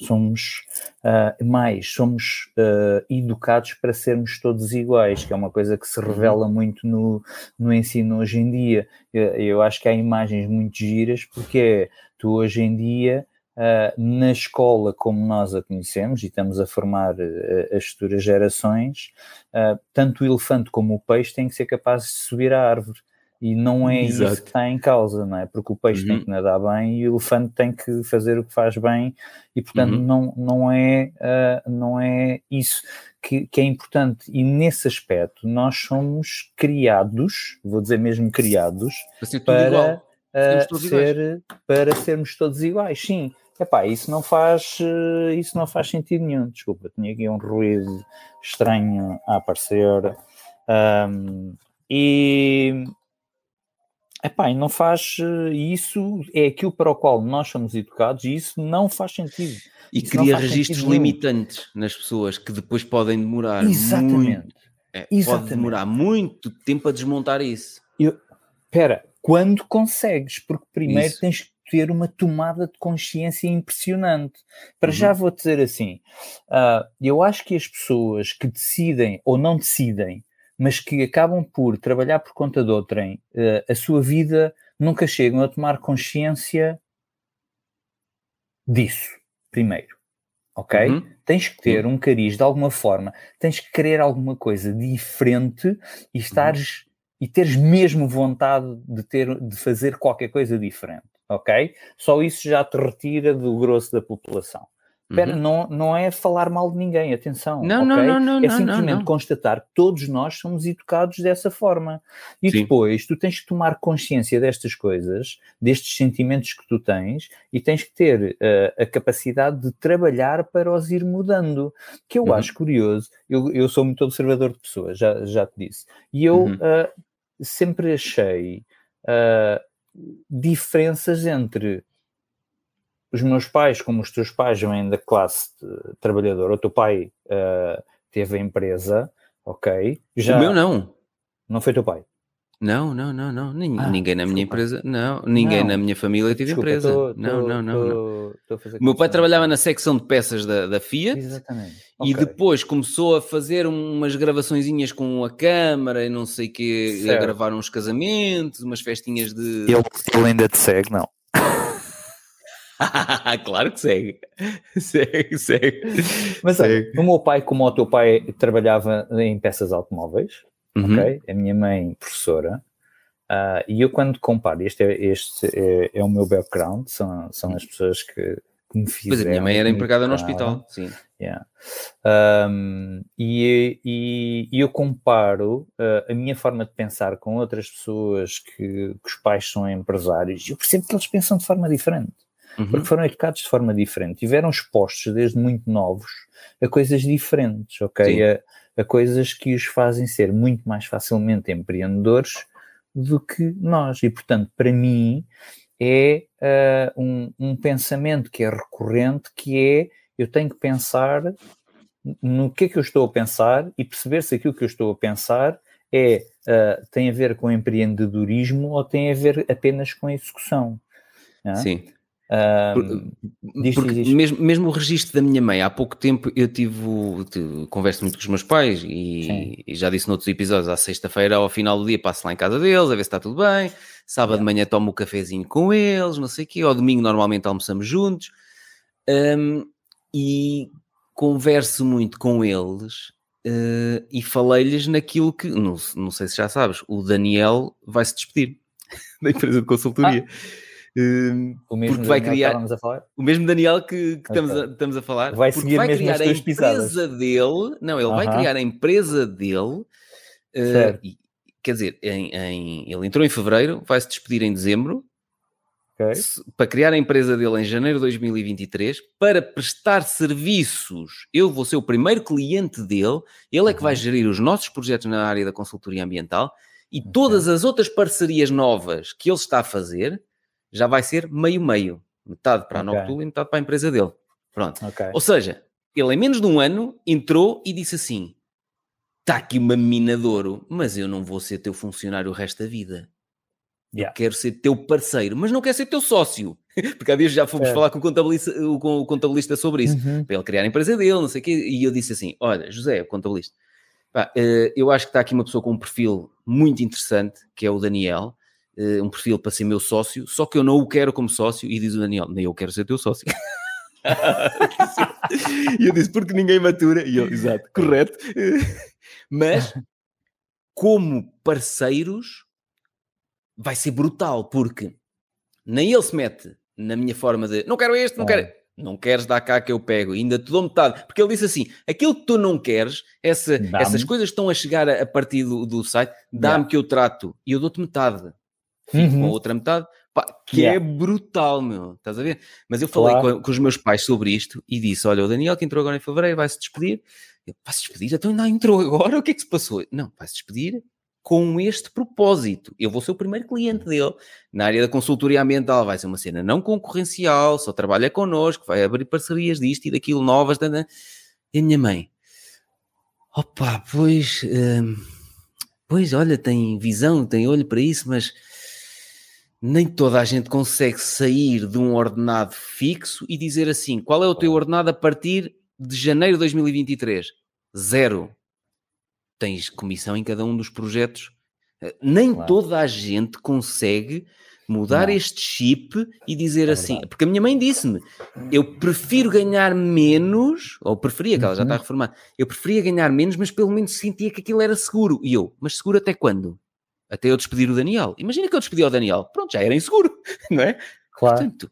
somos uh, mais, somos uh, educados para sermos todos iguais, que é uma coisa que se uhum. revela muito no, no ensino hoje em dia. Eu, eu acho que há imagens muito giras, porque é tu hoje em dia, uh, na escola como nós a conhecemos, e estamos a formar uh, as futuras gerações, uh, tanto o elefante como o peixe têm que ser capazes de subir à árvore. E não é Exato. isso que está em causa, não é? Porque o peixe uhum. tem que nadar bem e o elefante tem que fazer o que faz bem, e portanto uhum. não, não, é, não é isso que, que, é importante. E nesse aspecto, nós somos criados, vou dizer mesmo criados, para uh, ser, para sermos todos iguais. Sim, epá, isso não faz eh, isso não faz sentido nenhum. Desculpa, tinha aqui um ruído estranho a aparecer. Um, e epá, e não faz eh, isso é aquilo para o qual nós somos educados e isso não faz sentido. E isso cria registros limitantes nas pessoas que depois podem demorar Exatamente. Muito É, pode demorar muito tempo a desmontar isso. Espera, quando consegues, porque primeiro isso. tens que ter uma tomada de consciência impressionante. Para uhum. já vou dizer assim, uh, eu acho que as pessoas que decidem ou não decidem, mas que acabam por trabalhar por conta de outrem, uh, a sua vida nunca chegam a tomar consciência disso, primeiro. Ok? Uhum. Tens que ter um cariz de alguma forma, tens que querer alguma coisa diferente e estares uhum. e teres mesmo vontade de ter de fazer qualquer coisa diferente ok? Só isso já te retira do grosso da população. Uhum. não, não é falar mal de ninguém, atenção. Não, okay? não, não, não. É simplesmente não, não. constatar que todos nós somos educados dessa forma. E Sim. depois tu tens que tomar consciência destas coisas, destes sentimentos que tu tens, e tens que ter uh, a capacidade de trabalhar para os ir mudando. Que eu uhum. acho curioso, eu, eu sou muito observador de pessoas, já, já te disse. E eu uhum. uh, sempre achei. Uh, diferenças entre os meus pais, como os teus pais vêm da classe trabalhadora, o teu pai uh, teve a empresa, ok? Já... O meu não. Não foi teu pai? Não, não, não, não. Ninguém, ah, ninguém na minha empresa, não. Ninguém não. na minha família teve desculpa, empresa. Tô, não, tô, não, não, não. Tô, o meu pai trabalhava na secção de peças da, da Fiat. Exatamente. E okay. depois começou a fazer umas gravaçõezinhas com a câmara e não sei o que, a gravar uns casamentos, umas festinhas de. Ele, ele ainda te segue, não? [LAUGHS] [LAUGHS] claro que segue. segue, segue. Mas segue. Olha, o meu pai, como o teu pai trabalhava em peças automóveis, uhum. ok? A minha mãe, professora, uh, e eu quando comparo, este, é, este é, é, o meu background, são, são as pessoas que, que me fizeram. Pois a minha mãe era empregada no hospital, sim. Yeah. Um, e, e, e, eu comparo uh, a minha forma de pensar com outras pessoas que, que os pais são empresários, e eu percebo que eles pensam de forma diferente. Uhum. Porque foram educados de forma diferente, tiveram expostos desde muito novos a coisas diferentes, ok? A, a coisas que os fazem ser muito mais facilmente empreendedores do que nós. E, portanto, para mim, é uh, um, um, pensamento que é recorrente, que é eu tenho que pensar no que é que eu estou a pensar e perceber se aquilo que eu estou a pensar é, uh, tem a ver com empreendedorismo ou tem a ver apenas com execução. É? Sim. Um, porque Mesmo, mesmo o registro da minha mãe, há pouco tempo eu tive, tive converso muito com os meus pais e, e já disse noutros episódios, à sexta-feira ao final do dia passo lá em casa deles a ver se está tudo bem, sábado de manhã tomo o um cafezinho com eles, não sei o quê, ao domingo normalmente almoçamos juntos. Um, e converso muito com eles uh, e falei-lhes naquilo que, não, não sei se já sabes, o Daniel vai se despedir [LAUGHS] da empresa de consultoria. Ah o mesmo porque vai criar o mesmo Daniel que, que okay. estamos, a, estamos a falar vai seguir vai criar a empresa pisadas. dele não ele uh -huh. vai criar a empresa dele uh, e, quer dizer em, em, ele entrou em fevereiro vai se despedir em dezembro okay. se, para criar a empresa dele em janeiro de 2023 para prestar serviços eu vou ser o primeiro cliente dele ele é que vai gerir os nossos projetos na área da consultoria ambiental e todas as outras parcerias novas que ele está a fazer já vai ser meio-meio. Metade para a okay. Noctul e metade para a empresa dele. Pronto. Okay. Ou seja, ele em menos de um ano entrou e disse assim: está aqui uma mina de ouro, mas eu não vou ser teu funcionário o resto da vida. Yeah. Quero ser teu parceiro, mas não quero ser teu sócio. [LAUGHS] Porque há dias já fomos é. falar com o, contabilista, com o contabilista sobre isso, uhum. para ele criar a empresa dele, não sei o quê. E eu disse assim: Olha, José, o contabilista, pá, eh, eu acho que está aqui uma pessoa com um perfil muito interessante, que é o Daniel um perfil para ser meu sócio, só que eu não o quero como sócio, e diz o Daniel, nem eu quero ser teu sócio. [LAUGHS] e eu disse, porque ninguém matura, e eu, exato, correto. [LAUGHS] Mas, como parceiros, vai ser brutal, porque nem ele se mete na minha forma de não quero este, não quero. Não queres dar cá que eu pego, ainda te dou metade. Porque ele disse assim: aquilo que tu não queres, essa, essas coisas que estão a chegar a, a partir do, do site, dá-me yeah. que eu trato e eu dou-te metade fico uhum. com a outra metade, pá, que é yeah. é brutal, meu, estás a ver? Mas eu falei claro. com, com, os meus pais sobre isto e disse: Olha, o Daniel que entrou agora em fevereiro vai se despedir. Vai se despedir? Então ainda entrou agora? O que é que se passou? Não, vai se despedir com este propósito. Eu vou ser o primeiro cliente dele. Na área da consultoria ambiental vai ser uma cena não concorrencial, só trabalha connosco, vai abrir parcerias disto e daquilo novas. E a minha mãe, Opa, pois, hum, pois, olha, tem visão, tem olho para isso, mas nem toda a gente consegue sair de um ordenado fixo e dizer assim: qual é o teu ordenado a partir de janeiro de 2023? Zero. Tens comissão em cada um dos projetos. Eh, nem claro. toda a gente consegue mudar não. este chip e dizer é assim, porque a minha mãe disse-me, eu prefiro ganhar menos, ou preferia, que ela já está uhum. reformar, eu preferia ganhar menos, mas pelo menos sentia que aquilo era seguro. E eu, mas seguro até quando? Até eu despedir o Daniel. Imagina que eu despedi o Daniel. Pronto, já era inseguro, [LAUGHS] não é? Claro. Portanto,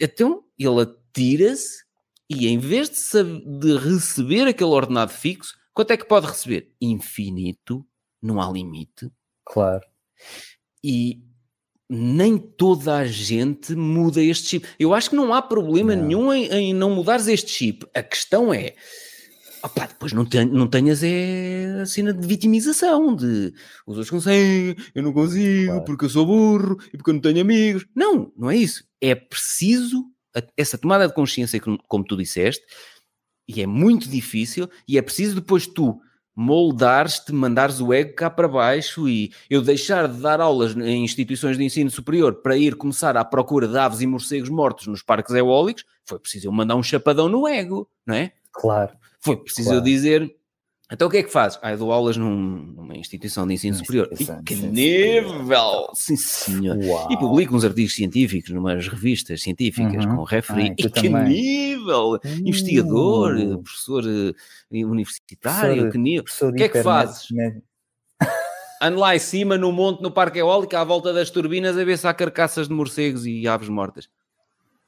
então ele atira-se e em vez de, saber, de receber aquele ordenado fixo, quanto é que pode receber? Infinito, não há limite. Claro. E nem toda a gente muda este chip. Eu acho que não há problema não. nenhum em, em não mudares este chip. A questão é Opa, depois não, ten, não tenhas é a cena de vitimização, de os outros conseguem, eu não consigo, claro. porque eu sou burro e porque eu não tenho amigos. Não, não é isso. É preciso essa tomada de consciência, como tu disseste, e é muito difícil, e é preciso depois tu moldares-te, mandares o ego cá para baixo e eu deixar de dar aulas em instituições de ensino superior para ir começar à procura de aves e morcegos mortos nos parques eólicos, foi preciso eu mandar um chapadão no ego, não é? Claro. Foi preciso claro. eu dizer. Então o que é que faz? Ah, eu dou aulas num, numa instituição de ensino superior. Que nível! Sim, senhor. Uau. E publico uns artigos científicos numas revistas científicas uhum. com referee. e que também. nível! Uh. Investigador, professor uh, universitário, professor, que nível. O que é que fazes? Ando lá em cima, no monte, no parque eólico, à volta das turbinas, a ver se há carcaças de morcegos e aves mortas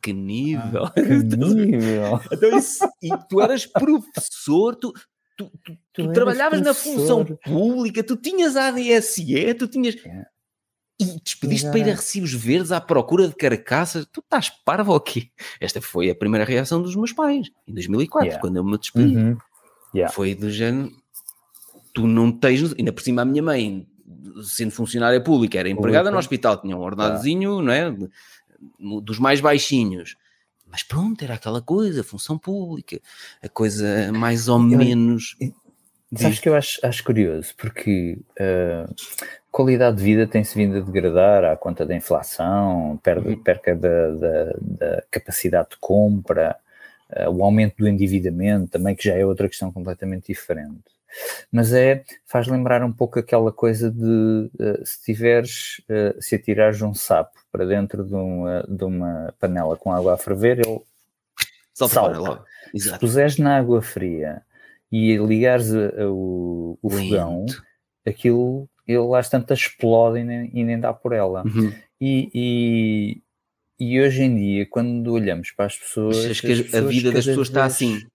que nível! Ah, que [LAUGHS] nível! então, isso, e tu eras professor, tu, tu, tu, tu trabalhavas professor. na função pública, tu tinhas ADSE, tu tinhas. É. E despediste para ir a recibos verdes à procura de carcaças. Tu estás parvo aqui. Esta foi a primeira reação dos meus pais, em 2004, yeah. quando eu me despedi. Uhum. Yeah. Foi do género. Tu não tens. Ainda por cima, a minha mãe, sendo funcionária pública, era empregada no hospital, tinha um ordenadozinho, yeah. não é? Dos mais baixinhos. Mas pronto, era aquela coisa, função pública, a coisa mais ou menos. Sabes que eu acho, acho curioso, porque uh, qualidade de vida tem-se vindo a degradar à conta da inflação, perda, uhum. perca da, da, da, capacidade de compra, uh, o aumento do endividamento também, que já é outra questão completamente diferente. Mas é, faz lembrar um pouco aquela coisa de uh, se tiveres, uh, se atirares um sapo para dentro de uma, de uma panela com água a ferver, ele salta. salta. Se puseres na água fria e ligares a, a, o, o fogão, aquilo, ele às tantas explode e nem, e nem dá por ela. Uhum. E, e, e, hoje em dia, quando olhamos para as pessoas. Achas que a vida das pessoas está assim?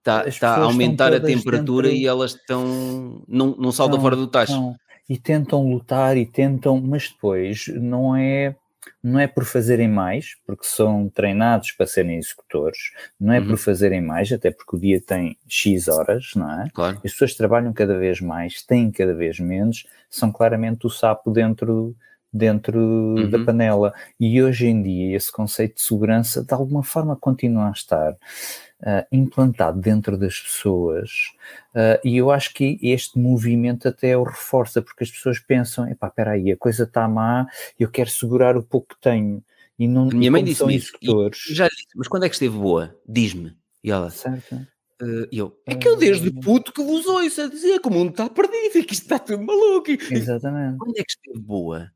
Está, está a aumentar a temperatura dentro... e elas estão. Não, não saltam fora do tacho. E tentam lutar e tentam, mas depois não é não é por fazerem mais, porque são treinados para serem executores, não é uhum. por fazerem mais, até porque o dia tem X horas, não é? Claro. As pessoas trabalham cada vez mais, têm cada vez menos, são claramente o sapo dentro, dentro uhum. da panela. E hoje em dia esse conceito de segurança de alguma forma continua a estar uh, implantado dentro das pessoas uh, e eu acho que este movimento até o reforça, porque as pessoas pensam, epá, espera aí, a coisa está má, eu quero segurar o pouco que tenho. E não, Minha mãe disse isso, já disse, mas quando é que esteve boa? Diz-me. E ela, certo. Uh, eu, é que eu desde puto que vos ouço a dizer que o mundo está perdido e que isto está tudo maluco. Exatamente. Quando é que esteve boa?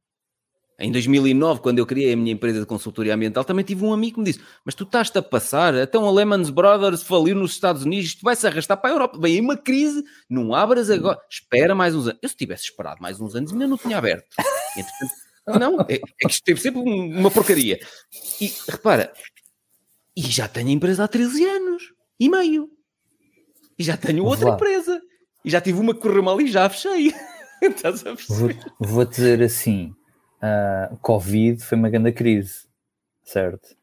Em 2009, quando eu criei a minha empresa de consultoria ambiental, também tive um amigo que me disse: Mas tu estás-te a passar, então a Lehman Brothers faliu nos Estados Unidos, isto vai se arrastar para a Europa. Vem aí uma crise, não abras agora, espera mais uns anos. Eu, se tivesse esperado mais uns anos, ainda não tinha aberto. [LAUGHS] não, é, é que isto teve sempre uma porcaria. E repara, e já tenho a empresa há 13 anos e meio, e já tenho outra empresa, e já tive uma que correu mal e já fechei. [LAUGHS] Estás a perceber? Vou, vou dizer assim uh, Covid foi uma grande crise, certo?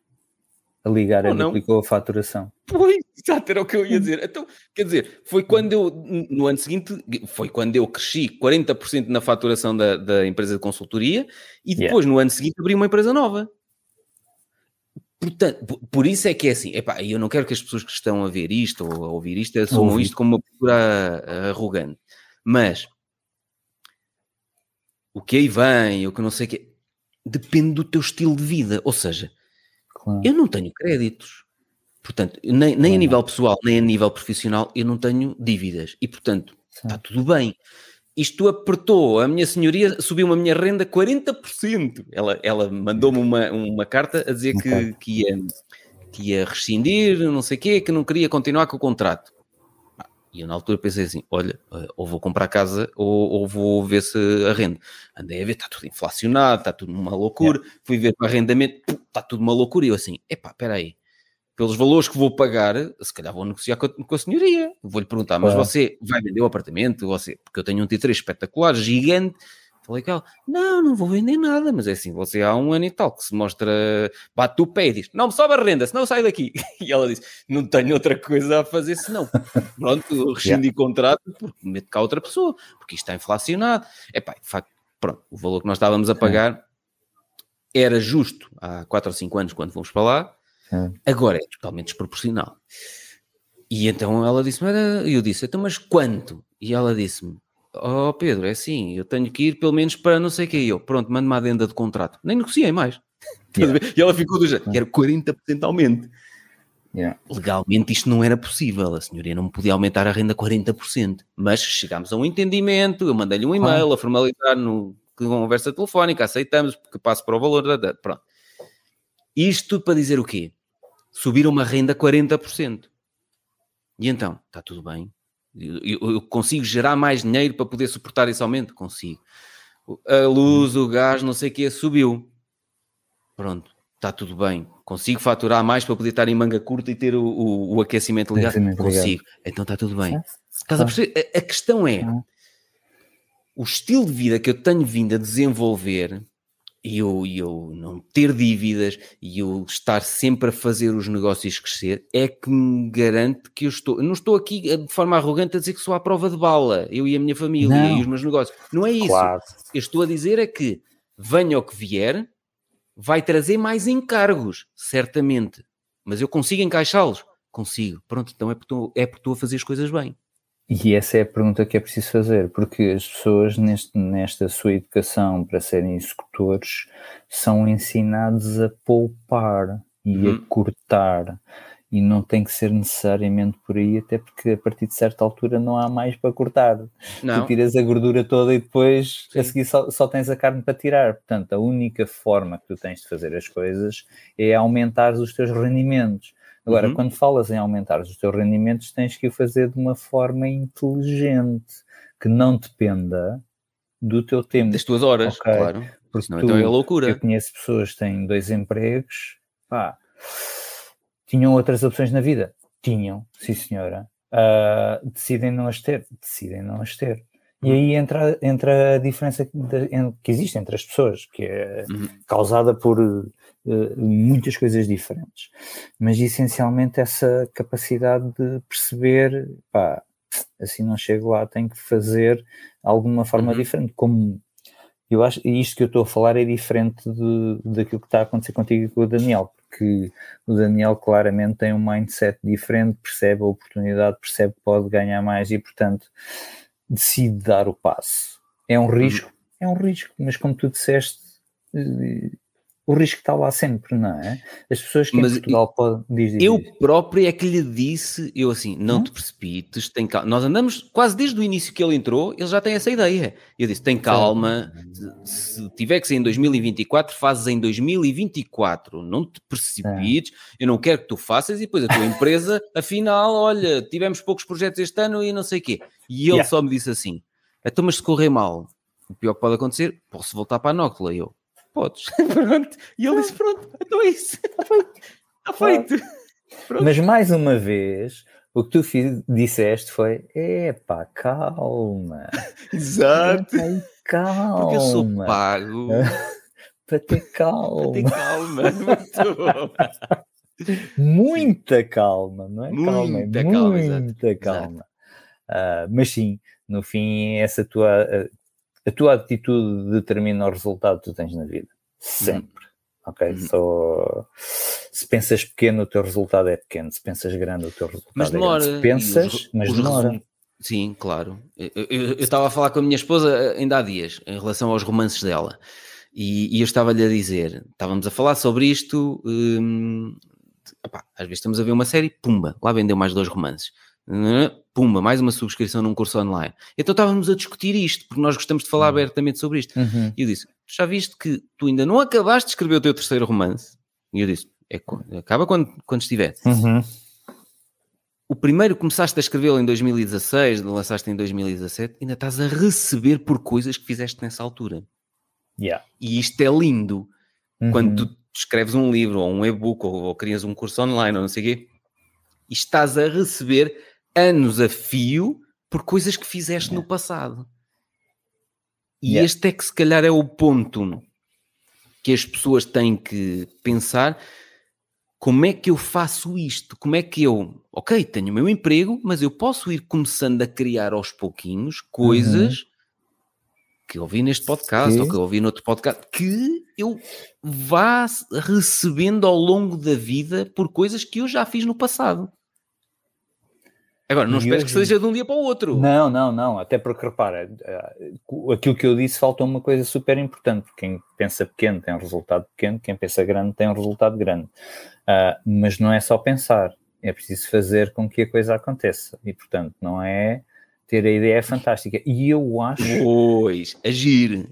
A ligar ele duplicou a faturação. Pois, exato, era o que eu ia dizer. Então, quer dizer, foi quando eu, no ano seguinte, foi quando eu cresci 40% na faturação da, da empresa de consultoria e depois, yeah. no ano seguinte, abri uma empresa nova. Portanto, por isso é que é assim, epá, eu não quero que as pessoas que estão a ver isto ou a ouvir isto assumam isto como uma postura arrogante, mas o que aí vem, o que não sei o que, depende do teu estilo de vida, ou seja, claro. eu não tenho créditos, portanto, nem, nem a nível pessoal, nem a nível profissional, eu não tenho dívidas, e portanto, Sim. está tudo bem, isto apertou, a minha senhoria subiu a minha renda 40%. Ela, ela mandou-me uma, uma carta a dizer que, que, ia, que ia rescindir, não sei o quê, que não queria continuar com o contrato. E eu na altura pensei assim, olha, eh, ou vou comprar casa ou, ou vou ver se arrendo. Andei a ver, está tudo inflacionado, está tudo uma loucura. É. Fui ver o arrendamento, está tudo uma loucura. E eu assim, epá, espera aí, pelos valores que vou pagar, se calhar vou negociar com a, com a senhoria. Vou-lhe perguntar, mas você vai vender o apartamento? Você, porque eu tenho um T3 espetacular, gigante. Falei com ela, não, não vou vender nada, mas é assim, você há um ano e tal que se mostra, bate o pé e diz, não me sobe a renda, senão sai daqui. [LAUGHS] E ela disse, não tenho outra coisa a fazer senão. Pronto, rescindi [LAUGHS] yeah. contrato porque meto cá outra pessoa, porque isto está inflacionado. É pá, de facto, pronto, o valor que nós estávamos a pagar era justo há 4 ou 5 anos quando fomos para lá, Agora é totalmente desproporcional. E então ela disse-me, eu disse, então mas quanto? E ela disse-me, oh Pedro, é assim, eu tenho que ir pelo menos para não sei o que. E eu, pronto, mando-me a adenda de contrato. Nem negociei mais. [LAUGHS] Yeah. E ela ficou do jeito, era 40% aumento. Yeah. Legalmente isto não era possível, a senhoria não podia aumentar a renda 40%, mas chegámos a um entendimento, eu mandei-lhe um e-mail ah. a formalizar no conversa telefónica, aceitamos, porque passo para o valor, pronto. Isto tudo para dizer o quê? subir uma renda 40%. E então, está tudo bem. Eu, eu, consigo gerar mais dinheiro para poder suportar esse aumento? Consigo. A luz, o gás, não sei o que, subiu. Pronto, está tudo bem. Consigo faturar mais para poder estar em manga curta e ter o, o, o aquecimento ligado? Consigo. Então está tudo bem. Estás a perceber? A questão é, o estilo de vida que eu tenho vindo a desenvolver e eu, eu não ter dívidas e eu estar sempre a fazer os negócios crescer é que me garante que eu estou. Eu não estou aqui eh, de forma arrogante a dizer que sou à prova de bala, eu e a minha família não. e os meus negócios. Não é isso. Claro. Eu estou a dizer é que venha o que vier, vai trazer mais encargos, certamente. Mas eu consigo encaixá-los? Consigo. Pronto, então é porque, estou, é porque estou a fazer as coisas bem. E essa é a pergunta que é preciso fazer, porque as pessoas neste, nesta sua educação para serem executores são ensinados a poupar e uhum. a cortar. E não tem que ser necessariamente por aí, até porque a partir de certa altura não há mais para cortar. Não. Tu tiras a gordura toda e depois Sim. a seguir só, só, tens a carne para tirar. Portanto, a única forma que tu tens de fazer as coisas é aumentar os teus rendimentos. Agora, uhum. quando falas em aumentar os teus rendimentos, tens que o fazer de uma forma inteligente, que não dependa do teu tempo. Das tuas horas, okay? claro. Porque Senão, tu, então é loucura. Eu conheço pessoas que têm dois empregos, pá, tinham outras opções na vida? Tinham, sim senhora. Uh, decidem não as ter? Decidem não as ter. E aí entra, entra a diferença de, que existe entre as pessoas, que é uhum. causada por muitas coisas diferentes. Mas essencialmente essa capacidade de perceber, pá, assim não chego lá, tenho que fazer alguma forma uhum. diferente. Como eu acho, isto que eu estou a falar é diferente de, daquilo que está a acontecer contigo e com o Daniel, porque o Daniel claramente tem um mindset diferente, percebe a oportunidade, percebe que pode ganhar mais e, portanto decide dar o passo. É um risco, uhum. é um risco, mas como tu disseste, eh, o risco está lá sempre, não é? As pessoas que Mas em Portugal podem dizer. Eu próprio é que lhe disse, eu assim, não hum? te precipites, tem calma. Nós andamos quase desde o início que ele entrou, ele já tem essa ideia. Eu disse, tem calma, se, tiver que ser em 2024, fazes em 2024, não te precipites, é. eu não quero que tu faças e depois a tua empresa, [LAUGHS] afinal, olha, tivemos poucos projetos este ano e não sei o quê. E ele yeah. só me disse assim, então mas se correr mal, o pior que pode acontecer, posso voltar para a Nócula. Eu, Podes. [LAUGHS] pronto. E ele disse: Pronto, então é isso. Está feito. Está [LAUGHS] feito. Pronto. Mas mais uma vez, o que tu fiz, disseste foi: epá, calma. [LAUGHS] Exato. Epá, calma. Porque eu sou pago. para ter calma. Para ter calma. Muito bom. Muita calma, não é? Muita calma, calma muita calma. Uh, mas sim, no fim, essa tua a tua atitude determina o resultado que tu tens na vida. Sempre. Uhum. Ok? Uhum. Só. Se pensas pequeno, o teu resultado é pequeno. Se pensas grande, o teu resultado mas demora, é grande. Se pensas, os, mas os demora. Sim, claro. Eu estava a falar com a minha esposa ainda há dias, em relação aos romances dela. E, e eu estava-lhe a dizer, estávamos a falar sobre isto, hum, opá, às vezes estamos a ver uma série, pumba, lá vendeu mais dois romances. Pumba, mais uma subscrição num curso online. Então estávamos a discutir isto, porque nós gostamos de falar uhum. abertamente sobre isto. Uhum. E eu disse: Já viste que tu ainda não acabaste de escrever o teu terceiro romance? E eu disse: é, Acaba quando, quando estiver. Uhum. O primeiro começaste a escrevê-lo em 2016, lançaste em 2017, ainda estás a receber por coisas que fizeste nessa altura. Yeah. E isto é lindo. Quando tu escreves um livro, ou um e-book, ou, ou crias um curso online, ou não sei o quê, e estás a receber anos a fio por coisas que fizeste no passado. E yeah. este é que se calhar é o ponto que as pessoas têm que pensar como é que eu faço isto? Como é que eu, ok, tenho o meu emprego, mas eu posso ir começando a criar aos pouquinhos coisas uhum. que eu ouvi neste podcast ou que eu ouvi noutro podcast que eu vá recebendo ao longo da vida por coisas que eu já fiz no passado. Agora, não esperes hoje... que seja de um dia para o outro. Não, não, não. Até porque, repara, eh, aquilo que eu disse falta uma coisa super importante. Quem pensa pequeno tem um resultado pequeno, quem pensa grande tem um resultado grande. Uh, mas não é só pensar, é preciso fazer com que a coisa aconteça. E, portanto, não é ter a ideia fantástica. E eu acho. Pois, agir.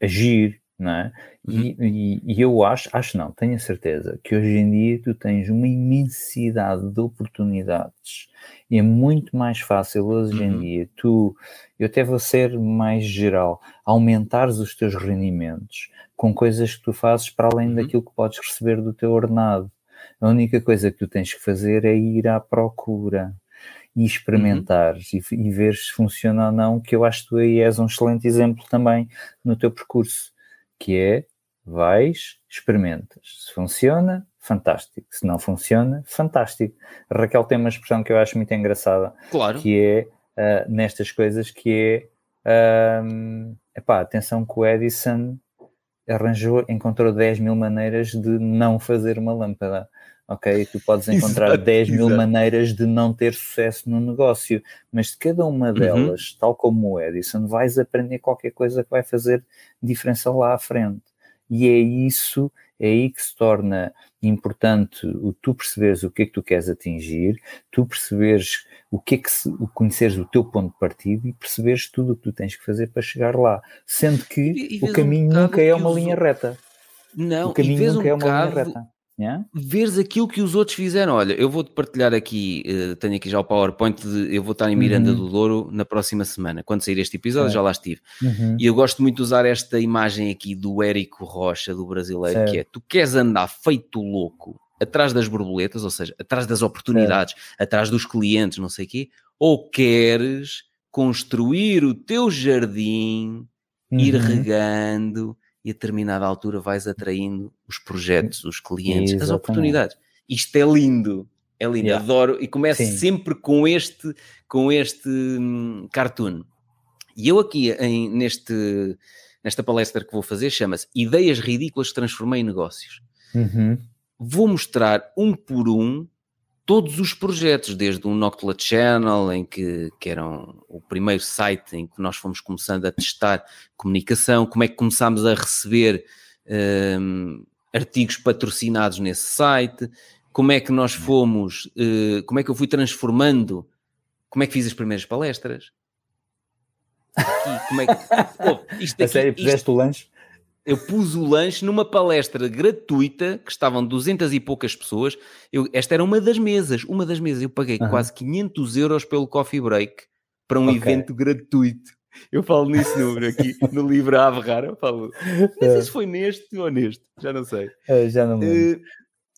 Agir, não é? Uhum. E, e, e, eu acho, acho não, tenho a certeza que hoje em dia tu tens uma imensidade de oportunidades e é muito mais fácil hoje em uhum. dia tu, eu até vou ser mais geral, aumentares os teus rendimentos com coisas que tu fazes para além uhum. daquilo que podes receber do teu ordenado. A única coisa que tu tens que fazer é ir à procura e experimentares uhum. e, e ver se funciona ou não, que eu acho que tu aí és um excelente exemplo também no teu percurso, que é vais, experimentas. Se funciona, fantástico. Se não funciona, fantástico. A Raquel tem uma expressão que eu acho muito engraçada, claro. que é uh, nestas coisas que é uh, epá, atenção que o Edison arranjou, encontrou 10 mil maneiras de não fazer uma lâmpada. Ok, tu podes encontrar exato, 10 mil exato. maneiras de não ter sucesso no negócio, mas de cada uma uhum. delas, uhum. tal como o Edison, vais aprender qualquer coisa que vai fazer diferença lá à frente. E é isso, é aí que se torna importante o tu perceberes o que é que tu queres atingir, tu perceberes o que é que se, o conheceres o teu ponto de partida e perceberes tudo o que tu tens que fazer para chegar lá, sendo que e, e o caminho um nunca é uma linha reta. Não, o caminho nunca um é uma linha reta Yeah? Veres aquilo que os outros fizeram. Olha, eu vou-te partilhar aqui, uh, tenho aqui já o PowerPoint, de, eu vou estar em Miranda uhum. do Douro na próxima semana. Quando sair este episódio, já lá estive. Uhum. E eu gosto muito de usar esta imagem aqui do Érico Rocha, do brasileiro, certo. que é: tu queres andar feito louco atrás das borboletas, ou seja, atrás das oportunidades, certo. atrás dos clientes, não sei o quê, ou queres construir o teu jardim, uhum. ir regando e a determinada altura vais atraindo os projetos, os clientes, Exatamente. as oportunidades. Isto é lindo, é lindo, yeah. adoro e começo Sim. sempre com este, com este hum, cartoon. E eu aqui em, neste, nesta palestra que vou fazer chama-se Ideias Ridículas que Transformei em Negócios. Uhum. Vou mostrar um por um todos os projetos, desde o Noctula Channel, em que, que era o primeiro site em que nós fomos começando a testar comunicação, como é que começámos a receber um, artigos patrocinados nesse site, como é que nós fomos, uh, como é que eu fui transformando, como é que fiz as primeiras palestras. Aqui, como é que... [LAUGHS] oh, isto aqui, a sério, fizeste isto... o lanche? Eu pus o lanche numa palestra gratuita, que estavam 200 e poucas pessoas. Eu, esta era uma das mesas, uma das mesas. Eu paguei uhum. quase 500 euros pelo coffee break para um okay. evento gratuito. Eu falo nisso no, aqui [LAUGHS] no livro A Rara, eu falo. Não sei se foi neste ou neste, já não sei. Uh, já não uh,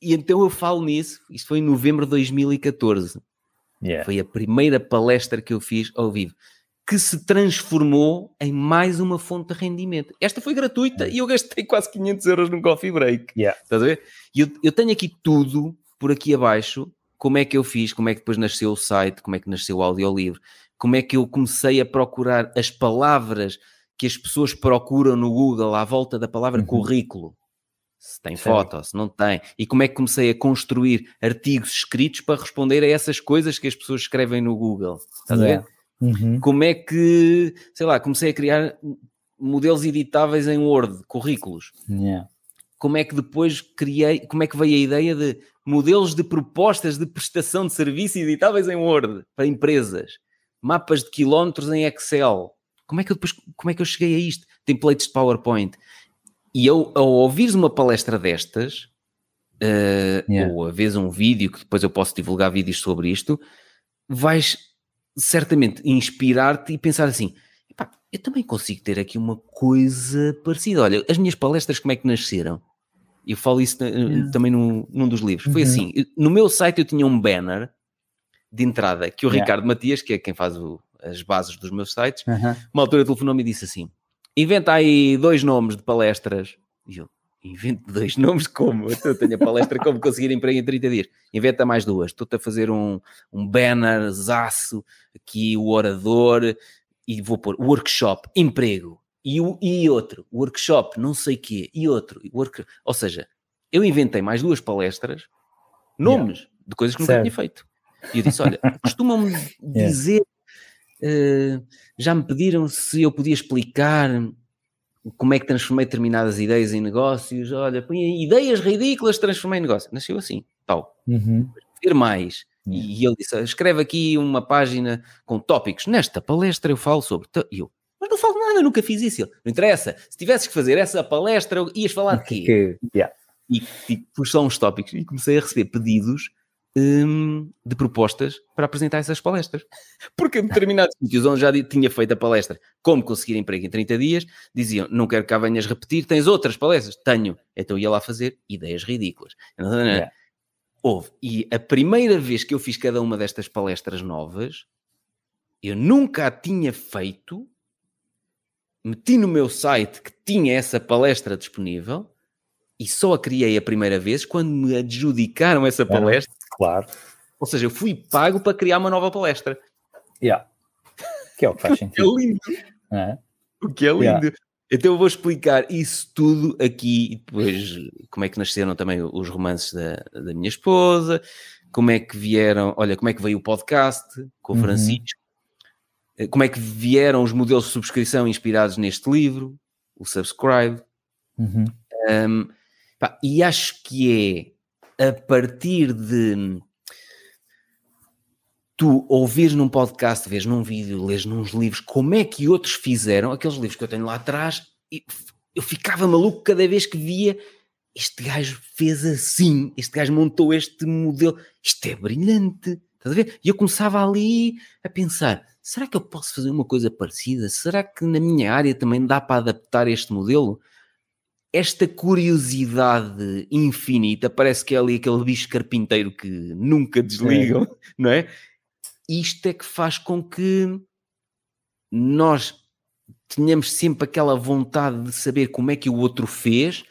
E então eu falo nisso, isto foi em novembro de 2014. Yeah. Foi a primeira palestra que eu fiz ao vivo que se transformou em mais uma fonte de rendimento. Esta foi gratuita e eu gastei quase 500 euros num coffee break. Yeah. Estás a ver? E eu, eu tenho aqui tudo por aqui abaixo. Como é que eu fiz? Como é que depois nasceu o site? Como é que nasceu o audiolivro? Como é que eu comecei a procurar as palavras que as pessoas procuram no Google à volta da palavra uhum. currículo? Se tem foto, se não tem. E como é que comecei a construir artigos escritos para responder a essas coisas que as pessoas escrevem no Google. Estás yeah. a ver? Uhum. Como é que, sei lá, comecei a criar modelos editáveis em Word, currículos. Yeah. Como é que depois criei, como é que veio a ideia de modelos de propostas de prestação de serviço editáveis em Word para empresas, mapas de quilómetros em Excel. Como é que eu depois, como é que eu cheguei a isto? Templates de PowerPoint. E eu, ao ouvires uma palestra destas, uh, yeah. ou a vez um vídeo, que depois eu posso divulgar vídeos sobre isto, vais certamente inspirar-te e pensar assim: eu também consigo ter aqui uma coisa parecida. Olha, as minhas palestras, como é que nasceram? Eu falo isso yeah. também num, num, dos livros. Uhum. Foi assim: no meu site eu tinha um banner de entrada que o yeah. Ricardo Matias, que é quem faz o, as bases dos meus sites, uhum. uma altura telefonou-me e disse assim: inventa aí dois nomes de palestras. E eu, invento dois [LAUGHS] nomes como? Eu tenho a palestra como conseguir emprego em 30 dias. Inventa mais duas. Estou-te a fazer um, um banner, zaço, aqui o orador, e vou pôr workshop, emprego, e, o, e outro, workshop, não sei quê, e outro, work... ou seja, eu inventei mais duas palestras, nomes yeah. de coisas que nunca certo. tinha feito. E eu disse: Olha, [LAUGHS] costumam-me dizer Uh, já me pediram se eu podia explicar como é que transformei determinadas ideias em negócios. Olha, punha ideias ridículas, transformei em negócio. Nasceu assim, tal. Uhum. Ver mais. E, e ele disse: escreve aqui uma página com tópicos. Nesta palestra eu falo sobre. E eu, mas não falo nada, nunca fiz isso. não interessa. Se tivesses que fazer essa palestra, ias falar de quê? Yeah. E, e pus só uns tópicos e comecei a receber pedidos um, de propostas para apresentar essas palestras. Porque em determinados sítios onde já tinha feito a palestra como conseguir emprego em 30 dias, diziam, não quero que cá venhas repetir, tens outras palestras? Tenho. Então ia lá fazer ideias ridículas. Yeah. Houve. E a primeira vez que eu fiz cada uma destas palestras novas, eu nunca a tinha feito, meti no meu site que tinha essa palestra disponível, e só a criei a primeira vez quando me adjudicaram essa palestra Claro. Ou seja, eu fui pago para criar uma nova palestra. Yeah. Que é o que faz [LAUGHS] sentido. é lindo. É? O que é lindo. Yeah. Então eu vou explicar isso tudo aqui e depois como é que nasceram também os romances da, da minha esposa, como é que vieram, olha, como é que veio o podcast com o uhum. Francisco, eh, como é que vieram os modelos de subscrição inspirados neste livro, o Subscribe. Uhum. Um, pá, e acho que é a partir de tu ouvires num podcast, vês num vídeo, lês nos livros, como é que outros fizeram, aqueles livros que eu tenho lá atrás, eu ficava maluco cada vez que via este gajo fez assim, este gajo montou este modelo, isto é brilhante, estás a ver? E eu começava ali a pensar, será que eu posso fazer uma coisa parecida? Será que na minha área também dá para adaptar este modelo? Esta curiosidade infinita, parece que é ali aquele bicho carpinteiro que nunca desligam, é. [LAUGHS] não é? Isto é que faz com que nós tenhamos sempre aquela vontade de saber como é que o outro fez,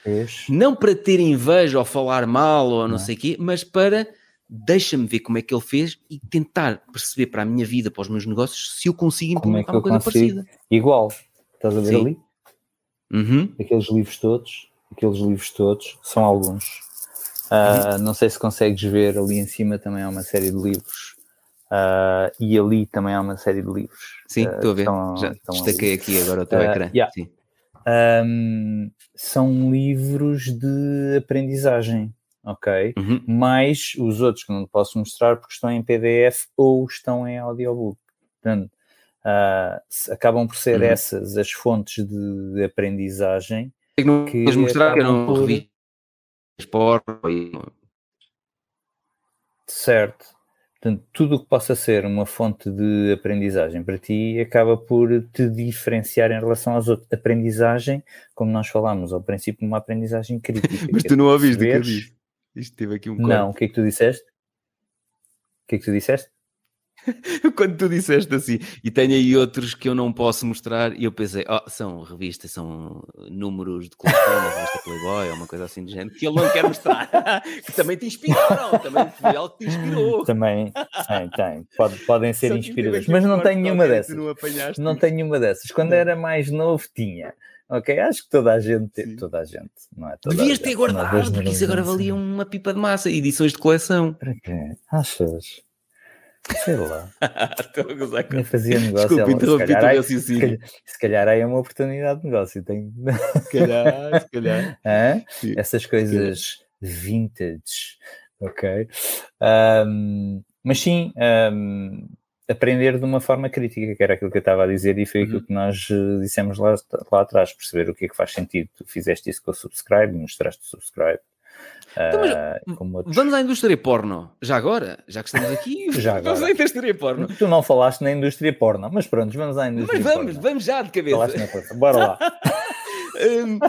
não para ter inveja ou falar mal ou não, não. sei o quê, mas para deixa-me ver como é que ele fez e tentar perceber para a minha vida, para os meus negócios, se eu consigo implementar é uma coisa parecida. Igual, estás a ver Sim. ali? Uhum. Aqueles livros todos, aqueles livros todos, são alguns. Uh, uhum. Não sei se consegues ver ali em cima também há uma série de livros. Uh, e ali também há uma série de livros. Sim, estou uh, a ver. Estão, Já estão destaquei ali. aqui agora o teu ecrã. Yeah. Sim. Um, são livros de aprendizagem, ok? Uhum. Mais os outros que não posso mostrar porque estão em PDF ou estão em audiobook. Portanto, uh, acabam por ser uhum. essas as fontes de aprendizagem que não que mostrar que não por... revi certo portanto tudo o que possa ser uma fonte de aprendizagem para ti acaba por te diferenciar em relação às outras aprendizagem como nós falámos ao princípio uma aprendizagem crítica [LAUGHS] mas tu não ouviste o que eu disse isto teve aqui um não, o que é que tu disseste? O que é que tu disseste? [LAUGHS] Quando tu disseste assim, e tenho aí outros que eu não posso mostrar, e eu pensei, oh, são revistas, são números de coleção, uma revista Playboy, ou uma coisa assim de género, que ele não quer mostrar, [LAUGHS] que também te inspiraram, também foi algo que te inspirou. Também, tem, tem. Pode, podem ser inspiradas, mas não tenho nenhuma dessas. Não, não tenho nenhuma dessas. Quando era mais novo, tinha. Ok, acho que toda a gente, Sim. toda a gente, não é? Toda Devias ter guardado, porque isso agora valia uma pipa de massa, edições de coleção. Para quê? Achas? Sei lá. [LAUGHS] Estou a gozar com... fazia negócio. Desculpa, interrompi o raciocínio. Se calhar, se calhar aí é uma oportunidade de negócio. Tem... [LAUGHS] Se calhar, se calhar. Essas coisas vintage, ok? Um, mas sim, um, aprender de uma forma crítica, que era aquilo que eu estava a dizer, e foi aquilo uhum. que nós eh, dissemos lá, lá atrás, perceber o que é que faz sentido. Tu fizeste isso com o subscribe, mostraste o subscribe. Então, uh, Vamos à indústria porno, já agora, já que estamos aqui, [LAUGHS] já agora. vamos à indústria porno. Tu não falaste na indústria porno, mas pronto, vamos à indústria mas vamos, porno. vamos já de cabeça. Bora lá. [LAUGHS] um,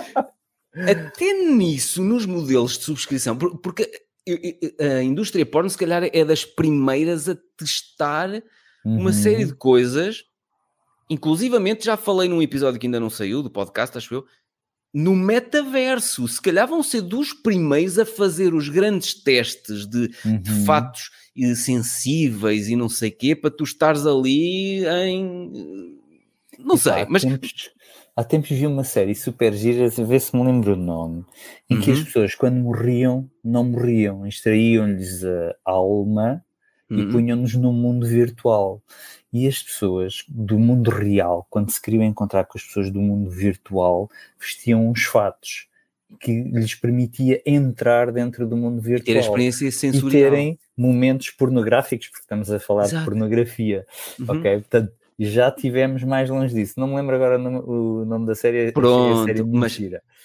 até nisso, nos modelos de subscrição, porque a indústria porno, se calhar, é das primeiras a testar uhum. uma série de coisas. Inclusivamente, já falei num episódio que ainda não saiu do podcast, acho eu, no metaverso. Se calhar vão ser dos primeiros a fazer os grandes testes de, uhum. de fatos sensíveis e não sei o quê, para tu estares ali em. Não e, sei, há mas. Tempos, há tempos vi uma série super gira, ver se me lembro o nome, em uhum. que as uhum. pessoas, quando morriam, não morriam, extraíam-lhes a alma uhum. e punham-nos no mundo virtual. E as pessoas do mundo real, quando se queriam encontrar com as pessoas do mundo virtual, vestiam uns fatos que lhes permitia entrar dentro do mundo virtual. E ter experiência sensorial. E terem momentos pornográficos, porque estamos a falar Exato. de pornografia. Uhum. Ok? Portanto, já tivemos mais longe disso. Não me lembro agora o nome da série. Pronto, série mas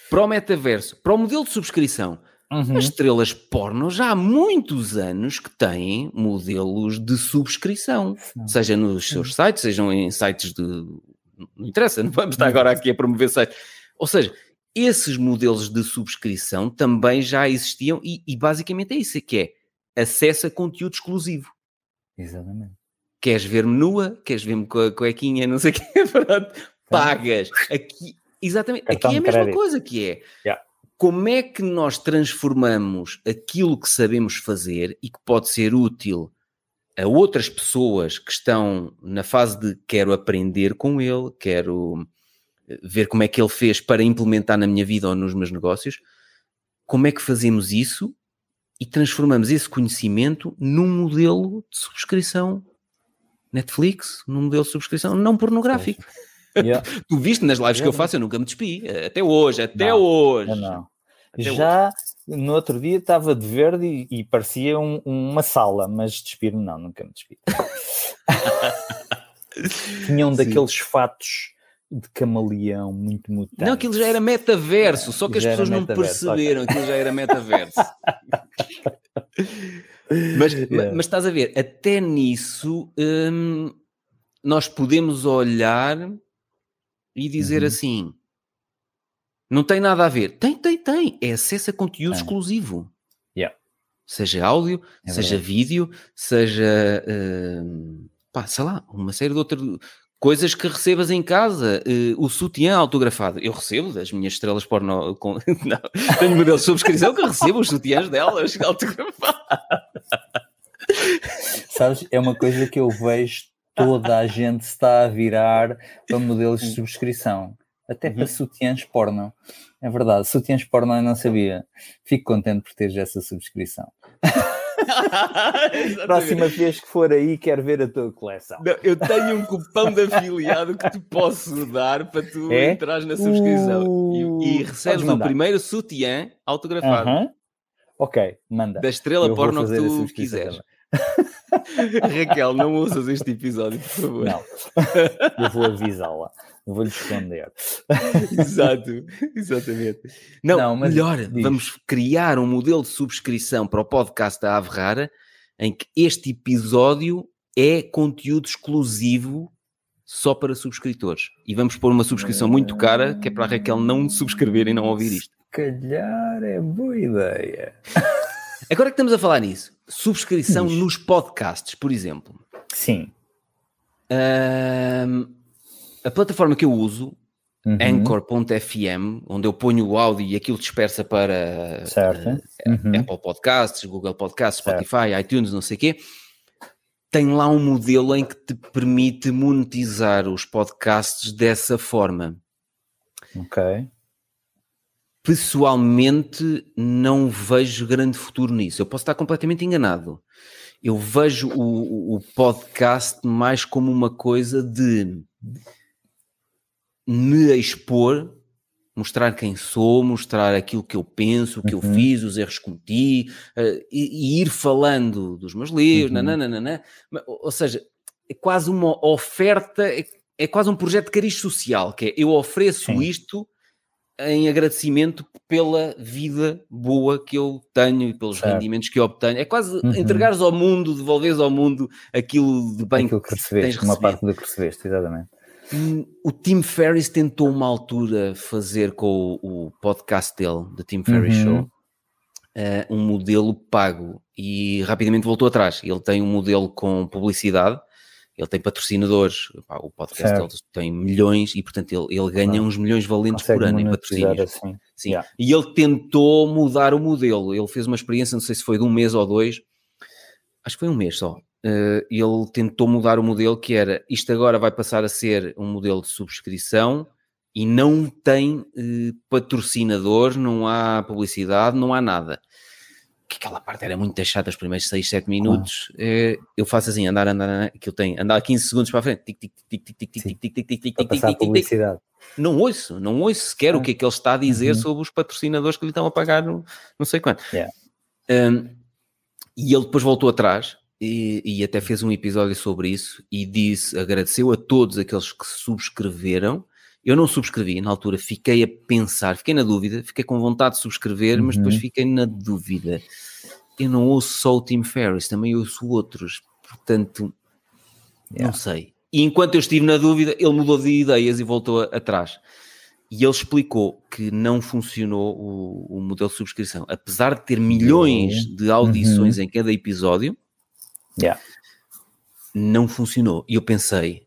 para o metaverso, para o modelo de subscrição, Uhum. As estrelas porno já há muitos anos que têm modelos de subscrição, Sim. seja nos seus Sim. sites, sejam em sites de. Não interessa, [LAUGHS] não vamos estar agora aqui a promover sites. Ou seja, esses modelos de subscrição também já existiam e, e basicamente é isso: é que é acesso a conteúdo exclusivo. Exatamente. Queres ver-me nua? Queres ver-me com a cuequinha? Não sei o quê? [LAUGHS] Pronto, pagas. Aqui, exatamente. Cartão aqui é a mesma coisa que é. Yeah como é que nós transformamos aquilo que sabemos fazer e que pode ser útil a outras pessoas que estão na fase de quero aprender com ele, quero eh, ver como é que ele fez para implementar na minha vida ou nos meus negócios, como é que fazemos isso e transformamos esse conhecimento num modelo de subscrição Netflix, num modelo de subscrição não pornográfico. Yeah. [LAUGHS] tu viste nas lives yeah. que eu faço, eu nunca me despi. Até hoje, até não, hoje. Não. Até Já hoje. no outro dia estava de verde e, e parecia um, uma sala, mas despir-me não, nunca me despi. [LAUGHS] Tinham um daqueles fatos de camaleão muito mutante. Não, aquilo já era metaverso, só que as pessoas não perceberam, okay. aquilo já era metaverso. [LAUGHS] mas, yeah. mas, estás a ver, até nisso hum, nós podemos olhar e dizer uhum. assim: não tem nada a ver. Tem, tem, tem. É acesso a conteúdo é. exclusivo. Yeah. Seja áudio, é seja vídeo, seja, uh, pá, sei lá, uma série de outras coisas que recebas em casa. Uh, o sutiã autografado. Eu recebo das minhas estrelas porno. [LAUGHS] Com... Não, tenho modelo de subscrição que recebo os sutiãs delas [LAUGHS] autografados. Sabes, é uma coisa que eu vejo toda a gente está a virar para modelos de subscrição. Até uhum. para sutiãs porno. É verdade, sutiãs porno eu não sabia. Fico contente por teres essa subscrição. [LAUGHS] Próxima vez que for aí, quero ver a tua coleção. Não, eu tenho um cupão de afiliado que te posso dar para tu é? entrares na subscrição uh, e, e recebes o primeiro sutiã autografado. Uh -huh. Ok, manda. Da estrela eu porno que tu quiseres. [LAUGHS] [LAUGHS] Raquel, não ouças este episódio, por favor. Não, [LAUGHS] eu vou avisá-la. Eu vou-lhe esconder. Exato, exatamente. Não, não melhor, diz. vamos criar um modelo de subscrição para o podcast da Ave Rara em que este episódio é conteúdo exclusivo só para subscritores. E vamos pôr uma subscrição muito cara, que é para a Raquel não subscrever e não ouvir isto. Se calhar é boa ideia. Agora que estamos a falar nisso, subscrição nos podcasts, por exemplo. Sim. A plataforma que eu uso, uhum. Anchor.fm, onde eu ponho o áudio e aquilo dispersa para uh, uhum. Apple Podcasts, Google Podcasts, Spotify, certo. iTunes, não sei o quê, tem lá um modelo em que te permite monetizar os podcasts dessa forma. Ok. Pessoalmente, não vejo grande futuro nisso. Eu posso estar completamente enganado. Eu vejo o, o podcast mais como uma coisa de me expor, mostrar quem sou, mostrar aquilo que eu penso, o que uhum. eu fiz, os erros que cometi, uh, e, e, ir falando dos meus livros, uhum. nananana. ou seja, é quase uma oferta, é, é quase um projeto de cariz social, que é eu ofereço Sim. isto em agradecimento pela vida boa que eu tenho e pelos certo. rendimentos que eu obtenho. É quase uhum. entregares ao mundo, devolveres ao mundo aquilo de bem aquilo que, recebeste, uma parte do que recebeste, exatamente. Hum, o Tim Ferriss tentou uma altura fazer com o, o podcast dele, The Tim Ferriss uhum. Show, uh, um modelo pago e rapidamente voltou atrás. Ele tem um modelo com publicidade ele tem patrocinadores, pá, o podcast tem milhões e, portanto, ele, ele ganha uns milhões valentes por ano em patrocínios. Assim. Sim. Yeah. E ele tentou mudar o modelo. Ele fez uma experiência, não sei se foi de um mês ou dois, acho que foi um mês só. Uh, ele tentou mudar o modelo que era isto agora vai passar a ser um modelo de subscrição e não tem uh, patrocinador, não há publicidade, não há nada que aquela parte era muito chata os primeiros 6, 7 minutos. Ah. eu faço assim, andar, andar, andar, que eu tenho, andar 15 segundos para a frente, tic, tic, tic, tic, tic, tic, tic, tic, tic, tic, tic, tic, tic, publicidade. Não ouço, não ouço sequer o que é que ele está a dizer sobre os patrocinadores que lhe estão a pagar não sei quanto. e ele depois voltou atrás e, e até fez um episódio sobre isso e disse, agradeceu a todos aqueles que subscreveram eu não subscrevi na altura, fiquei a pensar, fiquei na dúvida, fiquei com vontade de subscrever, uhum. mas depois uhum. fiquei na dúvida. Eu não ouço só o Tim Ferriss, também ouço outros, portanto, yeah. não sei. E enquanto eu estive na dúvida, ele mudou de ideias e voltou atrás. E ele explicou que não funcionou o, o, modelo de subscrição. Apesar de ter milhões de audições uhum. em cada episódio, yeah. não funcionou. E eu pensei,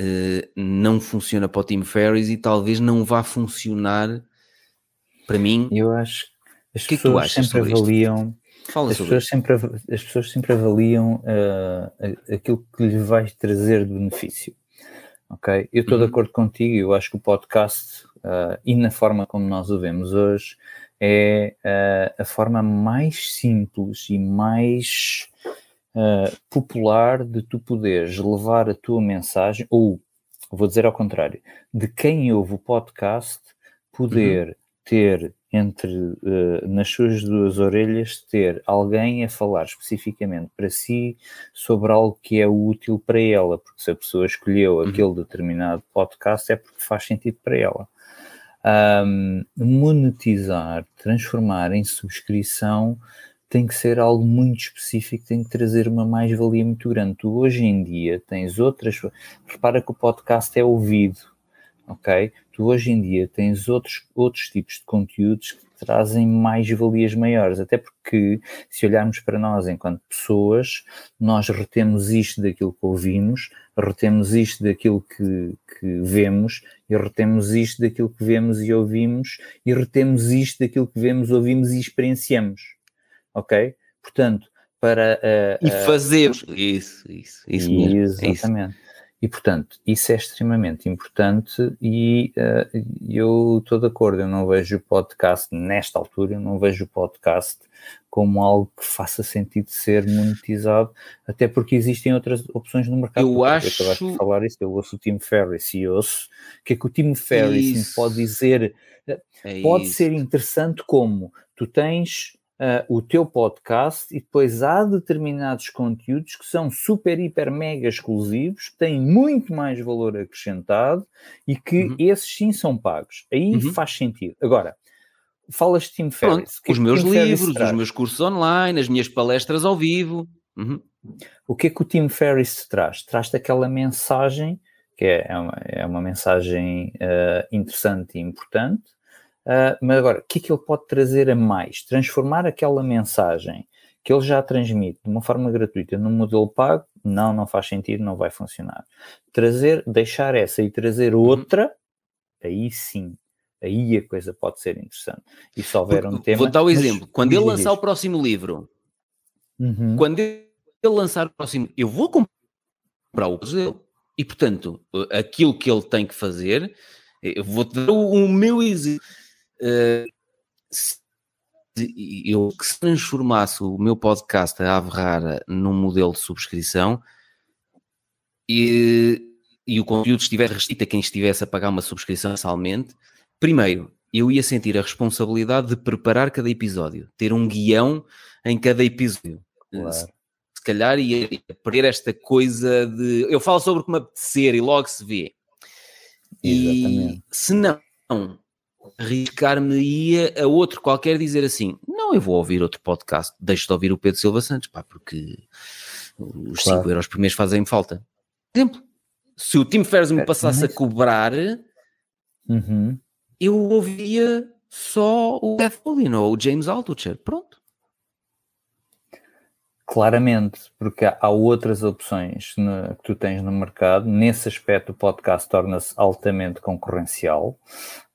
uh, não funciona para o Tim Ferris e talvez não vá funcionar para mim. Eu acho que as que pessoas é que sempre avaliam. As, pessoas sempre, as pessoas sempre avaliam uh, aquilo que lhes vai trazer de benefício. Ok? Eu estou uhum. de acordo contigo, eu acho que o podcast uh, e na forma como nós o vemos hoje é uh, a forma mais simples e mais uh, popular de tu poderes levar a tua mensagem, ou vou dizer ao contrário, de quem ouve o podcast poder uhum. ter entre uh, nas suas duas orelhas ter alguém a falar especificamente para si sobre algo que é útil para ela, porque se a pessoa escolheu uhum. aquele determinado podcast é porque faz sentido para ela. Um, monetizar, transformar em subscrição tem que ser algo muito específico, tem que trazer uma mais-valia muito grande. Tu hoje em dia tens outras. Repara que o podcast é ouvido, ok? Tu hoje em dia tens outros, outros tipos de conteúdos que trazem mais-valias maiores, até porque se olharmos para nós enquanto pessoas, nós retemos isto daquilo que ouvimos, retemos isto daquilo que, que vemos, e retemos isto daquilo que vemos e ouvimos, e retemos isto daquilo que vemos, ouvimos e experienciamos ok? Portanto, para... Uh, e fazer uh, isso, isso, isso mesmo. Exatamente. Isso. E, portanto, isso é extremamente importante e uh, eu estou de acordo, eu não vejo o podcast, nesta altura, eu não vejo o podcast como algo que faça sentido ser monetizado, até porque existem outras opções no mercado. Eu acho... Eu de falar isso, eu ouço o Tim Ferriss e ouço o que é que o Tim Ferriss me pode dizer. É pode isso. ser interessante como tu tens uh, o teu podcast e depois há determinados conteúdos que são super, hiper, mega exclusivos, que têm muito mais valor acrescentado e que uhum. esses sim são pagos. Aí uhum. faz sentido. Agora, falas de Tim Ferriss. os meus livros, os meus cursos online, as minhas palestras ao vivo. Uhum. O que é que o Tim Ferriss traz? Traz-te aquela mensagem, que é, é uma, é uma mensagem uh, interessante e importante, Uh, mas agora, o que é que ele pode trazer a mais? Transformar aquela mensagem que ele já transmite de uma forma gratuita num modelo pago? Não, não faz sentido, não vai funcionar. Trazer, deixar essa e trazer uhum. outra, aí sim, aí a coisa pode ser interessante. E se houver um tema. Vou dar o um exemplo. Quando ele lançar o próximo livro, uhum. quando ele lançar o próximo, eu vou comprar o dele. E portanto, aquilo que ele tem que fazer Eu vou-te dar o, o meu exemplo. Se eu que se transformasse o meu podcast a Ave Rara num modelo de subscrição e, e o conteúdo estiver restrito a quem estivesse a pagar uma subscrição mensalmente, primeiro, eu ia sentir a responsabilidade de preparar cada episódio, ter um guião em cada episódio. Claro. Se, se calhar ia, ia perder esta coisa de eu falo sobre como apetecer e logo se vê. Exatamente. E se não, arriscar-me-ia a outro qualquer dizer assim: não, eu vou ouvir outro podcast, deixo de ouvir o Pedro Silva Santos, pá, porque os 5 claro. euros por mês fazem falta. Exemplo, se o Tim Ferriss me é, passasse a cobrar, uhum. eu ouvia só o Beth Mullin ou o James Altucher, pronto. Claramente, porque há outras opções no, que tu tens no mercado. Nesse aspecto, o podcast torna-se altamente concorrencial,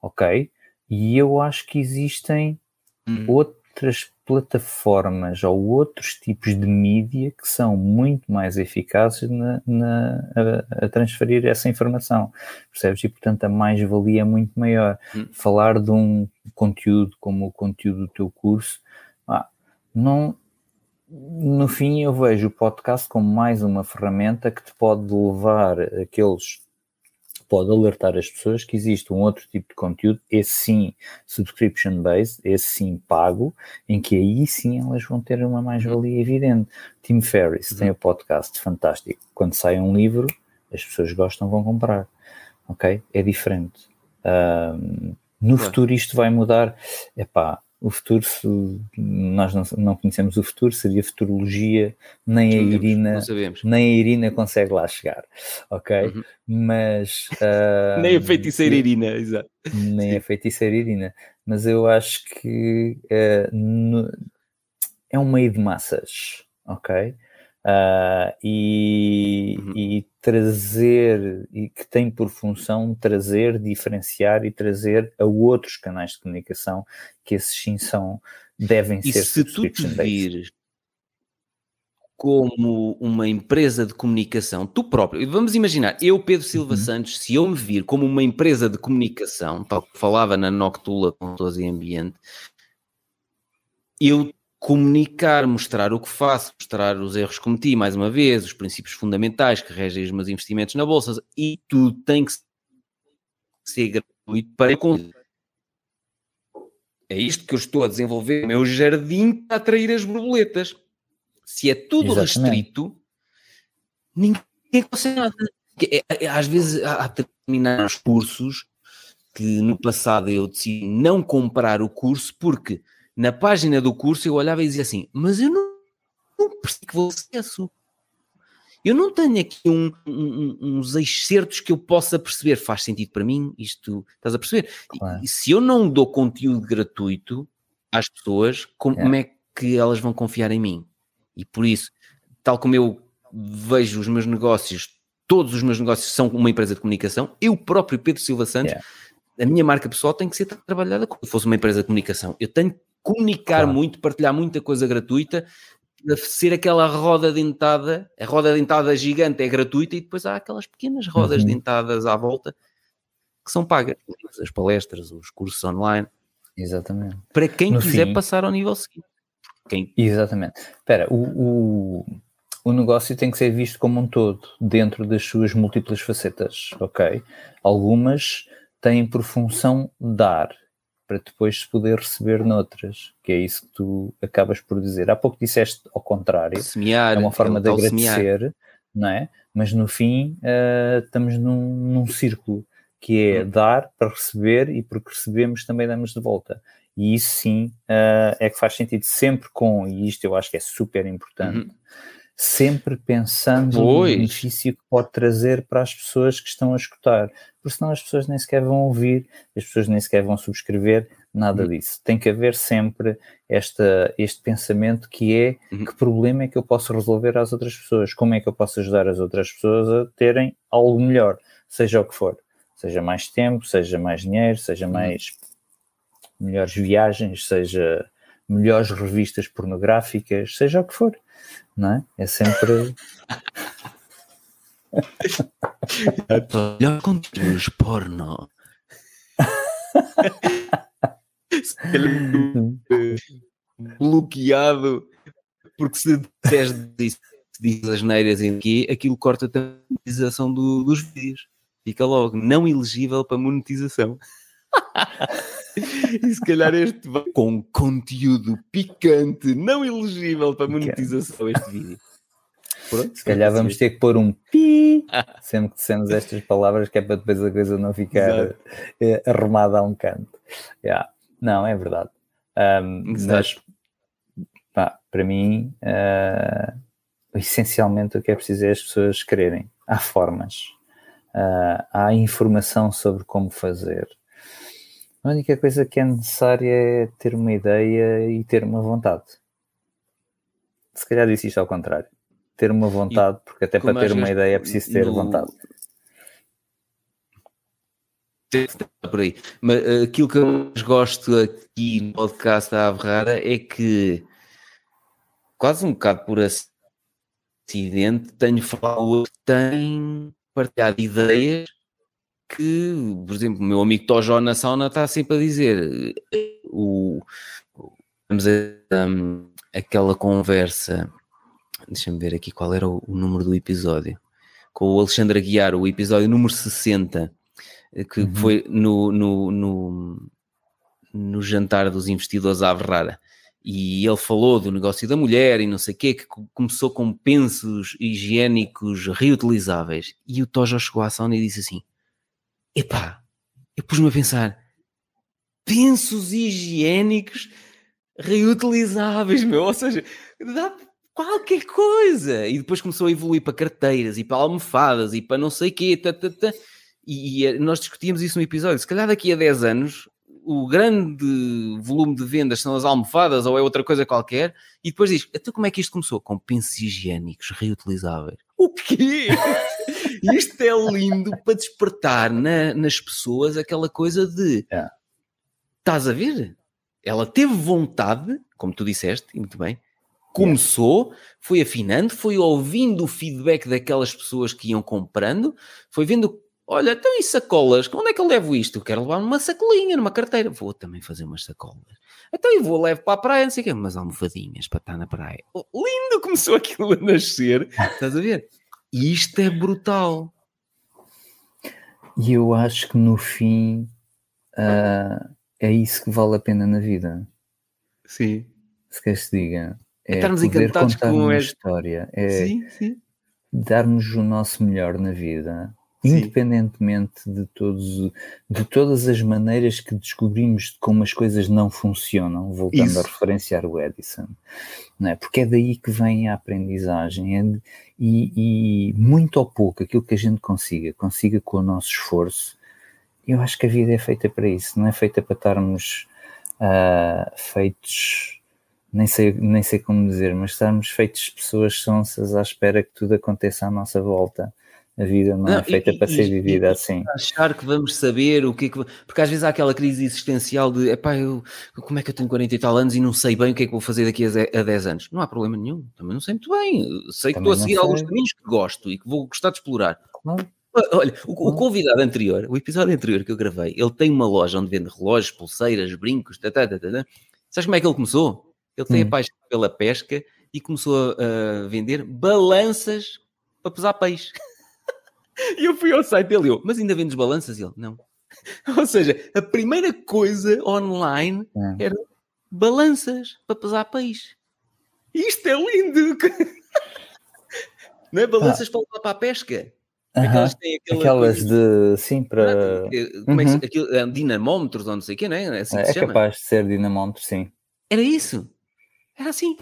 ok? E eu acho que existem hum. outras plataformas ou outros tipos de mídia que são muito mais eficazes na, na a, a, transferir essa informação, percebes? E portanto a mais-valia é muito maior. Hum. Falar de um conteúdo como o conteúdo do teu curso, ah, não, no fim eu vejo o podcast como mais uma ferramenta que te pode levar aqueles pode alertar as pessoas que existe um outro tipo de conteúdo, esse sim subscription based, esse sim pago, em que aí sim elas vão ter uma mais-valia evidente. Tim Ferriss uhum. tem o podcast fantástico. Quando sai um livro, as pessoas gostam, vão comprar. Ok? É diferente. Um, no futuro isto vai mudar. Epá, o futuro, se nós não, não, conhecemos o futuro, seria futurologia, nem a Irina, nem a Irina consegue lá chegar, ok? Uhum. Mas uh, [LAUGHS] nem a feiticeira Irina, exato. Nem Sim. a feiticeira Irina, mas eu acho que uh, no, é um meio de massas, ok? Uh, e, uhum. e, trazer, e que tem por função trazer, diferenciar e trazer a outros canais de comunicação que esses sim são, devem e ser se tu te vires como uma empresa de comunicação, tu próprio, vamos imaginar, eu, Pedro Silva uhum. Santos, se eu me vir como uma empresa de comunicação, tal que falava na Noctula com todos e ambiente, eu comunicar, mostrar o que faço, mostrar os erros que cometi, mais uma vez, os princípios fundamentais que regem os meus investimentos na bolsa, e tudo tem que ser gratuito para é isto que eu estou a desenvolver o meu jardim para atrair as borboletas. Se é tudo Exatamente. restrito, ninguém consegue nada. É, é, às vezes há determinados cursos que no passado eu decidi não comprar o curso porque na página do curso eu olhava e dizia assim: Mas eu não, não persigo acesso. Eu não tenho aqui um, um, uns excertos que eu possa perceber. Faz sentido para mim? Isto estás a perceber? Claro. E, se eu não dou conteúdo gratuito às pessoas, como, é. é que elas vão confiar em mim? E por isso, tal como eu vejo os meus negócios, todos os meus negócios são uma empresa de comunicação, eu próprio, Pedro Silva Santos, yeah. a minha marca pessoal tem que ser trabalhada como se fosse uma empresa de comunicação. Eu tenho comunicar claro. muito, partilhar muita coisa gratuita, ser aquela roda dentada, a roda dentada gigante é gratuita e depois há aquelas pequenas rodas uhum. dentadas à volta que são pagas, as palestras, os cursos online. Exatamente. Para quem no quiser fim, passar ao nível seguinte. Quem... Exatamente. Espera, o, o, o negócio tem que ser visto como um todo, dentro das suas múltiplas facetas, ok? Algumas têm por função dar, para depois se poder receber noutras, que é isso que tu acabas por dizer. Há pouco disseste ao contrário, semear, é uma forma de agradecer, semear. não é? Mas no fim uh, estamos num, num, círculo que é hum. dar para receber e porque recebemos também damos de volta. E isso sim uh, é que faz sentido sempre com, e isto eu acho que é super importante, uhum sempre pensando pois. no benefício que pode trazer para as pessoas que estão a escutar, porque senão as pessoas nem sequer vão ouvir, as pessoas nem sequer vão subscrever, nada uhum. disso. Tem que haver sempre esta, este pensamento que é uhum. que problema é que eu posso resolver às outras pessoas, como é que eu posso ajudar as outras pessoas a terem algo melhor, seja o que for, seja mais tempo, seja mais dinheiro, seja uhum. mais melhores viagens, seja melhores revistas pornográficas, seja o que for não é? É sempre. [LAUGHS] Olha conteúdos porno. bloqueado, porque se disseres disso, diz as neiras em aqui, aquilo corta a monetização do, dos vídeos. Fica logo não elegível para monetização. [LAUGHS] e se calhar este vai com conteúdo picante, não elegível para monetização este vídeo. Pronto, se calhar vamos ter que pôr um pi [LAUGHS] sempre que dissemos estas palavras, que é para depois a coisa não ficar eh, arrumada a um canto. Yeah. Não, é verdade. Um, mas pá, para mim, uh, essencialmente o que é preciso é as pessoas quererem. Há formas, uh, há informação sobre como fazer. A única coisa que é necessária é ter uma ideia e ter uma vontade. Se calhar disse isto ao contrário ter uma vontade, porque até para ter uma ideia é preciso ter no... vontade. Por aí. Mas uh, aquilo que eu mais gosto aqui no podcast da Averrara é que, quase um bocado por acidente, tenho falado que tem partilhado ideias que, por exemplo, o meu amigo Tojó na sauna está sempre a dizer o, vamos um, aquela conversa Deixa-me ver aqui qual era o, o, número do episódio. Com o Alexandre Aguiar, o episódio número 60, eh, que uhum. foi no, no, no, no, jantar dos investidores à Rara. E ele falou do negócio da mulher e não sei o quê, que começou com pensos higiênicos reutilizáveis. E o Tojo chegou à sauna e disse assim: Epá, eu pus-me a pensar, pensos higiênicos reutilizáveis, meu. Ou seja, dá qualquer coisa. E depois começou a evoluir para carteiras e para almofadas e para não sei o quê. Tá, tá, tá. E, e, eh, nós discutíamos isso no episódio. Se calhar daqui a 10 anos o grande volume de vendas são as almofadas ou é outra coisa qualquer. E depois diz, então como é que isto começou? Com pensos higiênicos reutilizáveis. O quê? [LAUGHS] isto é lindo para despertar na, nas pessoas aquela coisa de... É. Estás a ver? Ela teve vontade, como tu disseste, e muito bem, começou, foi afinando, foi ouvindo o feedback daquelas pessoas que iam comprando, foi vendo, olha, então e sacolas? Onde é que eu levo isto? Eu quero levar uma sacolinha, numa carteira. Vou também fazer umas sacolas. Então eu vou, levo para a praia, não sei o quê, umas almofadinhas para estar na praia. Oh, lindo começou aquilo a nascer, estás a ver? E isto é brutal. E eu acho que no fim uh, é isso que vale a pena na vida. Sim. Se quer se diga, é, estarmos encantados com uma história, é sim, sim. darmos o nosso melhor na vida, sim. independentemente de todos, de todas as maneiras que descobrimos de como as coisas não funcionam, voltando Isso. a referenciar o Edison, não é? Porque é daí que vem a aprendizagem, é de, e, e muito ou pouco aquilo que a gente consiga, consiga com o nosso esforço. Eu acho que a vida é feita para isso, não é feita para estarmos uh, feitos nem sei, nem sei como dizer, mas estamos feitos pessoas sonsas à espera que tudo aconteça à nossa volta. A vida não, não é feita e, para e, ser vivida e, assim. Achar que vamos saber o que é que. Porque às vezes há aquela crise existencial de epá, eu, como é que eu tenho 40 e tal anos e não sei bem o que é que vou fazer daqui a 10 anos? Não há problema nenhum, também não sei muito bem. Sei que estou a seguir sei. alguns caminhos que gosto e que vou gostar de explorar. Claro. Olha, o, o, convidado anterior, o episódio anterior que eu gravei, ele tem uma loja onde vende relógios, pulseiras, brincos, tá, tá, tá, tá. tá. Sabes como é que ele começou? Ele tem hum. a paixão pela pesca e começou a, a vender balanças para pesar peixe. [LAUGHS] e eu fui ao site dele e eu, mas ainda vendes balanças? E ele, não. [LAUGHS] Ou seja, a primeira coisa online hum. era balanças para pesar peixe. Isto é lindo! [LAUGHS] Não é balanças ah. para levar para a pesca? Uh -huh. Aquelas, Aquelas de, sim, para... Como é que, uhum. aquilo, é, dinamómetros ou não sei o quê, não é? É, assim é, é capaz de ser dinamómetro, sim. Era isso. Era assim.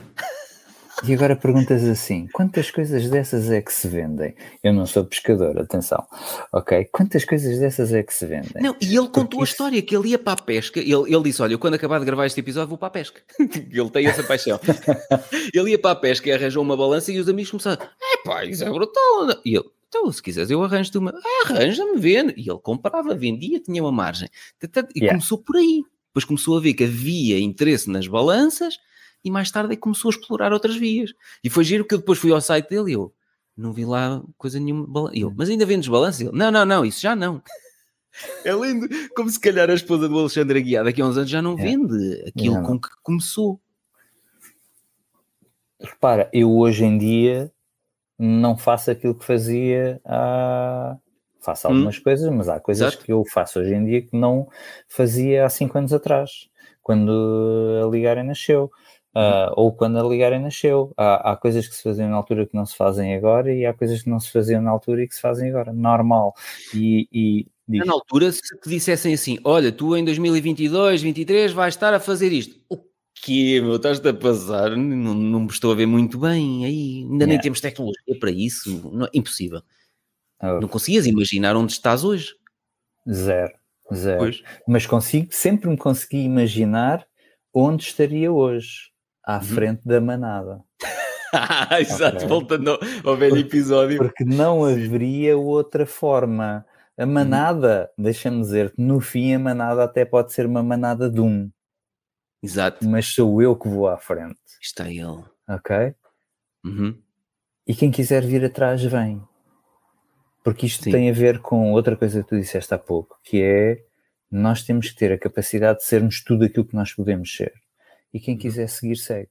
E agora perguntas assim: quantas coisas dessas é que se vendem? Eu não sou pescador, atenção, ok? Quantas coisas dessas é que se vendem? Não, e ele contou a história que ele ia para a pesca. Ele, ele disse: Olha, eu quando acabar de gravar este episódio vou para a pesca. [LAUGHS] ele tem essa paixão. [LAUGHS] ele ia para a pesca e arranjou uma balança e os amigos começaram: É pá, isso é brutal. E ele: Então, se quiseres, eu arranjo-te uma. Ah, arranja-me, vende. E ele comprava, vendia, tinha uma margem. E yeah. começou por aí. Depois começou a ver que havia interesse nas balanças e mais tarde é que começou a explorar outras vias. E foi giro que eu depois fui ao site dele e eu não vi lá coisa nenhuma. E eu, mas ainda vendes balanço? Ele, não, não, não, isso já não. [LAUGHS] É lindo, como se calhar a esposa do Alexandre Aguiar daqui a uns anos já não É. vende aquilo Não. com que começou. Repara, eu hoje em dia não faço aquilo que fazia há. Faço algumas coisas, mas há coisas Hum. Exato. que eu faço hoje em dia que não fazia há cinco anos atrás, quando a Ligarem nasceu. Ah, ou quando a Ligarem nasceu. Há, há coisas que se faziam na altura que não se fazem agora e há coisas que não se faziam na altura e que se fazem agora. Normal. E, e diz, Na altura, se te dissessem assim: olha, tu em 2022, 2023 vais estar a fazer isto. O quê, meu? Estás-te a passar? Não, não me estou a ver muito bem aí. Ainda nem temos tecnologia para isso. Não, impossível. oh, Não conseguias imaginar onde estás hoje. zero. Zero. Pois. mas consigo, sempre me consegui imaginar onde estaria hoje, à Uhum. frente da manada. [LAUGHS] Exato, Ok. voltando ao, velho episódio. Porque não haveria outra forma. Uhum. A manada, deixa-me dizer, no fim a manada até pode ser uma manada de um, Exato, mas sou eu que vou à frente, está ele. ok? Uhum. E quem quiser vir atrás vem. Porque isto Sim. tem a ver com outra coisa que tu disseste há pouco, que é nós temos que ter a capacidade de sermos tudo aquilo que nós podemos ser. E Uhum. quem quiser seguir, segue.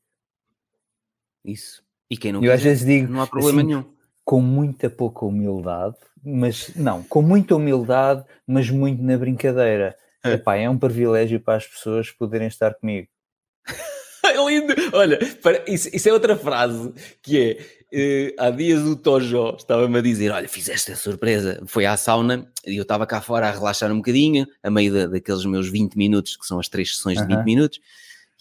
Isso. E quem não Eu às quiser, vezes digo, não há problema assim, nenhum. com muita pouca humildade, mas não, com muita humildade, mas muito na brincadeira. É. Epá, é um privilégio para as pessoas poderem estar comigo. [LAUGHS] É lindo. Olha, para- isso, isso é outra frase que é. eh, há dias o Tojó estava-me a dizer: Olha, fizeste a surpresa. Foi à sauna e eu estava cá fora a relaxar um bocadinho, a meio da- daqueles meus 20 minutos, que são as três sessões de 20 Aham. minutos.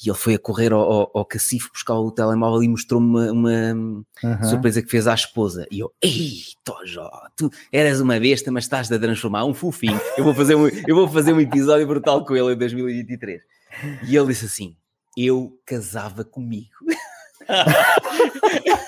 E ele foi a correr ao, ao, ao cacifo buscar o telemóvel e mostrou-me uma, uma Aham. surpresa que fez à esposa. E eu, ei, Tojó, tu eras uma besta, mas estás a transformar um fofinho. Eu vou fazer um, eu vou fazer um episódio brutal com ele em 2023. E ele disse assim: Eu casava comigo. [LAUGHS]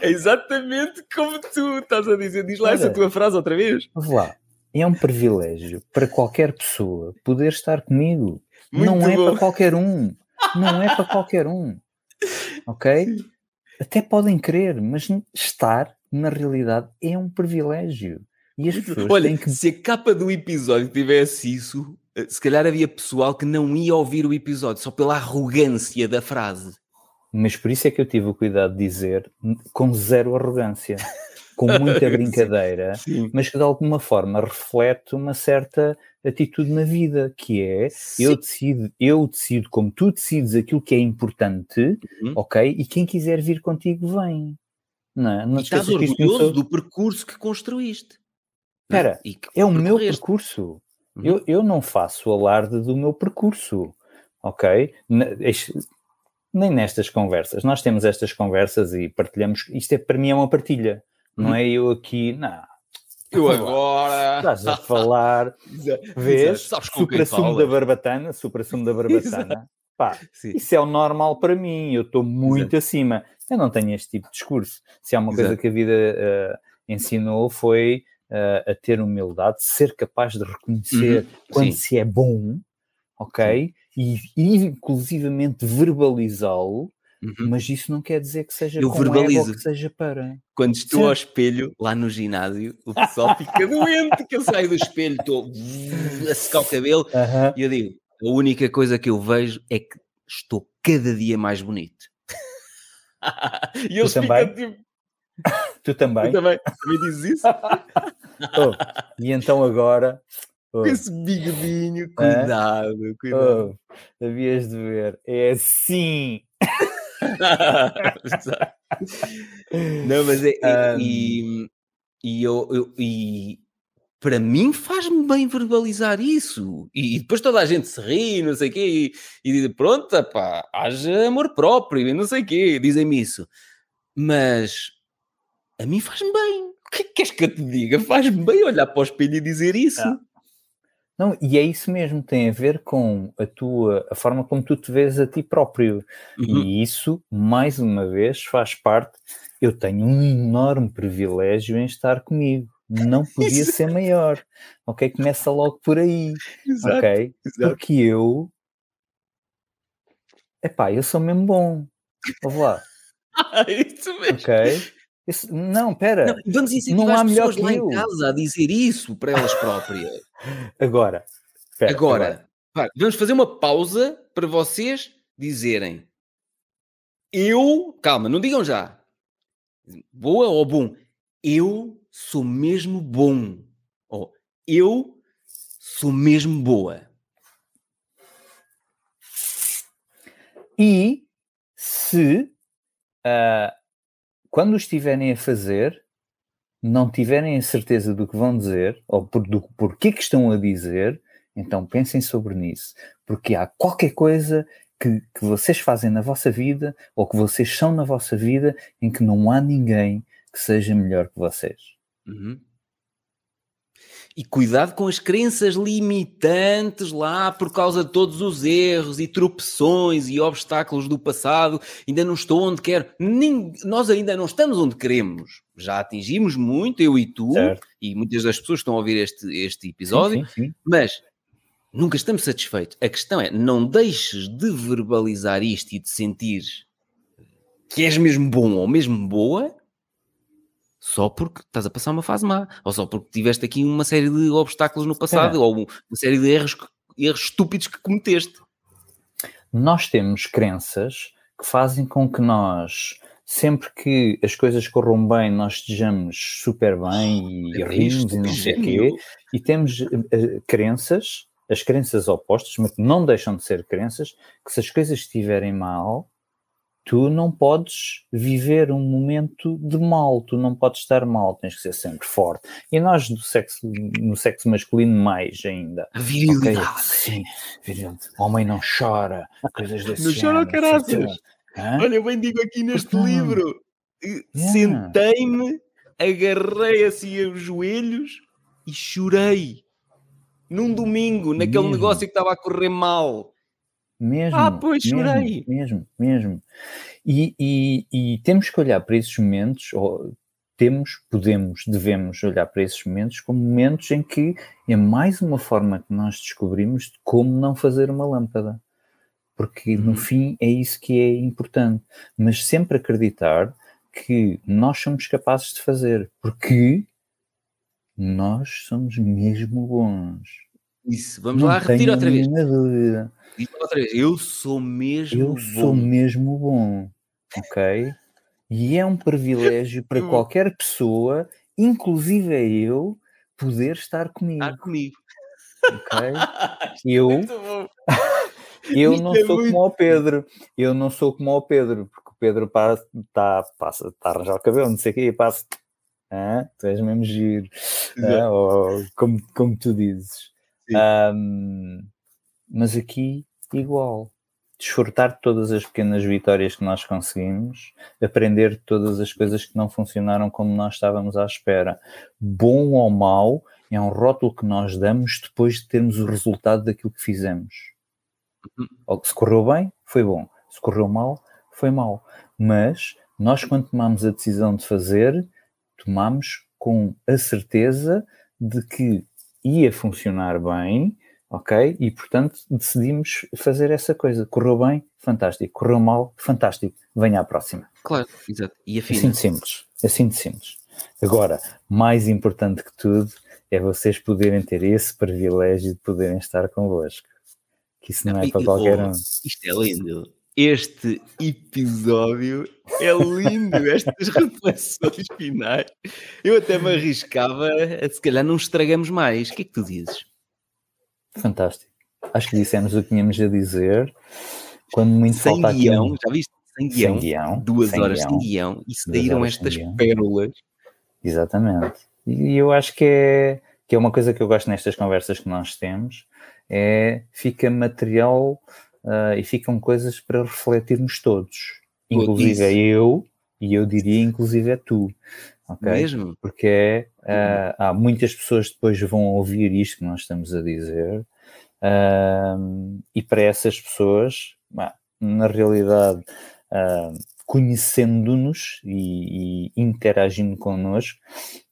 é exatamente como tu estás a dizer. Diz lá essa Olha. tua frase outra vez. Vamos lá. É um privilégio para qualquer pessoa poder estar comigo. Muito não é para qualquer um. Não é para qualquer um. [LAUGHS] Ok? Até podem querer, mas estar, na realidade, é um privilégio. E as pessoas Olha, têm que se a capa do episódio tivesse isso, eh, se calhar havia pessoal que não ia ouvir o episódio só pela arrogância da frase. Mas por isso é que eu tive o cuidado de dizer com zero arrogância, com muita [LAUGHS] brincadeira, Sim. mas que de alguma forma reflete uma certa atitude na vida, que é eu decido, eu decido como tu decides aquilo que é importante, Uhum. ok? E quem quiser vir contigo vem. Não, é? não E estás orgulhoso começou- do percurso que construíste. não Espera, É o meu percorreste. percurso. Uhum. Eu, eu não faço alarde do meu percurso, ok? Nem nestas conversas. Nós temos estas conversas e partilhamos. Isto é para mim é uma partilha. Não Uhum. é eu aqui, não. Eu agora. Estás a falar, [LAUGHS] Exato, vês? exato. Supra-sumo da barbatana, supra-sumo da [LAUGHS] barbatana. Pá, Sim. isso é o normal para mim, eu estou muito acima. Eu não tenho este tipo de discurso. Se há uma coisa Exato. que a vida eh, ensinou foi eh, a ter humildade, ser capaz de reconhecer Uhum, quando sim. se é bom, ok? E, e inclusivamente verbalizá-lo, Uhum. mas isso não quer dizer que seja Eu com ego verbalizo. que seja para. Quando estou Sim. ao espelho, lá no ginásio, o [LAUGHS] pessoal fica doente, que eu saio do espelho, estou a secar o cabelo, Aham. e eu digo, a única coisa que eu vejo é que estou cada dia mais bonito. [LAUGHS] e eles ficam também? tipo, [LAUGHS] Tu também? tu também, também dizes isso? Oh, e então agora. oh, esse bigodinho, cuidado, cuidado. oh, havias de ver. É assim. [LAUGHS] Não, mas é, é- Um, e, e eu, eu- e para mim faz-me bem verbalizar isso. E, depois toda a gente se ri, não sei o quê, e, e pronto, pá, haja amor próprio, e não sei o quê, dizem-me isso. Mas a mim faz-me bem. O que é que queres que eu te diga? Faz-me bem olhar para o espelho e dizer isso. Ah. Não, e é isso mesmo, tem a ver com a tua, a forma como tu te vês a ti próprio. Uhum. E isso, mais uma vez, faz parte. Eu tenho um enorme privilégio em estar comigo. Não [LAUGHS] podia ser maior. Ok? Começa logo por aí. Exato, Ok? exato. Porque eu. Epá, eu sou mesmo bom. Ouve lá. [LAUGHS] Isso mesmo. Ok? Esse, não, pera. Não, vamos incentivar não há as pessoas lá eu. em casa a dizer isso para elas próprias. [LAUGHS] agora, pera, agora, agora. vamos fazer uma pausa para vocês dizerem eu, calma, não digam já. Boa ou bom? Eu sou mesmo bom. Ou eu sou mesmo boa. E se uh, quando estiverem a fazer, não tiverem a certeza do que vão dizer, ou por, do porquê que estão a dizer, então pensem sobre nisso. Porque há qualquer coisa que, que vocês fazem na vossa vida, ou que vocês são na vossa vida, em que não há ninguém que seja melhor que vocês. Uhum. E cuidado com as crenças limitantes lá por causa de todos os erros e tropeções e obstáculos do passado. Ainda não estou onde quero. Nem, nós ainda não estamos onde queremos. Já atingimos muito, eu e tu, certo. e muitas das pessoas estão a ouvir este, este episódio, sim, sim, sim. mas nunca estamos satisfeitos. A questão é, não deixes de verbalizar isto e de sentir que és mesmo bom ou mesmo boa só porque estás a passar uma fase má, ou só porque tiveste aqui uma série de obstáculos no passado, é. ou uma série de erros, erros estúpidos que cometeste. Nós temos crenças que fazem com que nós, sempre que as coisas corram bem, nós estejamos super bem e é rimos e não sei o [LAUGHS] quê, e temos uh, crenças, as crenças opostas, mas que não deixam de ser crenças, que se as coisas estiverem mal, tu não podes viver um momento de mal, tu não podes estar mal, tens que ser sempre forte. E nós do sexo, no sexo masculino mais ainda. A virilidade. Okay, sim, virilidade. Homem não chora, coisas desse Não chora, caraças. Olha, eu bem digo aqui neste então, livro, yeah. sentei-me, agarrei assim os joelhos e chorei. Num domingo, naquele negócio que estava a correr mal. Mesmo. Ah, pois, chorei. Mesmo, mesmo. E, e, e, temos que olhar para esses momentos, ou temos, podemos, devemos olhar para esses momentos como momentos em que é mais uma forma que nós descobrimos de como não fazer uma lâmpada. Porque no uhum. fim é isso que é importante. Mas sempre acreditar que nós somos capazes de fazer, porque nós somos mesmo bons. Isso, vamos não lá repetir outra vez. Dúvida. outra vez. Eu sou mesmo Eu bom. sou mesmo bom. Ok? E é um privilégio para [LAUGHS] qualquer pessoa, inclusive eu, poder estar comigo. Estar comigo. Ok? [LAUGHS] Eu. [LAUGHS] eu não é sou como o Pedro. Eu não sou como o Pedro, porque o Pedro passa, tá, passa, tá a arranjar o cabelo, não sei o quê, e passa. Ah, tu és mesmo giro. Ah, ou, como, como tu dizes. Um, mas aqui, igual. Desfrutar de todas as pequenas vitórias que nós conseguimos, aprender de todas as coisas que não funcionaram como nós estávamos à espera. Bom ou mau é um rótulo que nós damos depois de termos o resultado daquilo que fizemos. Uhum. Se correu bem, foi bom. Se correu mal, foi mal. Mas nós, quando tomamos a decisão de fazer, tomamos com a certeza de que ia funcionar bem, ok? E portanto decidimos fazer essa coisa. Correu bem? Fantástico. Correu mal? Fantástico. Venha à próxima. Claro, exato. E afina. Assim de simples. Assim de simples. Agora, mais importante que tudo é vocês poderem ter esse privilégio de poderem estar convosco. Que isso não, não é para qualquer um. Isto é lindo este episódio é lindo, [LAUGHS] estas reflexões finais. Eu até me arriscava a se calhar não estragamos mais. O que é que tu dizes? Fantástico. Acho que dissemos o que tínhamos a dizer. Quando muito sem falta guião, aqui... já viste? Sem guião, sem guião duas sem horas guião, sem guião e saíram estas pérolas. Exatamente. E eu acho que é, que é uma coisa que eu gosto nestas conversas que nós temos, é fica material uh, e ficam coisas para refletirmos todos, inclusive é eu, e eu diria inclusive é tu. Okay? Mesmo? Porque é, uh, há muitas pessoas que depois vão ouvir isto que nós estamos a dizer, uh, e para essas pessoas, na realidade, conhecendo-nos e, e, interagindo connosco,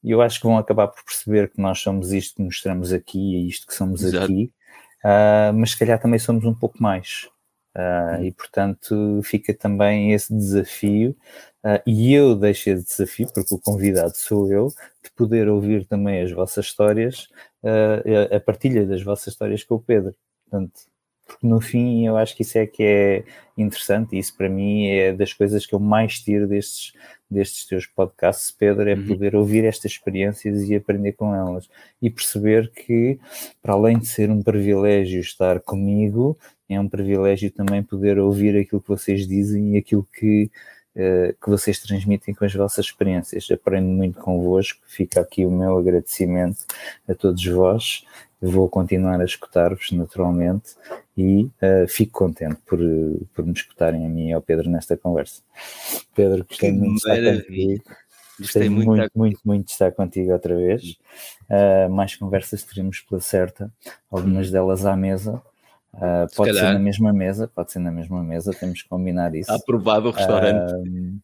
eu acho que vão acabar por perceber que nós somos isto que mostramos aqui e isto que somos Exato. aqui, uh, mas se calhar também somos um pouco mais. Uh, e portanto fica também esse desafio, uh, e eu deixo esse desafio, porque o convidado sou eu, de poder ouvir também as vossas histórias, uh, a, partilha das vossas histórias com o Pedro. Portanto, porque no fim eu acho que isso é que é interessante, e isso para mim é das coisas que eu mais tiro destes, destes teus podcasts, Pedro, é uhum. poder ouvir estas experiências e aprender com elas e perceber que, para além de ser um privilégio estar comigo, é um privilégio também poder ouvir aquilo que vocês dizem e aquilo que, que vocês transmitem com as vossas experiências. Aprendo muito convosco, fica aqui o meu agradecimento a todos vós. Vou continuar a escutar-vos naturalmente e uh, fico contente por, por me escutarem a mim e ao Pedro nesta conversa. Pedro, gostei que muito de estar contigo. Gostei muito, muito, muito, muito, de estar contigo outra vez. Uh, mais conversas teremos pela certa, algumas delas à mesa. Uh, pode ser na mesma mesa, pode ser na mesma mesa, temos que combinar isso. Está aprovado o restaurante.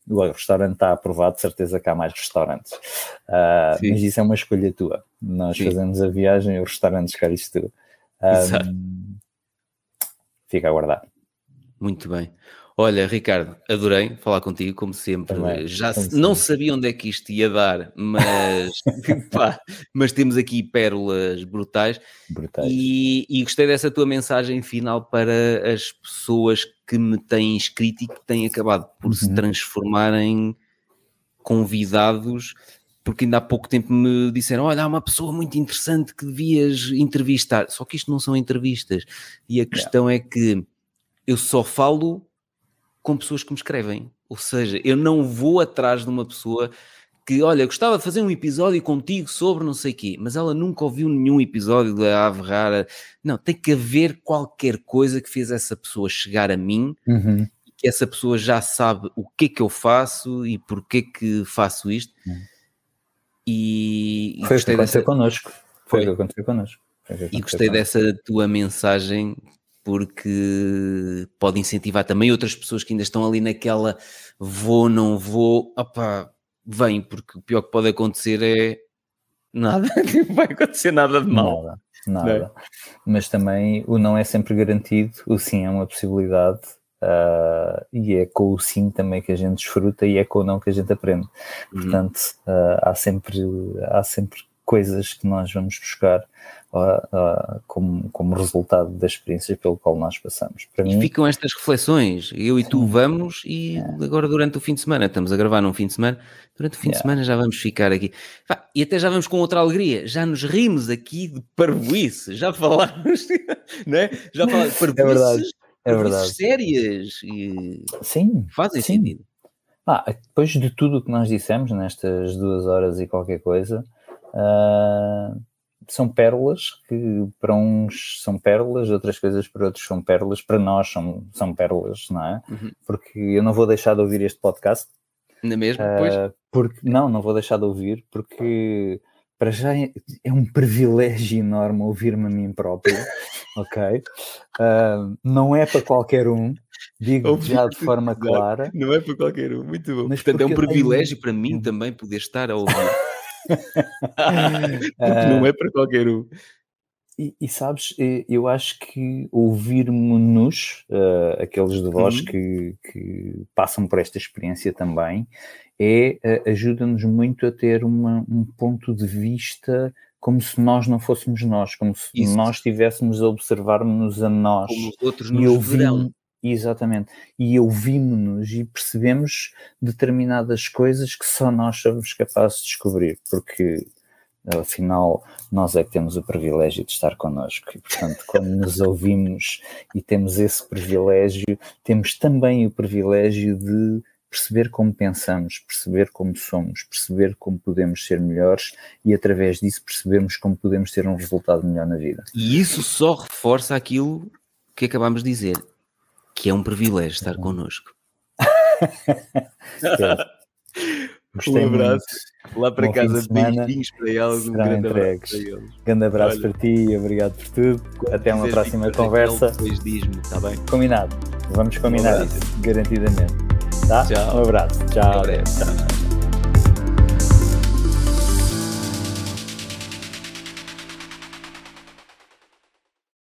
Uh, o restaurante está aprovado, de certeza que há mais restaurantes. Uh, mas isso é uma escolha tua. Nós Sim. fazemos a viagem e o restaurante escolhes tu. Exato. Fica a guardar. Muito bem. Olha, Ricardo, adorei falar contigo, como sempre. Também, Já como não sempre. sabia onde é que isto ia dar, mas, [LAUGHS] [LAUGHS] pá, mas temos aqui pérolas brutais. brutais. E, e, gostei dessa tua mensagem final para as pessoas que me têm escrito e que têm acabado por uhum. se transformar em convidados porque ainda há pouco tempo me disseram: Olha, há uma pessoa muito interessante que devias entrevistar. Só que isto não são entrevistas. E a questão yeah. é que eu só falo com pessoas que me escrevem. Ou seja, eu não vou atrás de uma pessoa que, olha, gostava de fazer um episódio contigo sobre não sei o quê, mas ela nunca ouviu nenhum episódio da Ave Rara. Não, tem que haver qualquer coisa que fez essa pessoa chegar a mim, uhum. que essa pessoa já sabe o que é que eu faço e porquê que faço isto. Uhum. E, Foi o que aconteceu dessa... connosco. Foi o que aconteceu connosco. E gostei dessa tua mensagem porque pode incentivar também outras pessoas que ainda estão ali naquela vou, não vou, opá, vem, porque o pior que pode acontecer é nada, não [LAUGHS] vai acontecer nada de mal. Nada, nada. É? Mas também o não é sempre garantido, o sim é uma possibilidade uh, e é com o sim também que a gente desfruta e é com o não que a gente aprende. Uhum. Portanto, uh, há, sempre, há sempre coisas que nós vamos buscar uh, como, como resultado das experiências pelo qual nós passamos. Para e mim, ficam estas reflexões, eu e tu vamos e agora durante o fim de semana, estamos a gravar num fim de semana, durante o fim yeah. de semana já vamos ficar aqui. E até já vamos com outra alegria, já nos rimos aqui de parvoíce, já [LAUGHS] falámos, não é? Já falámos de parvoíces, é verdade. É verdade. sérias e sim, fazem sim. sentido. Ah, depois de tudo o que nós dissemos nestas duas horas e qualquer coisa, uh, são pérolas que para uns são pérolas, outras coisas para outros são pérolas, para nós são, são pérolas, não é? Uhum. Porque eu não vou deixar de ouvir este podcast. Na mesma, uh, pois? Porque, não, não vou deixar de ouvir, porque para já é, é um privilégio enorme ouvir-me a mim próprio, [LAUGHS] ok? Uh, não é para qualquer um, digo já de forma clara. Não é para qualquer um, muito bom. Mas Portanto, é um privilégio tenho... para mim também poder estar a ouvir. [LAUGHS] [LAUGHS] Porque não é para qualquer um. E, e, sabes, eu acho que ouvir-nos, uh, aqueles de vós uhum. que, que, passam por esta experiência também, é, uh, ajuda-nos muito a ter uma, um ponto de vista como se nós não fôssemos nós, como se Isso. nós estivéssemos a observar-nos a nós. Como os outros nos e ouvir, verão. Exatamente. E ouvimos-nos e percebemos determinadas coisas que só nós somos capazes de descobrir, porque afinal nós é que temos o privilégio de estar connosco e portanto quando nos [LAUGHS] ouvimos e temos esse privilégio, temos também o privilégio de perceber como pensamos, perceber como somos, perceber como podemos ser melhores e através disso percebemos como podemos ter um resultado melhor na vida. E isso só reforça aquilo que acabamos de dizer que é um privilégio estar uhum. connosco. um abraço muito. lá para Bom casa, beijinhos para eles, um grande abraço para eles. Grande abraço Olha, para ti, obrigado por tudo. Até uma próxima conversa. Depois diz-me, está bem? Combinado, vamos combinar um isso, garantidamente. Tá? Tchau. Um abraço, tchau. Tchau.